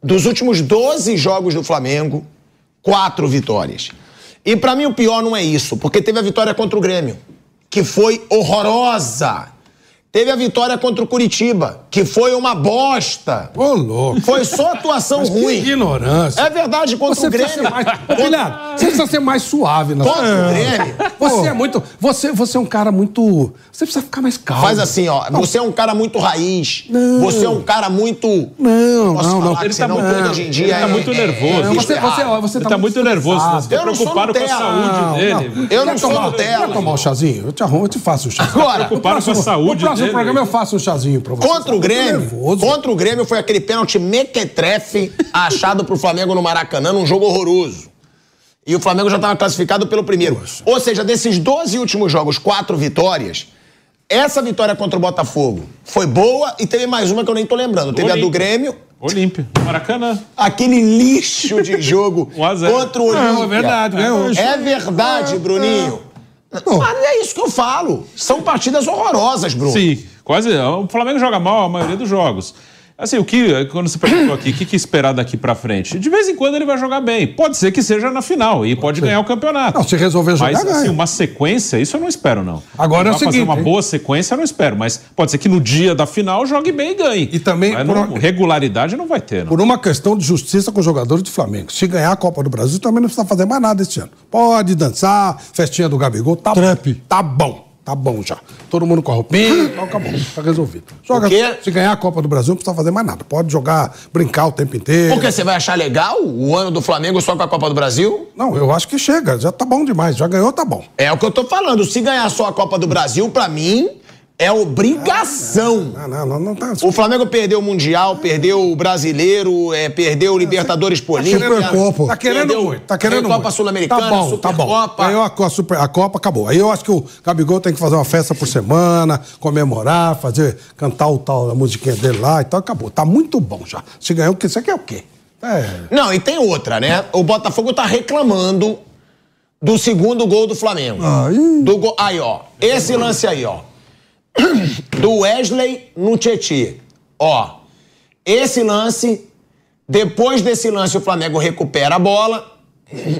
Dos últimos 12 jogos do Flamengo, quatro vitórias. E pra mim o pior não é isso, porque teve a vitória contra o Grêmio, que foi horrorosa. Teve a vitória contra o Curitiba, que foi uma bosta. Ô, louco. Foi só atuação Mas que ruim. ignorância. É verdade, contra Você o precisa Grêmio. ser mais. Ô, Filhado, você precisa ser mais suave, não. Contra o Grêmio. Você é muito. Você, você é um cara muito. Você precisa ficar mais calmo. Faz assim, ó. Você é um cara muito raiz. Você é um cara muito. Não, não, não. que Ele tá muito- hoje em dia ele tá muito é- nervoso. é Não, você, você, você Ele tá, tá muito nervoso, você tá Eu não sou preocupado com a saúde dele. Eu não sou Nutella. Quer tomar um chazinho? Eu te arrumo, eu te faço um chazinho. Agora, preocupado com a saúde No dele. programa eu faço um chazinho pra você. Contra o Grêmio, contra o Grêmio foi aquele pênalti mequetrefe *laughs* achado pro Flamengo no Maracanã num jogo horroroso. E o Flamengo já estava classificado pelo primeiro. Ou seja, desses 12 últimos jogos, quatro vitórias. Essa vitória contra o Botafogo foi boa e teve mais uma que eu nem tô lembrando. Teve a do. Grêmio, Olímpia. Maracanã. aquele lixo de jogo 1 *laughs* a 0. contra o Olímpia. Não, é verdade, ganhou. É verdade, Bruninho. Mas é isso que eu falo. São partidas horrorosas, Bruno. Sim, quase. O Flamengo joga mal a maioria dos jogos. Assim, o que, quando você perguntou aqui, o que, que esperar daqui pra frente? De vez em quando ele vai jogar bem. Pode ser que seja na final e pode ganhar o campeonato. Não, se resolver jogar, Mas, assim, ganha. uma sequência, isso eu não espero, não. Agora é o Vai fazer seguinte, uma hein? boa sequência, eu não espero. Mas pode ser que no dia da final jogue bem e ganhe. E também Mas por não- uma- regularidade não vai ter, não. Por uma questão de justiça com os jogadores do Flamengo. Se ganhar a Copa do Brasil, também não precisa fazer mais nada este ano. Pode dançar, festinha do Gabigol, tá Trap. bom. Tá bom, tá bom já. Todo mundo com a roupinha, *laughs* então acabou, tá resolvido. Joga, O quê? se ganhar a Copa do Brasil, não precisa fazer mais nada. Pode jogar, brincar o tempo inteiro. Porque você vai achar legal o ano do Flamengo só com a Copa do Brasil? Não, eu acho que chega, já tá bom demais. Já ganhou, tá bom. É o que eu tô falando. Se ganhar só a Copa do Brasil, pra mim, é obrigação. Não, não, não, não tá. O Flamengo perdeu o Mundial, perdeu o Brasileiro, é, perdeu o Libertadores Olímpia. Supercopa. Tá querendo Perdeu muito, tá querendo Copa. Sul-Americana, tá bom, tá bom. Supercopa. Ganhou a, Super- a Copa, acabou. Aí eu acho que o Gabigol tem que fazer uma festa por semana, comemorar, fazer, cantar o tal, a musiquinha dele lá e tal, acabou. Tá muito bom já. Se ganhou, aqui é o quê? É. Não, e tem outra, né? O Botafogo tá reclamando do segundo gol do Flamengo. Aí. Do go- Aí, ó. Esse lance aí, ó. Do Wesley no Tietê. Ó. Esse lance. Depois desse lance, o Flamengo recupera a bola.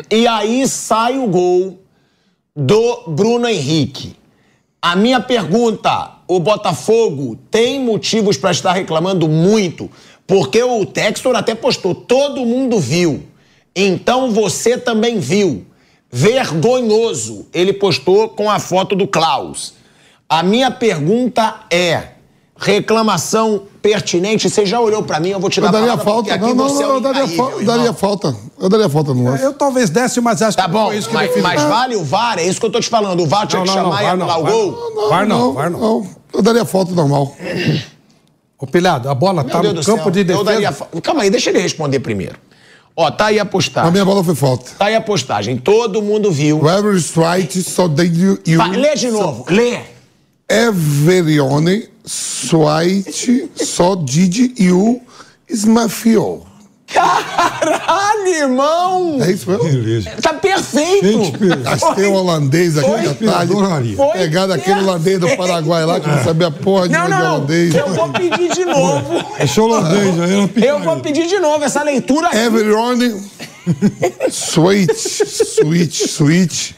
E aí sai o gol do Bruno Henrique. A minha pergunta: o Botafogo tem motivos para estar reclamando muito? Porque o Textor até postou, todo mundo viu. Então você também viu. Vergonhoso. Ele postou com a foto do Klaus. A minha pergunta é: reclamação pertinente? Você já olhou pra mim? Eu vou te dar Eu daria a palavra, falta. aqui Não, não, você é não, o eu daria, fa- eu daria falta. Eu daria falta no lance. Eu talvez desse, mas acho Tá que bom, foi isso que mas, mas vale o VAR? É isso que eu tô te falando. O VAR tinha Não, que não, não, chamar e anular o gol? VAR não, VAR não. Eu daria falta normal. Ô, Pilhado, a bola Meu tá Deus no campo céu, de eu defesa. daria fa- Calma aí, deixa ele responder primeiro. Ó, tá aí a A postagem. minha bola foi falta. Tá aí a postagem. Todo mundo viu. Whoever is right, so did you. lê de novo. Lê. Everione, Swite, so did you Smafio. Caralho, irmão! É isso mesmo? Beleza. Tá perfeito! Gente, Gastei um holandês aqui Foi. à tarde. Adoraria. Foi Pegar daquele holandês do Paraguai lá que não sabia porra de Não, não, não. holandês. Eu vou pedir de novo. Esse holandês aí era Eu vou pedir de novo essa leitura. Everyone, sweet, sweet, sweet.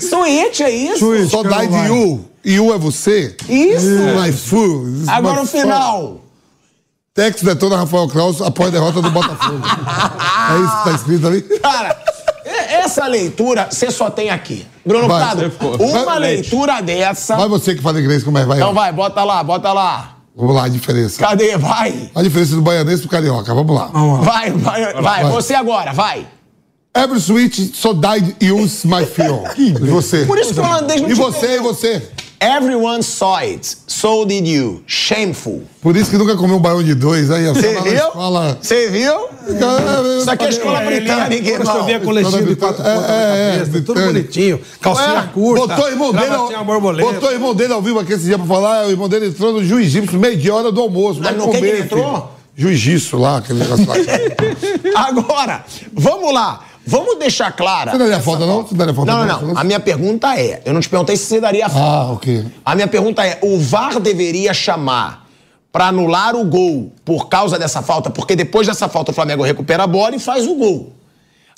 Suíte, é isso? Switch, Só dá de you. You é você. Isso. My fool. Agora My o final. Tex detona Rafael Klaus após a derrota do Botafogo. *laughs* é isso que tá escrito ali? Cara, e- essa leitura você só tem aqui. Bruno Vai, Prado, uma Vai, leitura dessa. Vai você que fala inglês, como é? Vai. Então vai, bota lá, bota lá. Vamos lá, a diferença. Cadê? Vai. A diferença do baianês pro carioca. Vamos lá. Vai, vai, vai. vai. Você agora, vai. Every switch so died use my feel. *laughs* E você? Por isso que o holandês não E você, e você? Everyone saw it. So did you. Shameful. Por isso que nunca comeu um baião de dois, aí Você na viu? escola. Você viu? Isso aqui é escola britânica, Agora você vê a irmão. coletinha de quatro É, pontas é, na é, cabeça, tudo britânico. bonitinho. Calcinha Ué, curta. Botou o irmão dele, ao, borboleta. botou o irmão dele ao vivo aqui esse dia pra falar. O irmão dele entrou no juiz-gípcio, meio de hora do almoço. Vai Mas que comer, ele entrou? filho. Juiz-gípcio lá, aquele negócio lá. *laughs* Agora, vamos lá. Vamos deixar clara. não daria falta, não? Você daria falta, Não, não, não. A minha pergunta é: eu não te perguntei se você daria falta. Ah, ok. A minha pergunta é: o VAR deveria chamar pra anular o gol por causa dessa falta? Porque depois dessa falta o Flamengo recupera a bola e faz o gol.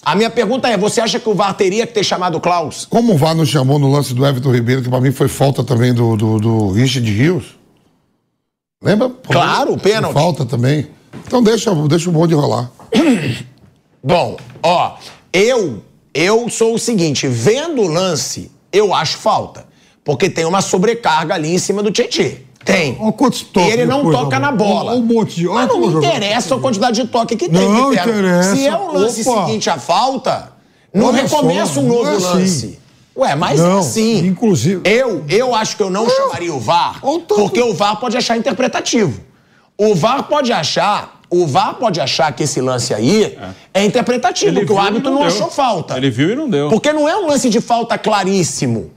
A minha pergunta é: você acha que o VAR teria que ter chamado o Klaus? Como o VAR não chamou no lance do Everton Ribeiro, que pra mim foi falta também do, do, do Richard Rios? Lembra? Claro, o pênalti. Falta também. Então deixa, deixa o bonde rolar. Bom, ó, eu eu sou o seguinte, vendo o lance, eu acho falta. Porque tem uma sobrecarga ali em cima do Tietchan. Tem. Olha quantos toques E ele não depois, toca na bola. Um monte de- Mas não me interessa a quantidade de toque que tem. Não interessa. Se é o lance Opa. seguinte a falta, não Olha recomeça só, um novo é assim. lance. Ué, mas Não, assim. inclusive- Eu, eu acho que eu não chamaria o VAR, porque o VAR pode achar interpretativo. O VAR pode achar, o VAR pode achar que esse lance aí é, interpretativo, Ele que o árbitro não não achou falta. Ele viu e não deu. Porque não é um lance de falta claríssimo.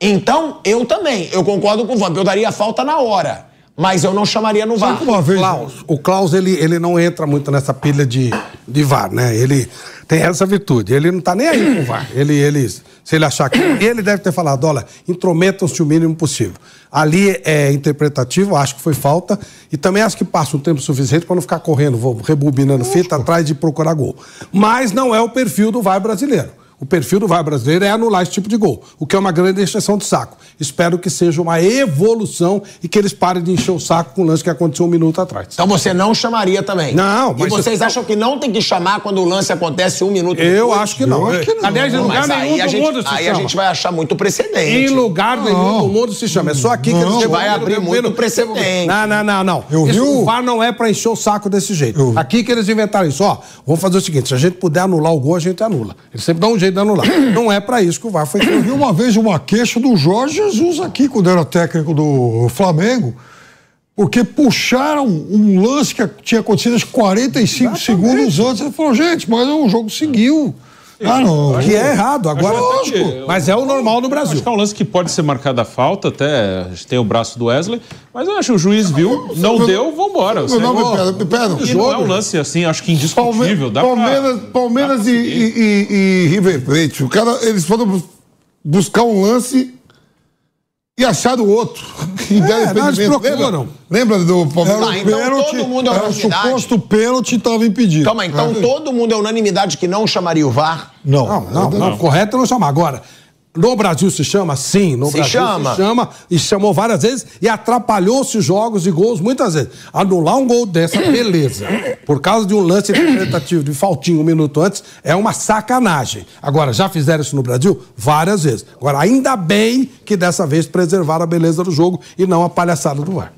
Então, eu também, eu concordo com o Vamp, eu daria falta na hora, mas eu não chamaria no VAR. Uma vez. Klaus, o Klaus, ele, ele não entra muito nessa pilha de, de VAR, né? Ele tem essa virtude. Ele não tá nem aí com o VAR. Ele, ele, se ele achar que. Ele deve ter falado: olha, intrometam-se o mínimo possível. Ali é interpretativo, acho que foi falta. E também acho que passa um tempo suficiente para não ficar correndo, rebobinando fita atrás de procurar gol. Mas não é o perfil do VAR brasileiro. O perfil do VAR brasileiro é anular esse tipo de gol, o que é uma grande exceção de saco. Espero que seja uma evolução e que eles parem de encher o saco com o lance que aconteceu um minuto atrás. Então você não chamaria também? Não, E mas- vocês acham que não tem que chamar quando o lance acontece um minuto Eu depois? acho que não. Eu acho que não. Aliás, em Não, lugar mas aí, nenhum a do gente, mundo se aí a chama. gente vai achar muito precedente. Em lugar nenhum do mundo se chama. É só aqui que eles Não, chamam. vai abrir muito precedente. Não, não, não, não. Eu Isso, vi o- o VAR não é pra encher o saco desse jeito. Eu- Aqui que eles inventaram isso. Ó, vamos fazer o seguinte: se a gente puder anular o gol, a gente anula. Eles sempre dão um jeito de anular. *coughs* não é pra isso que o VAR foi Eu feito. vi uma vez uma queixa do Jorge Jesus aqui, quando era técnico do Flamengo, porque puxaram um lance que tinha acontecido aos 45 segundos antes. Ele falou, gente, mas o jogo seguiu. Ah, não. Que é errado. Agora, até que- mas é o normal no Brasil. Acho que é um lance que pode ser marcado a falta, até a gente tem o braço do Wesley, mas eu acho que o juiz viu, não deu, vambora. Meu nome é Pedro. E Pedro. não é um lance assim, acho que indiscutível. Dá Palmeiras, pra... Palmeiras e, e, e- e River Plate. O cara, eles foram bus- buscar um lance e acharam outro. *laughs* E deram nós impedimento. procuram. Lembra, lembra do Palmeiras? Tá, então todo mundo é era o unanimidade. suposto pênalti estava impedido. Calma aí, então todo mundo é unanimidade que não chamaria o VAR? Não. Não, não, não, correto é não chamar. Agora, No Brasil se chama? Sim, no Se Brasil chama. se chama e chamou várias vezes e atrapalhou-se jogos e gols muitas vezes. Anular um gol dessa, *coughs* beleza. Por causa de um lance interpretativo de faltinho um minuto antes, é uma sacanagem. Agora, já fizeram isso no Brasil? Várias vezes. Agora, ainda bem que dessa vez preservaram a beleza do jogo e não a palhaçada do VAR.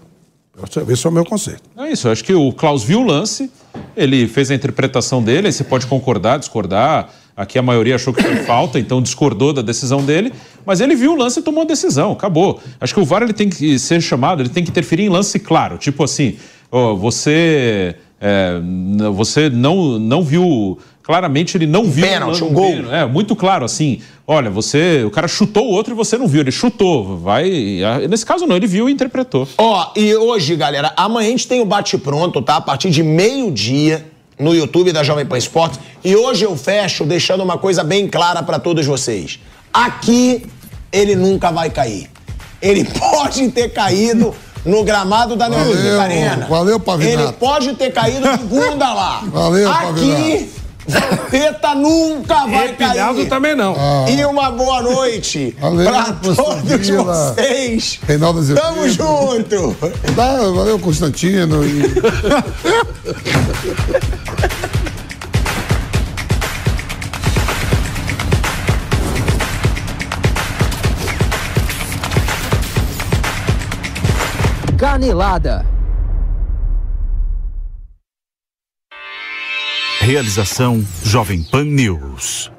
Esse é o meu conceito. É isso, eu acho que o Klaus viu o lance, ele fez a interpretação dele, aí você pode concordar, discordar. Aqui a maioria achou que foi falta, então discordou da decisão dele, mas ele viu o lance e tomou a decisão, acabou. Acho que o VAR ele tem que ser chamado, ele tem que interferir em lance claro, tipo assim, ó, você, é, você não, não viu, claramente ele não viu Pênalti, lan- um gol. pênalti, É, muito claro, assim, olha, você, o cara chutou o outro e você não viu, ele chutou, vai, nesse caso não, ele viu e interpretou. Ó, e hoje, galera, amanhã a gente tem o Bate Pronto, tá? A partir de meio-dia no YouTube da Jovem Pan Esportes. E hoje eu fecho deixando uma coisa bem clara pra todos vocês. Aqui ele nunca vai cair. Ele *laughs* pode ter caído no gramado da Neoquímica Arena. valeu, Pavinato. Ele pode ter caído segunda lá. Valeu, Aqui, Vampeta nunca vai Empilhado cair. também não. E uma boa noite professor todos vocês. Reinaldo Azevedo. Tamo junto. Tá, valeu, Constantino. E... *laughs* Canelada. Realização Jovem Pan News.